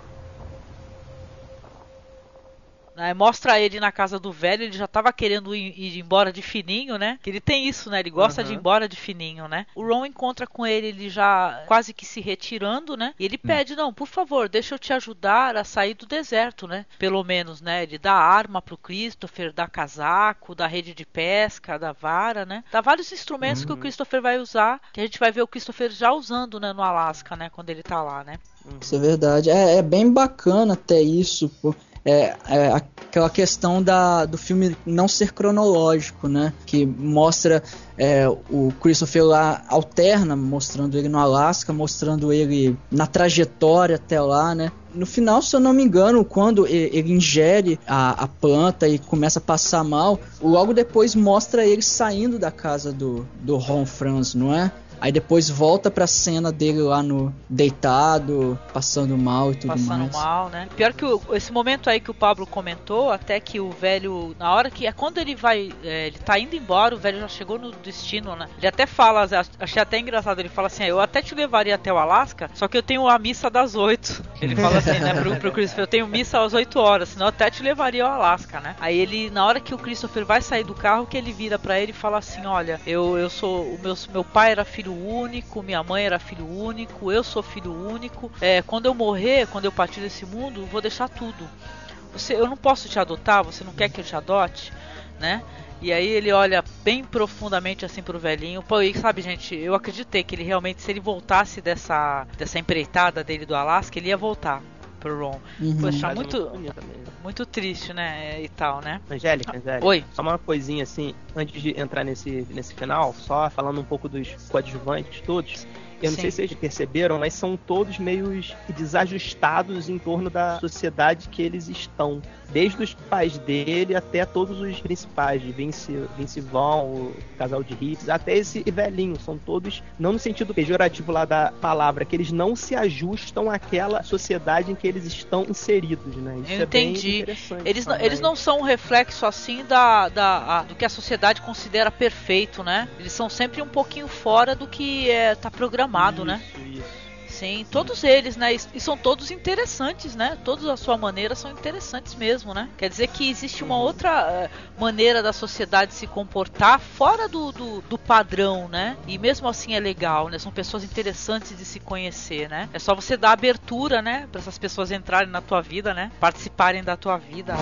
Aí mostra ele na casa do velho, ele já tava querendo ir, ir embora de fininho, né? Que ele tem isso, né? Ele gosta de ir embora de fininho, né? O Ron encontra com ele, ele já quase que se retirando, né? E ele pede, não, por favor, deixa eu te ajudar a sair do deserto, né? Pelo menos, né? Ele dá arma pro Christopher, dá casaco, dá rede de pesca, dá vara, né? Dá vários instrumentos que o Christopher vai usar, que a gente vai ver o Christopher já usando, né? No Alasca, né? Quando ele tá lá, né? Isso é verdade. É, é bem bacana até isso, pô. É, é aquela questão da, do filme não ser cronológico, né? Que mostra é, o Christopher lá alterna, mostrando ele no Alasca, mostrando ele na trajetória até lá, né? No final, se eu não me engano, quando ele ingere a, a planta e começa a passar mal, logo depois mostra ele saindo da casa do, do Ron Franz, não é? Aí depois volta pra cena dele lá no deitado, passando mal e tudo passando mais. mal, né? Pior que o- esse momento aí que o Pablo comentou, até que o velho, na hora que é quando ele vai, é, ele tá indo embora, o velho já chegou no destino, né? Ele até fala, ach- achei até engraçado, ele fala assim, "Ah, eu até te levaria até o Alasca, só que eu tenho a missa das oito. Ele fala assim, né, pro, pro Christopher, eu tenho missa às 8 horas, senão eu até te levaria ao Alasca, né? Aí ele, na hora que o Christopher vai sair do carro, que ele vira pra ele e fala assim, olha, eu, eu sou, o meu, meu pai era filho único, minha mãe era filho único, eu sou filho único, é, quando eu morrer, quando eu partir desse mundo, vou deixar tudo. Você, eu não posso te adotar, você não quer que eu te adote, né? E aí ele olha bem profundamente assim pro velhinho. Pô, e sabe, gente, eu acreditei que ele realmente, se ele voltasse dessa, dessa empreitada dele do Alasca, ele ia voltar pro Ron. Uhum. Poxa, muito, muito triste, né? E tal, né? Angélica, Angélica. Oi. Só uma coisinha assim, antes de entrar nesse, nesse final, só falando um pouco dos coadjuvantes todos. Eu não Sim. sei se vocês perceberam, mas são todos meio desajustados em torno da sociedade que eles estão. Desde os pais dele até todos os principais, de Vince, Vince Vaughn, o casal de hits, até esse velhinho. São todos, não no sentido pejorativo lá da palavra, que eles não se ajustam àquela sociedade em que eles estão inseridos, né? Isso Eu é entendi. Eles não, eles não são um reflexo assim da, da a- do que a sociedade considera perfeito, né? Eles são sempre um pouquinho fora do que é, tá programado, né? Isso, isso. Sim, todos eles, né? E, são todos interessantes, né? Todos à sua maneira são interessantes mesmo, né? Quer dizer que existe uma outra eh, maneira da sociedade se comportar fora do, do, do padrão, né? E mesmo assim é legal, né? São pessoas interessantes de se conhecer, né? É só você dar abertura, né? Para essas pessoas entrarem na tua vida, né? Participarem da tua vida.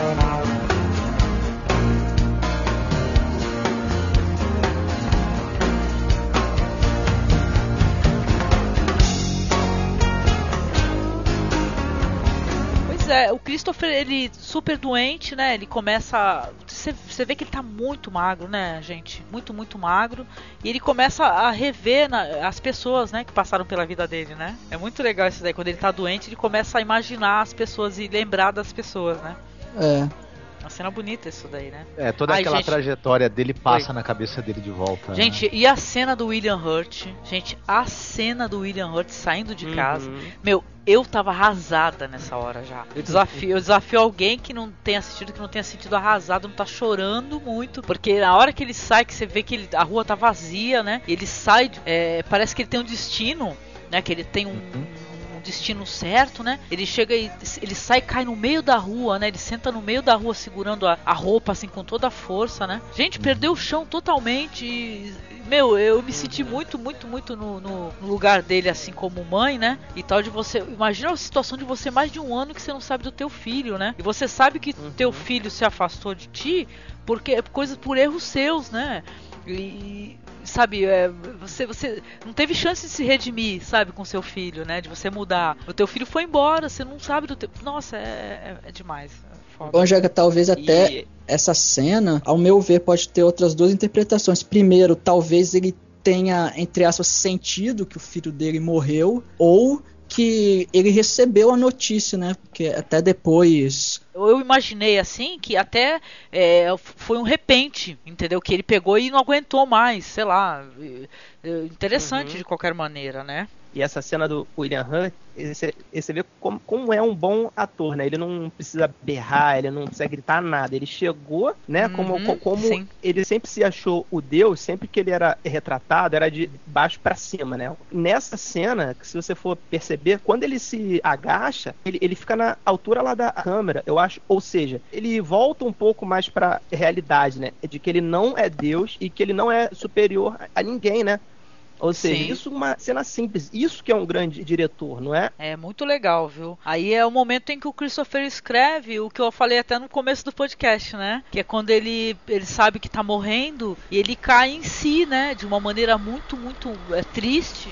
Pois é, o Christopher, ele super doente, né? Ele começa. Você vê que ele tá muito magro, né, gente? Muito, muito magro. E ele começa a rever na- as pessoas, né, que passaram pela vida dele, né? É muito legal isso daí. Quando ele tá doente, ele começa a imaginar as pessoas e lembrar das pessoas, né? É. Uma cena bonita isso daí, né? É, toda Ai, aquela gente. trajetória dele passa Oi. na cabeça dele de volta. né? Gente, e a cena do William Hurt? Gente, a cena do William Hurt saindo de casa. Uhum. Meu, eu tava arrasada nessa hora já. Eu desafio, eu desafio alguém que não tenha assistido, que não tenha sentido arrasado, não tá chorando muito. Porque na hora que ele sai, que você vê que ele- a rua tá vazia, né? E ele sai, é, parece que ele tem um destino, né? Que ele tem um. um destino certo, né? Ele chega e ele sai e cai no meio da rua, né? Ele senta no meio da rua segurando a, a roupa assim com toda a força, né? Gente, perdeu o chão totalmente. e, meu, eu me senti muito, muito, muito no, no- lugar dele, assim como mãe, né? E tal de você. Imagina a situação de você mais de um ano que você não sabe do teu filho, né? E você sabe que teu filho se afastou de ti porque coisas por erros seus, né? E sabe, é, você, você não teve chance de se redimir, sabe, com seu filho, né? De você mudar. O teu filho foi embora, você não sabe do teu. Nossa, é, é, é demais. É foda. Bom, Jaga, talvez até E- essa cena, ao meu ver, pode ter outras duas interpretações. Primeiro, talvez ele tenha, entre aspas, sentido que o filho dele morreu, ou que ele recebeu a notícia, né? Porque até depois. Eu imaginei assim que até é, foi um repente, entendeu? Que ele pegou e não aguentou mais, sei lá. É, é, Interessante Uhum. de qualquer maneira, né? E essa cena do William Hunt, você, vê como, como é um bom ator, né? Ele não precisa berrar, ele não precisa gritar nada. Ele chegou, né? como Uhum, co- como sim. ele sempre se achou o Deus, sempre que ele era retratado, era de baixo pra cima, né? Nessa cena, que se você for perceber, quando ele se agacha, ele, ele fica na altura lá da câmera, eu acho. Ou seja, ele volta um pouco mais pra realidade, né? De que ele não é Deus e que ele não é superior a ninguém, né? Ou seja, Sim. isso é uma cena simples. Isso que é um grande diretor, não é? É muito legal, viu? Aí é o momento em que o Christopher escreve o que eu falei até no começo do podcast, né? Que é quando ele, ele sabe que tá morrendo e ele cai em si, né? De uma maneira muito, muito é, triste.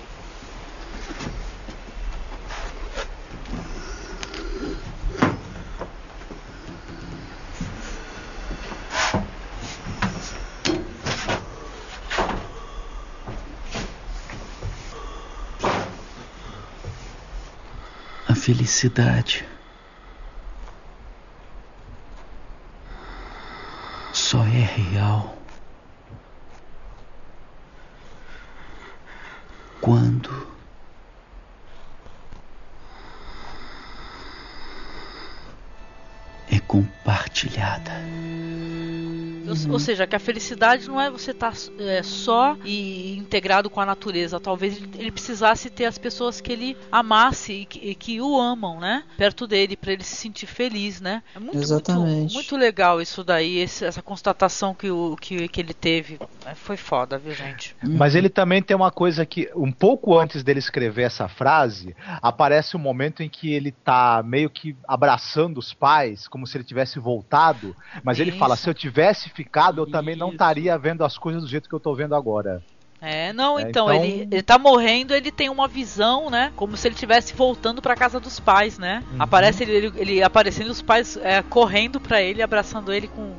A felicidade só é real quando é compartilhada. Ou, ou seja, que a felicidade não é você estar só e integrado com a natureza. Talvez ele, ele precisasse ter as pessoas que ele amasse e que, e que o amam, né? Perto dele, para ele se sentir feliz, né? É muito, Exatamente. muito, muito legal isso daí, esse- essa constatação que, o, que, que ele teve. É, Foi foda, viu, gente? Mas ele também tem uma coisa que, um pouco antes dele escrever essa frase, aparece um momento em que ele tá meio que abraçando os pais, como se ele tivesse voltado, mas ele Isso. fala: se eu tivesse ficado, eu também não estaria vendo as coisas do jeito que eu tô vendo agora. É, não, É, então, então- Ele, ele tá morrendo, ele tem uma visão, né? Como se ele estivesse voltando pra casa dos pais, né? Uhum. Aparece ele, ele, ele aparecendo os pais é, correndo pra ele, abraçando ele com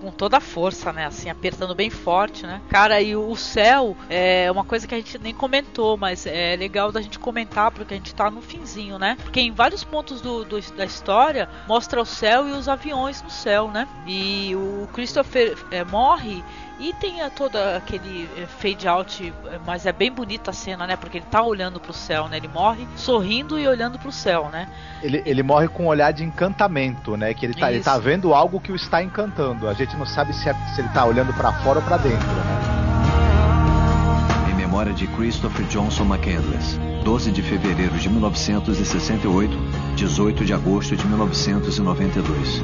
com toda a força, né? Assim, apertando bem forte, né? Cara, e o céu é uma coisa que a gente nem comentou, mas é legal da gente comentar porque a gente tá no finzinho, né? Porque em vários pontos do, do da história mostra o céu e os aviões no céu, né? E o Christopher é, morre e tem a, todo aquele eh, fade out, eh, mas é bem bonita a cena, né? Porque ele tá olhando pro céu, né? Ele morre sorrindo e olhando pro céu, né? Ele, ele morre com um olhar de encantamento, né? Que ele tá, ele tá vendo algo que o está encantando. A gente não sabe se, é, se ele tá olhando para fora ou para dentro, né? Em memória de Christopher Johnson McCandless, 12 de fevereiro de 1968, 18 de agosto de 1992.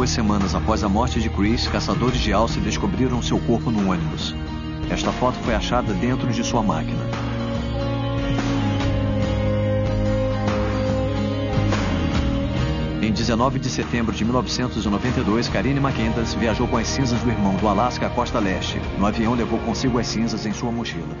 Duas semanas após a morte de Chris, caçadores de alce descobriram seu corpo no ônibus. Esta foto foi achada dentro de sua máquina. Em 19 de setembro de 1992, Karine McIntyre viajou com as cinzas do irmão do Alasca à costa leste. No avião levou consigo as cinzas em sua mochila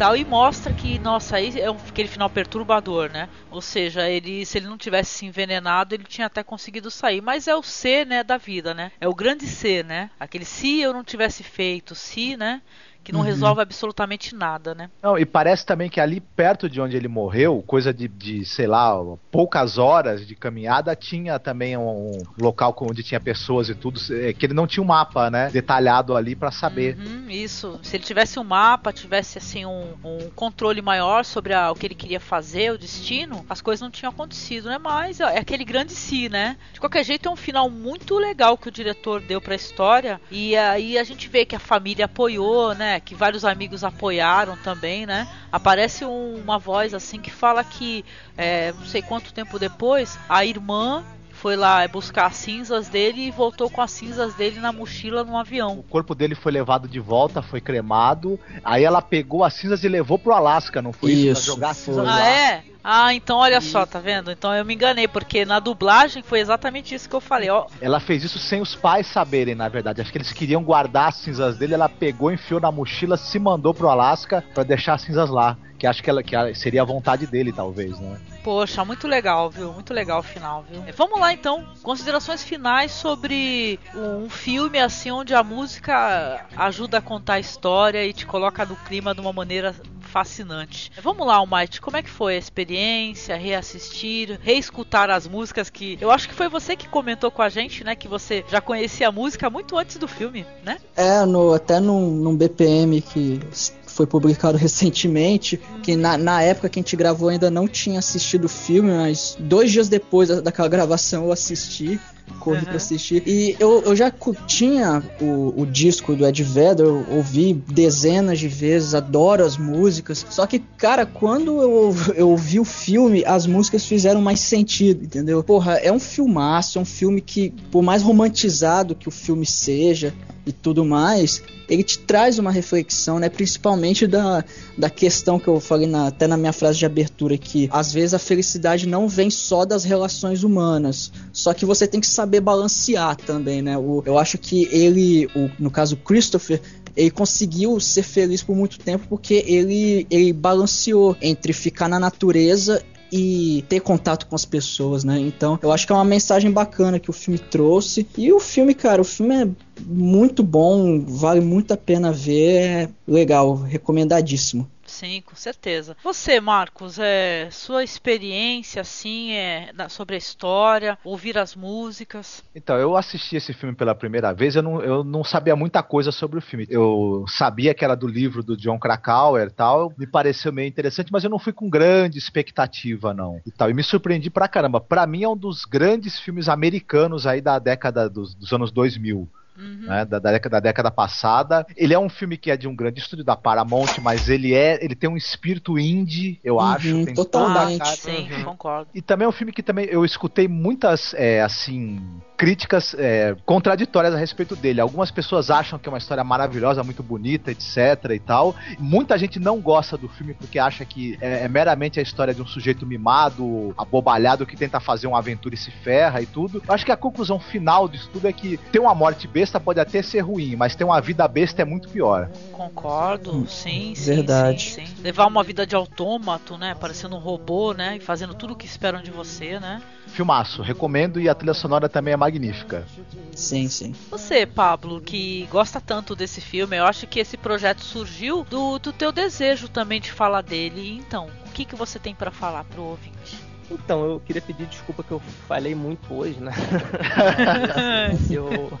tal e mostra que, nossa, aí é aquele final perturbador, né? Ou seja, ele se ele não tivesse se envenenado, ele tinha até conseguido sair, mas é o C, né, da vida, né? É o grande C, né? Aquele se eu não tivesse feito, se, né? Que não uhum. resolve absolutamente nada, né? Não, e parece também que ali perto de onde ele morreu, coisa de, de sei lá, poucas horas de caminhada, tinha também um, um local onde tinha pessoas e tudo, é, que ele não tinha um mapa, né, detalhado ali para saber. Uhum, isso. Se ele tivesse um mapa, tivesse assim um, um controle maior sobre a, o que ele queria fazer, o destino, as coisas não tinham acontecido, né? Mas é aquele grande si, né? De qualquer jeito é um final muito legal que o diretor deu para a história e aí a gente vê que a família apoiou, né? Que vários amigos apoiaram também, né? Aparece um, uma voz assim que fala que é, não sei quanto tempo depois a irmã foi lá buscar as cinzas dele e voltou com as cinzas dele na mochila no avião. O corpo dele foi levado de volta, foi cremado. Aí ela pegou as cinzas e levou pro Alasca, não foi isso? isso pra jogar as cinzas ah, lá. é? Ah, então olha só, tá vendo? Então eu me enganei, porque na dublagem foi exatamente isso que eu falei, ó. Ela fez isso sem os pais saberem, na verdade. Acho que eles queriam guardar as cinzas dele, ela pegou, enfiou na mochila, se mandou pro Alasca para deixar as cinzas lá. Que acho que, ela, que seria a vontade dele, talvez, né? Poxa, muito legal, viu? Muito legal o final, viu? Vamos lá então, considerações finais sobre um filme assim onde a música ajuda a contar a história e te coloca no clima de uma maneira fascinante. Vamos lá, Almighty, como é que foi a experiência, reassistir, reescutar as músicas que eu acho que foi você que comentou com a gente, né, que você já conhecia a música muito antes do filme, né? É, no, até num, num BPM que foi publicado recentemente, que na, na, época que a gente gravou ainda não tinha assistido o filme, mas dois dias depois daquela gravação eu assisti corri uhum. pra assistir. E eu, eu já tinha o, o disco do Ed Vedder, eu ouvi dezenas de vezes, adoro as músicas. Só que, cara, quando eu, eu ouvi o filme, as músicas fizeram mais sentido, entendeu? Porra, é um filmaço, é um filme que, por mais romantizado que o filme seja e tudo mais, ele te traz uma reflexão, né? Principalmente da, da questão que eu falei na, até na minha frase de abertura que às vezes a felicidade não vem só das relações humanas, só que você tem que saber balancear também, né? O, eu acho que ele, o, no caso Christopher, ele conseguiu ser feliz por muito tempo porque ele, ele balanceou entre ficar na natureza e ter contato com as pessoas, né? Então, eu acho que é uma mensagem bacana que o filme trouxe. E o filme, cara, o filme é muito bom, vale muito a pena ver, é legal, recomendadíssimo. Sim, com certeza. Você, Marcos, é sua experiência assim é sobre a história, ouvir as músicas. Então, eu assisti esse filme pela primeira vez, eu não, eu não sabia muita coisa sobre o filme. Eu sabia que era do livro do John Krakauer e tal, me pareceu meio interessante, mas eu não fui com grande expectativa não. E tal, e me surpreendi pra caramba. Para mim é um dos grandes filmes americanos aí da década dos, dos anos 2000. Uhum. Né, da, da, década, da, década, passada. Ele é um filme que é de um grande estúdio da Paramount, mas ele é, ele tem um espírito indie, eu uhum, acho. Tem totalmente. Sim, uhum. concordo. E também é um filme que também eu escutei muitas, é, assim, críticas é, contraditórias a respeito dele. Algumas pessoas acham que é uma história maravilhosa, muito bonita, etc e tal. Muita gente não gosta do filme porque acha que é, é meramente a história de um sujeito mimado, abobalhado que tenta fazer uma aventura e se ferra e tudo. Eu acho que a conclusão final disso tudo é que tem uma morte bem besta pode até ser ruim, mas ter uma vida besta é muito pior. Concordo, sim, sim. Verdade. Sim, sim. Levar uma vida de autômato, né? Parecendo um robô, né? E fazendo tudo o que esperam de você, né? Filmaço, recomendo e a trilha sonora também é magnífica. Sim, sim. Você, Pablo, que gosta tanto desse filme, eu acho que esse projeto surgiu do, do teu desejo também de falar dele. Então, o que, que você tem para falar pro ouvinte? Então, eu queria pedir desculpa que eu falei muito hoje, né? eu,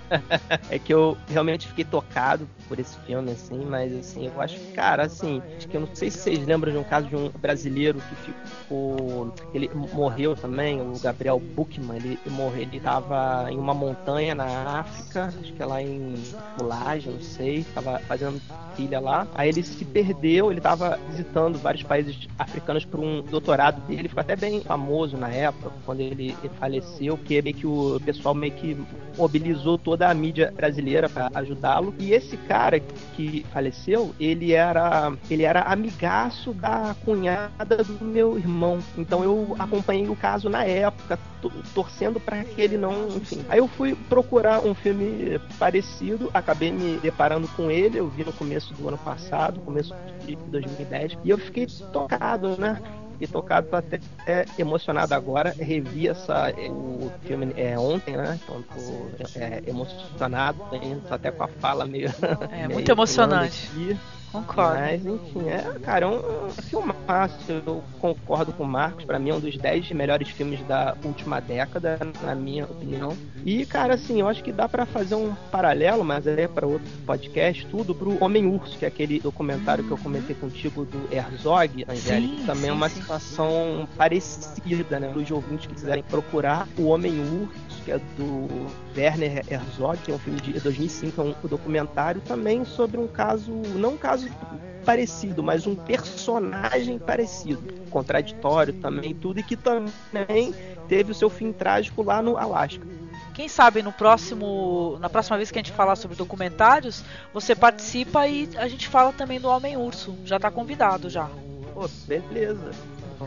é que eu realmente fiquei tocado por esse filme, assim, mas assim, eu acho que, cara, assim, acho que eu não sei se vocês lembram de um caso de um brasileiro que ficou. Ele morreu também, o Gabriel Buchmann, ele morreu, ele tava em uma montanha na África, acho que é lá em Mulagem, não sei, tava fazendo trilha lá. Aí ele se perdeu, ele tava visitando vários países africanos por um doutorado dele, ficou até bem famoso famoso na época, quando ele, faleceu, que meio que o pessoal meio que mobilizou toda a mídia brasileira para ajudá-lo. E esse cara que faleceu, ele era ele era amigaço da cunhada do meu irmão. Então eu acompanhei o caso na época, torcendo para que ele não, enfim. Aí eu fui procurar um filme parecido, acabei me deparando com ele, eu vi no começo do ano passado, começo de 2010, e eu fiquei tocado, né? E tocado, tô até é, emocionado agora. Revi essa, o filme é, ontem, né? Então tô é, emocionado, tô até com a fala meio. É, meio muito emocionante. Concordo. Mas, enfim, é, cara, é um, um filmaço. Eu concordo com o Marcos. Pra mim, é um dos 10 melhores filmes da última década, na minha opinião. E, cara, assim, eu acho que dá para fazer um paralelo, mas é para outro podcast, tudo pro Homem-Urso, que é aquele documentário que eu comentei contigo do Herzog, Angélica, também sim, é uma sim. situação parecida, né? Para os ouvintes que quiserem procurar o Homem-Urso, que é do Werner Herzog, que é um filme de 2005, é um documentário também sobre um caso, não um caso parecido, mas um personagem parecido, contraditório também, tudo e que também teve o seu fim trágico lá no Alasca. Quem sabe no próximo, na próxima vez que a gente falar sobre documentários, você participa e a gente fala também do Homem Urso. Já está convidado já. Pô, beleza.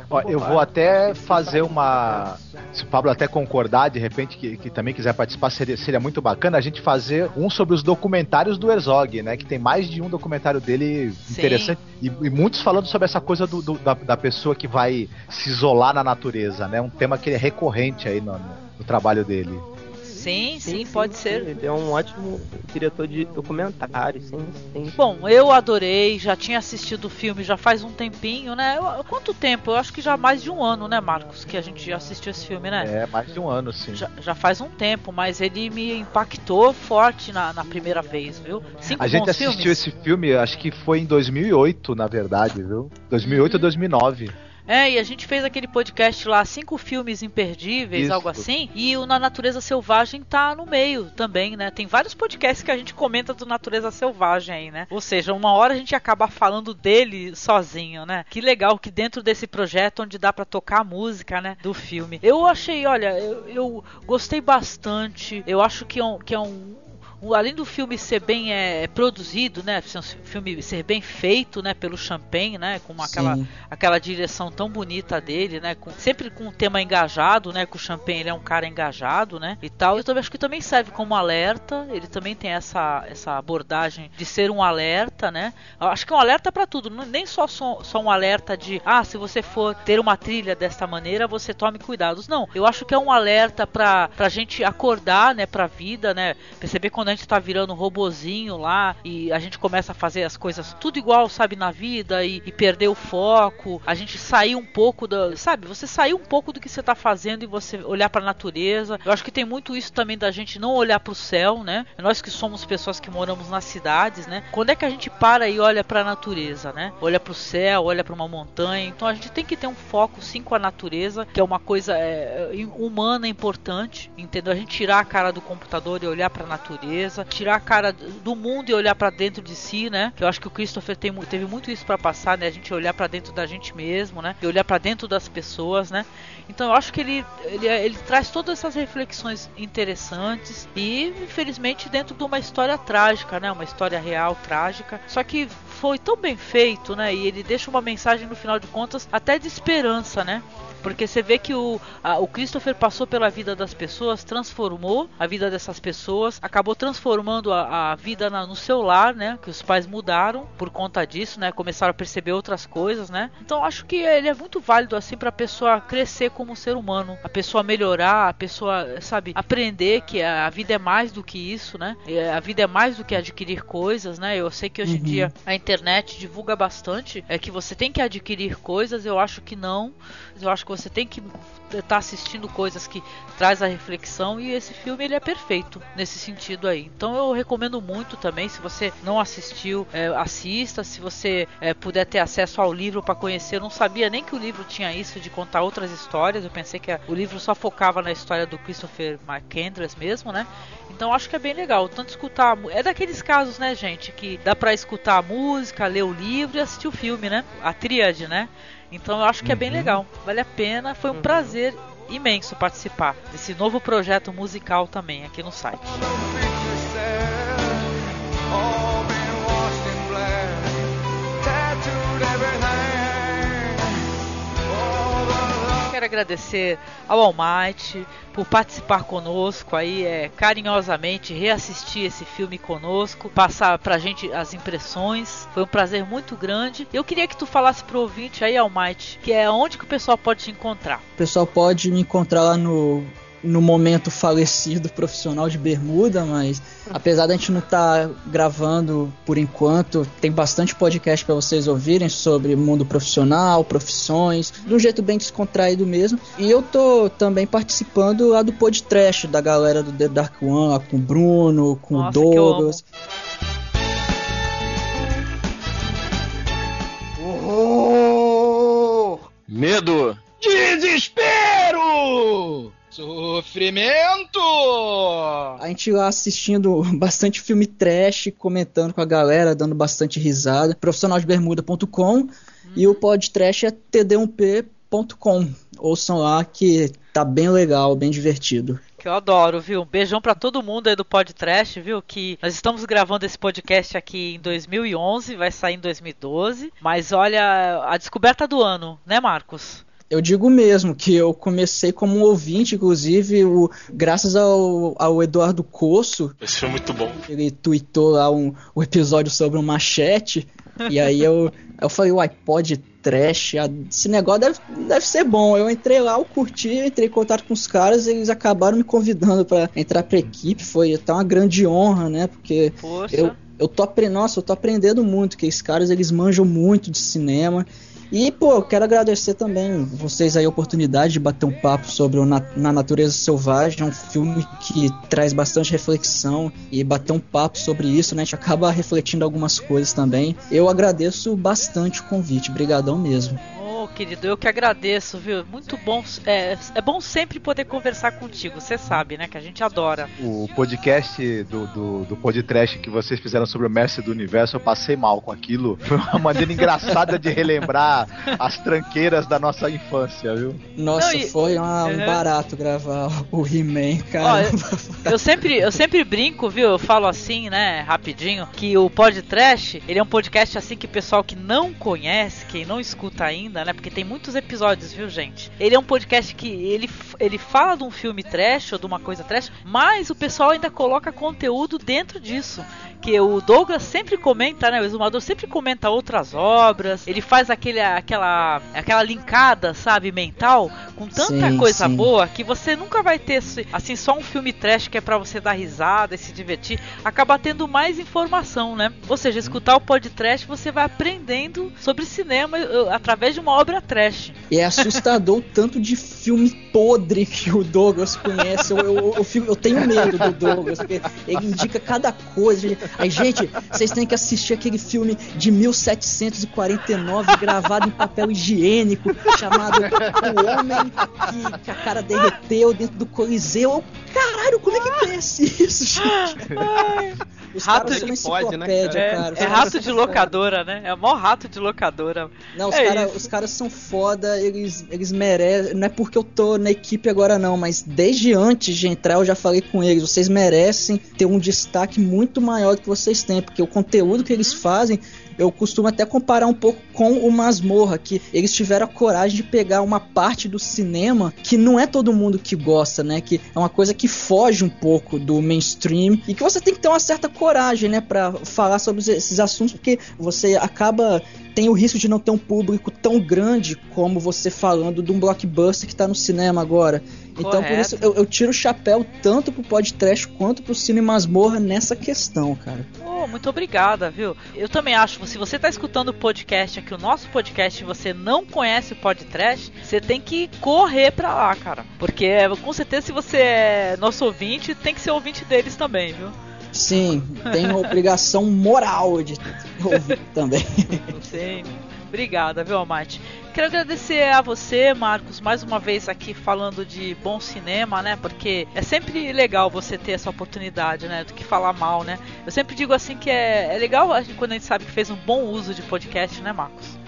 Ó, eu vou até fazer uma. Se o Pablo até concordar, de repente, que, que também quiser participar, seria, seria muito bacana a gente fazer um sobre os documentários do Herzog, né? Que tem mais de um documentário dele Sim. interessante. E, e, muitos falando sobre essa coisa do, do, da, da, pessoa que vai se isolar na natureza, né? Um tema que é recorrente aí no, no trabalho dele. Sim, sim, sim pode sim, ser. Ele é um ótimo diretor de documentário, sim, sim. Bom, eu adorei, já tinha assistido o filme já faz um tempinho, né? Quanto tempo? Eu acho que já mais de um ano, né, Marcos, que a gente já assistiu esse filme, né? É, mais de um ano, sim. Já, já faz um tempo, mas ele me impactou forte na, na primeira vez, viu? Cinco a gente assistiu filmes. esse filme, acho que foi em 2008, na verdade, viu? 2008 uhum. ou 2009. É, e a gente fez aquele podcast lá, cinco filmes imperdíveis, Isso. algo assim, e o Na Natureza Selvagem tá no meio também, né? Tem vários podcasts que a gente comenta do Natureza Selvagem aí, né? Ou seja, uma hora a gente acaba falando dele sozinho, né? Que legal que dentro desse projeto onde dá para tocar a música, né, do filme. Eu achei, olha, eu, eu gostei bastante. Eu acho que é um, que é um além do filme ser bem é, produzido, né, o filme ser bem feito, né, pelo Champagne, né, com aquela, aquela direção tão bonita dele, né, com, sempre com um tema engajado, né, que o Champagne ele é um cara engajado, né, e tal. Eu também acho que também serve como alerta. Ele também tem essa, essa abordagem de ser um alerta, né. Eu acho que é um alerta para tudo, nem só, só só um alerta de ah, se você for ter uma trilha desta maneira, você tome cuidados. Não, eu acho que é um alerta para a gente acordar, né, para a vida, né, perceber quando a gente tá virando um robozinho lá e a gente começa a fazer as coisas tudo igual, sabe, na vida e, e perder o foco, a gente sair um pouco da, sabe, você sair um pouco do que você tá fazendo e você olhar para a natureza. Eu acho que tem muito isso também da gente não olhar para o céu, né? Nós que somos pessoas que moramos nas cidades, né? Quando é que a gente para e olha para a natureza, né? Olha para o céu, olha para uma montanha. Então a gente tem que ter um foco sim com a natureza, que é uma coisa é, humana importante, entendeu? A gente tirar a cara do computador e olhar para a natureza tirar a cara do mundo e olhar para dentro de si, né? Que eu acho que o Christopher tem, teve muito isso para passar, né? A gente olhar para dentro da gente mesmo, né? E olhar para dentro das pessoas, né? Então eu acho que ele, ele, ele traz todas essas reflexões interessantes e, infelizmente, dentro de uma história trágica, né? Uma história real trágica. Só que foi tão bem feito, né? E ele deixa uma mensagem no final de contas até de esperança, né? Porque você vê que o, a, o Christopher passou pela vida das pessoas, transformou a vida dessas pessoas, acabou transformando a, a vida na, no seu lar, né? Que os pais mudaram por conta disso, né? Começaram a perceber outras coisas, né? Então acho que ele é muito válido assim para a pessoa crescer como ser humano, a pessoa melhorar, a pessoa, sabe, aprender que a, vida é mais do que isso, né? A vida é mais do que adquirir coisas, né? Eu sei que hoje em Uhum. dia a internet divulga bastante é que você tem que adquirir coisas, eu acho que não. Eu acho que você tem que estar assistindo coisas que traz a reflexão e esse filme ele é perfeito nesse sentido aí. Então eu recomendo muito também, se você não assistiu, é, assista, se você é, puder ter acesso ao livro para conhecer. Eu não sabia nem que o livro tinha isso de contar outras histórias. Eu pensei que a- o livro só focava na história do Christopher McCandless mesmo, né? Então acho que é bem legal, tanto escutar, é daqueles casos, né, gente, que dá pra escutar a música, ler o livro e assistir o filme, né? A tríade, né? Então eu acho que é bem legal, vale a pena, foi um prazer imenso participar desse novo projeto musical também aqui no site. All Quero agradecer ao Almighty por participar conosco aí, é, carinhosamente reassistir esse filme conosco, passar pra gente as impressões. Foi um prazer muito grande. Eu queria que tu falasse pro ouvinte aí, Almighty, que é onde que o pessoal pode te encontrar. O pessoal pode me encontrar lá no, no momento falecido profissional de bermuda, mas apesar da gente não estar gravando por enquanto, tem bastante podcast para vocês ouvirem sobre mundo profissional, profissões, de um jeito bem descontraído mesmo. E eu tô também participando lá do podcast da galera do The Dark One, lá com o Bruno, com Nossa, o Douglas. Medo. Desespero! Sofrimento! A gente lá assistindo bastante filme trash, comentando com a galera, dando bastante risada. Profissionaldbermuda.com e o podcast é td1p.com. Ouçam lá que tá bem legal, bem divertido. Que eu adoro, viu? Um beijão pra todo mundo aí do podcast, viu? Que nós estamos gravando esse podcast aqui em 2011, vai sair em 2012. Mas olha, a descoberta do ano, né, Marcos? Eu digo mesmo que eu comecei como um ouvinte, inclusive, o, graças ao, ao Eduardo Coço, Esse foi muito bom. ele tweetou lá um, um episódio sobre um machete. e aí eu, eu falei, uai, pode trash, a- esse negócio deve, deve ser bom. Eu entrei lá, eu curti, eu entrei em contato com os caras, eles acabaram me convidando pra entrar pra equipe. Foi até uma grande honra, né? Porque Poxa. eu, eu tô aprendendo, nossa, eu tô aprendendo muito, que esses caras eles manjam muito de cinema. E, pô, quero agradecer também vocês aí a oportunidade de bater um papo sobre o Na, Na Natureza Selvagem. É um filme que traz bastante reflexão e bater um papo sobre isso, né? A gente acaba refletindo algumas coisas também. Eu agradeço bastante o convite. Brigadão mesmo. Querido, eu que agradeço, viu? Muito bom. É, é bom sempre poder conversar contigo, você sabe, né? Que a gente adora. O podcast do, do, do podcast que vocês fizeram sobre o Mestre do Universo, eu passei mal com aquilo. Foi uma maneira engraçada de relembrar as tranqueiras da nossa infância, viu? Nossa, Não, e- foi uma- um Uhum. barato gravar o He-Man, Ó, cara. eu, eu sempre, eu sempre brinco, viu? Eu falo assim, né, rapidinho, que o podcast, ele é um podcast assim que o pessoal que não conhece, quem não escuta ainda, né? Porque tem muitos episódios, viu, gente? Ele é um podcast que ele, ele fala de um filme trash ou de uma coisa trash, mas o pessoal ainda coloca conteúdo dentro disso. Que o Douglas sempre comenta, né? O exumador sempre comenta outras obras. Ele faz aquele, aquela, aquela linkada, sabe, mental, com tanta Sim, coisa sim. boa que você nunca vai ter assim só um filme trash que é pra você dar risada e se divertir. Acaba tendo mais informação, né? Ou seja, escutar o podcast você vai aprendendo sobre cinema através de uma obra trash. E é assustador o tanto de filme podre que o Douglas conhece. Eu, eu, eu, eu tenho medo do Douglas, porque ele indica cada coisa. Aí, gente, vocês têm que assistir aquele filme de 1749 gravado em papel higiênico, chamado O Homem que, que a cara derreteu dentro do Coliseu. Eu, Caralho, como é que conhece isso, gente? Os Rato de pode, né, enciclopédia, É, cara. É rato de foda. locadora, né? É o maior rato de locadora. Não, os, É cara- os caras são foda, eles, eles merecem. Não é porque eu tô na equipe agora, não, mas desde antes de entrar eu já falei com eles. Vocês merecem ter um destaque muito maior do que vocês têm, porque o conteúdo que eles fazem eu costumo até comparar um pouco com o Masmorra, que eles tiveram a coragem de pegar uma parte do cinema que não é todo mundo que gosta, né? Que é uma coisa que foge um pouco do mainstream e que você tem que ter uma certa coragem, né, para falar sobre esses assuntos, porque você acaba tem o risco de não ter um público tão grande como você falando de um blockbuster que tá no cinema agora. Então por isso eu, eu tiro o chapéu tanto pro podcast quanto pro Cine Masmorra nessa questão, cara. Oh, muito obrigada, viu? Eu também acho, se você tá escutando o podcast aqui, o nosso podcast, e você não conhece o podcast, você tem que correr pra lá, cara. Porque com certeza se você é nosso ouvinte, tem que ser ouvinte deles também, viu? Sim, tem uma obrigação moral de ouvir também. Sim. Obrigada, viu, Amate? Quero agradecer a você, Marcos, mais uma vez aqui falando de bom cinema, né? Porque é sempre legal você ter essa oportunidade, né? Do que falar mal, né? Eu sempre digo assim que é, é legal quando a gente sabe que fez um bom uso de podcast, né, Marcos?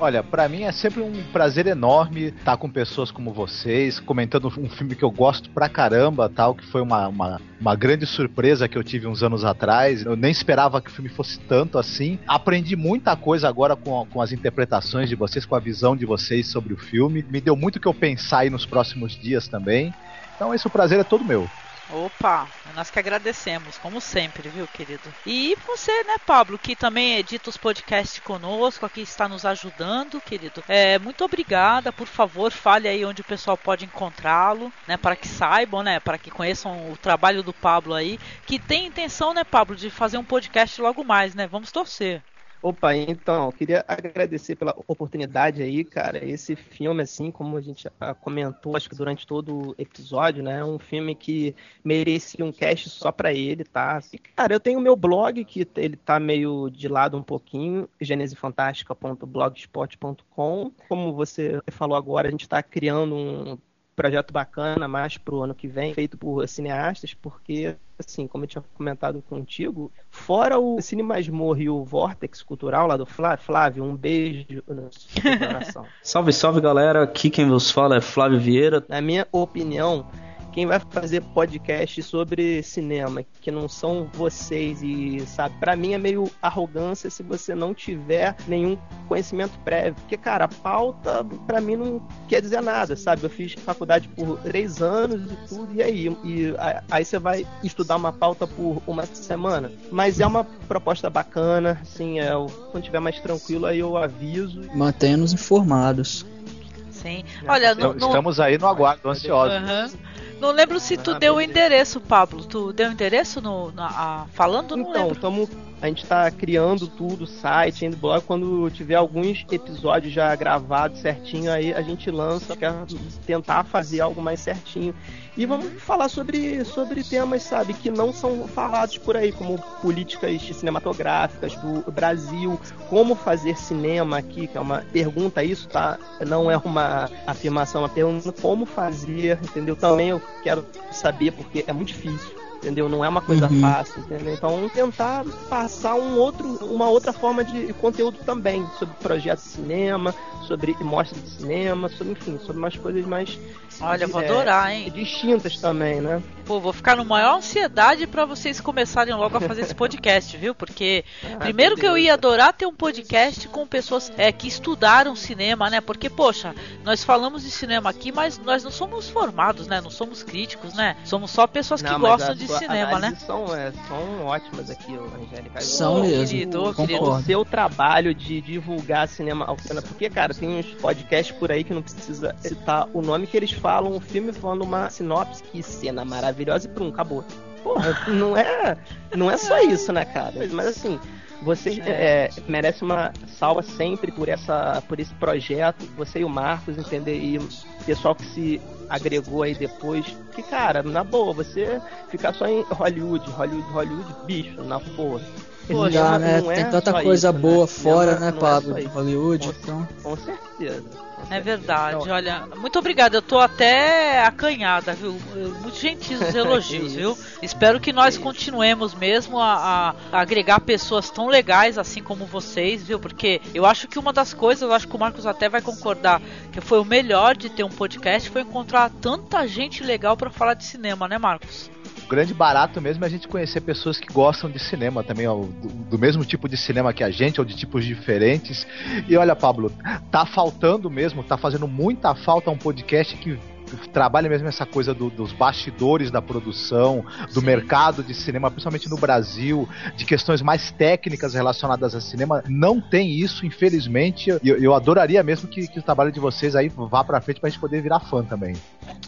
Olha, para mim é sempre um prazer enorme estar com pessoas como vocês, comentando um filme que eu gosto pra caramba, tal, que foi uma, uma, uma grande surpresa que eu tive uns anos atrás. Eu nem esperava que o filme fosse tanto assim. Aprendi muita coisa agora com, com as interpretações de vocês, com a visão de vocês sobre o filme. Me deu muito o que eu pensar aí nos próximos dias também. Então, esse prazer é todo meu. Opa, nós que agradecemos, como sempre, viu, querido? E você, né, Pablo, que também edita os podcasts conosco, aqui está nos ajudando, querido. É, muito obrigada, por favor, fale aí onde o pessoal pode encontrá-lo, né, para que saibam, né, para que conheçam o trabalho do Pablo aí, que tem intenção, né, Pablo, de fazer um podcast logo mais, né? Vamos torcer. Opa, então, queria agradecer pela oportunidade aí, cara. Esse filme, assim, como a gente comentou, acho que durante todo o episódio, né? É um filme que merecia um cast só pra ele, tá? E, cara, eu tenho meu blog, que ele tá meio de lado um pouquinho, genesifantástica.blogspot.com. Como você falou agora, a gente tá criando um projeto bacana mais pro ano que vem, feito por cineastas, porque, assim, como eu tinha comentado contigo, fora o Cine Masmorra e o Vortex Cultural lá do Flávio, Flávio, um beijo no seu coração. salve, salve galera, aqui quem vos fala é Flávio Vieira. Na minha opinião, quem vai fazer podcast sobre cinema, que não são vocês e sabe, para mim é meio arrogância se você não tiver nenhum conhecimento prévio, porque cara, a pauta para mim não quer dizer nada, sabe? Eu fiz faculdade por três anos e tudo e aí e aí você vai estudar uma pauta por uma semana, mas é uma proposta bacana, assim, é, quando tiver mais tranquilo aí eu aviso. Mantenha-nos informados. Sim. Olha, no, estamos aí no aguardo, ansiosos. Uhum. Não lembro se tu ah, deu o endereço, Pablo. Tu deu o endereço no, na, a, falando? Não então, lembro. Tamo, a gente está criando tudo, site, indo blog. Quando tiver alguns episódios já gravados certinho, aí a gente lança, quer tentar fazer algo mais certinho. E vamos falar sobre, sobre temas, sabe, que não são falados por aí, como políticas cinematográficas do Brasil, como fazer cinema aqui, que é uma pergunta, isso, tá? Não é uma afirmação, é uma pergunta, como fazer, entendeu? Também eu quero saber, porque é muito difícil entendeu? Não é uma coisa uhum. fácil, entendeu? Então tentar passar um outro, uma outra forma de conteúdo também sobre projetos de cinema, sobre mostras de cinema, sobre enfim, sobre umas coisas mais Olha, vou é, adorar, hein? Distintas também, né? Pô, vou ficar no maior ansiedade para vocês começarem logo a fazer esse podcast, viu? Porque ah, primeiro que eu ia adorar ter um podcast com pessoas é, que estudaram cinema, né? Porque, poxa, nós falamos de cinema aqui, mas nós não somos formados, né? Não somos críticos, né? Somos só pessoas que não, gostam de cinema, né? São, é, são ótimas aqui, Angélica. São mesmo. Querido, querido. O seu trabalho de divulgar cinema ao cinema. Porque, cara, tem uns podcasts por aí que não precisa citar o nome que eles falam o filme falando uma sinopse, que cena maravilhosa e prum, acabou. Porra, não é, não é só isso, né, cara? Mas assim, você é, merece uma salva sempre por essa por esse projeto, você e o Marcos, entender? E o pessoal que se agregou aí depois. Que, cara, na boa, você ficar só em Hollywood, Hollywood, Hollywood, bicho, na porra. Poxa, Já, né? Tem é tanta coisa isso, boa né? fora, né, Pablo, é de Hollywood. Com, então. com certeza. É verdade, olha, muito obrigada. Eu tô até acanhada, viu? Muito gentis os elogios, viu? Espero que nós continuemos mesmo a, a, agregar pessoas tão legais assim como vocês, viu? Porque eu acho que uma das coisas, eu acho que o Marcos até vai concordar, que foi o melhor de ter um podcast foi encontrar tanta gente legal para falar de cinema, né, Marcos? Grande barato mesmo é a gente conhecer pessoas que gostam de cinema também, ó, do, do, mesmo tipo de cinema que a gente, ou de tipos diferentes. E olha, Pablo, tá faltando mesmo, tá fazendo muita falta um podcast que trabalha mesmo essa coisa do, dos bastidores da produção, do Sim. mercado de cinema, principalmente no Brasil, de questões mais técnicas relacionadas a cinema. Não tem isso, infelizmente. Eu, eu adoraria mesmo que, que, o trabalho de vocês aí vá pra frente pra gente poder virar fã também.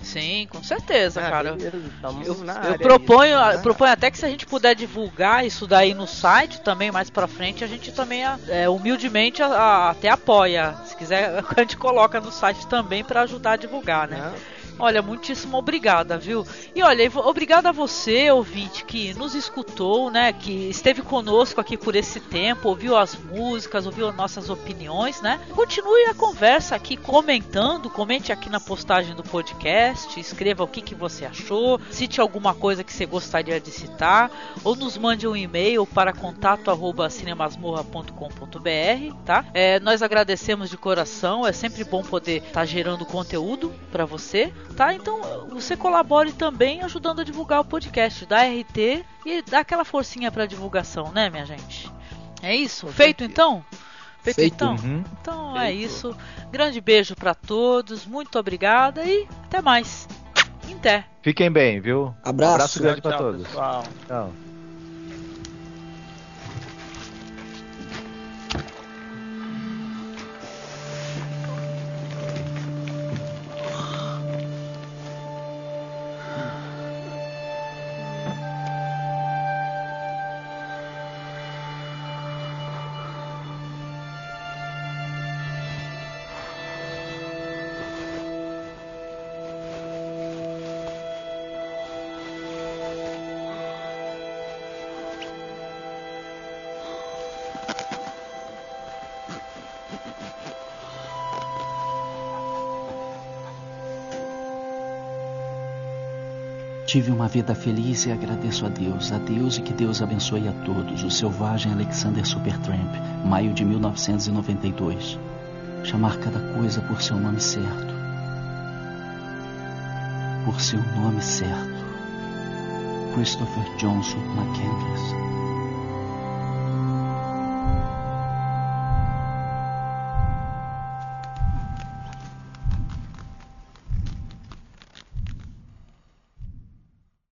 Sim, com certeza, ah, cara. Eu, eu proponho, aí, né? proponho até que se a gente puder divulgar isso daí no site também mais pra frente, a gente também é, humildemente a, a, até apoia. Se quiser, a gente coloca no site também para ajudar a divulgar, né? Olha, muitíssimo obrigada, viu? E olha, obrigada a você, ouvinte, que nos escutou, né? Que esteve conosco aqui por esse tempo, ouviu as músicas, ouviu nossas opiniões, né? Continue a conversa aqui comentando, comente aqui na postagem do podcast, escreva o que, que você achou, cite alguma coisa que você gostaria de citar, ou nos mande um e-mail para contato@cinemasmorra.com.br, tá? É, nós agradecemos de coração, é sempre bom poder estar tá gerando conteúdo para você tá? Então você colabore também ajudando a divulgar o podcast da RT e dá aquela forcinha para divulgação, né, minha gente? É isso? Feito então? Feito, Feito. então? Uhum. Então é Feito. é isso. Grande beijo para todos, muito obrigada e até mais. Até. Fiquem bem, viu? Abraço, um abraço grande para todos. Pessoal. Tchau. Tive uma vida feliz e agradeço a Deus, a Deus e que Deus abençoe a todos. O selvagem Alexander Supertramp, maio de 1992. Chamar cada coisa por seu nome certo. Por seu nome certo. Christopher Johnson McCandless.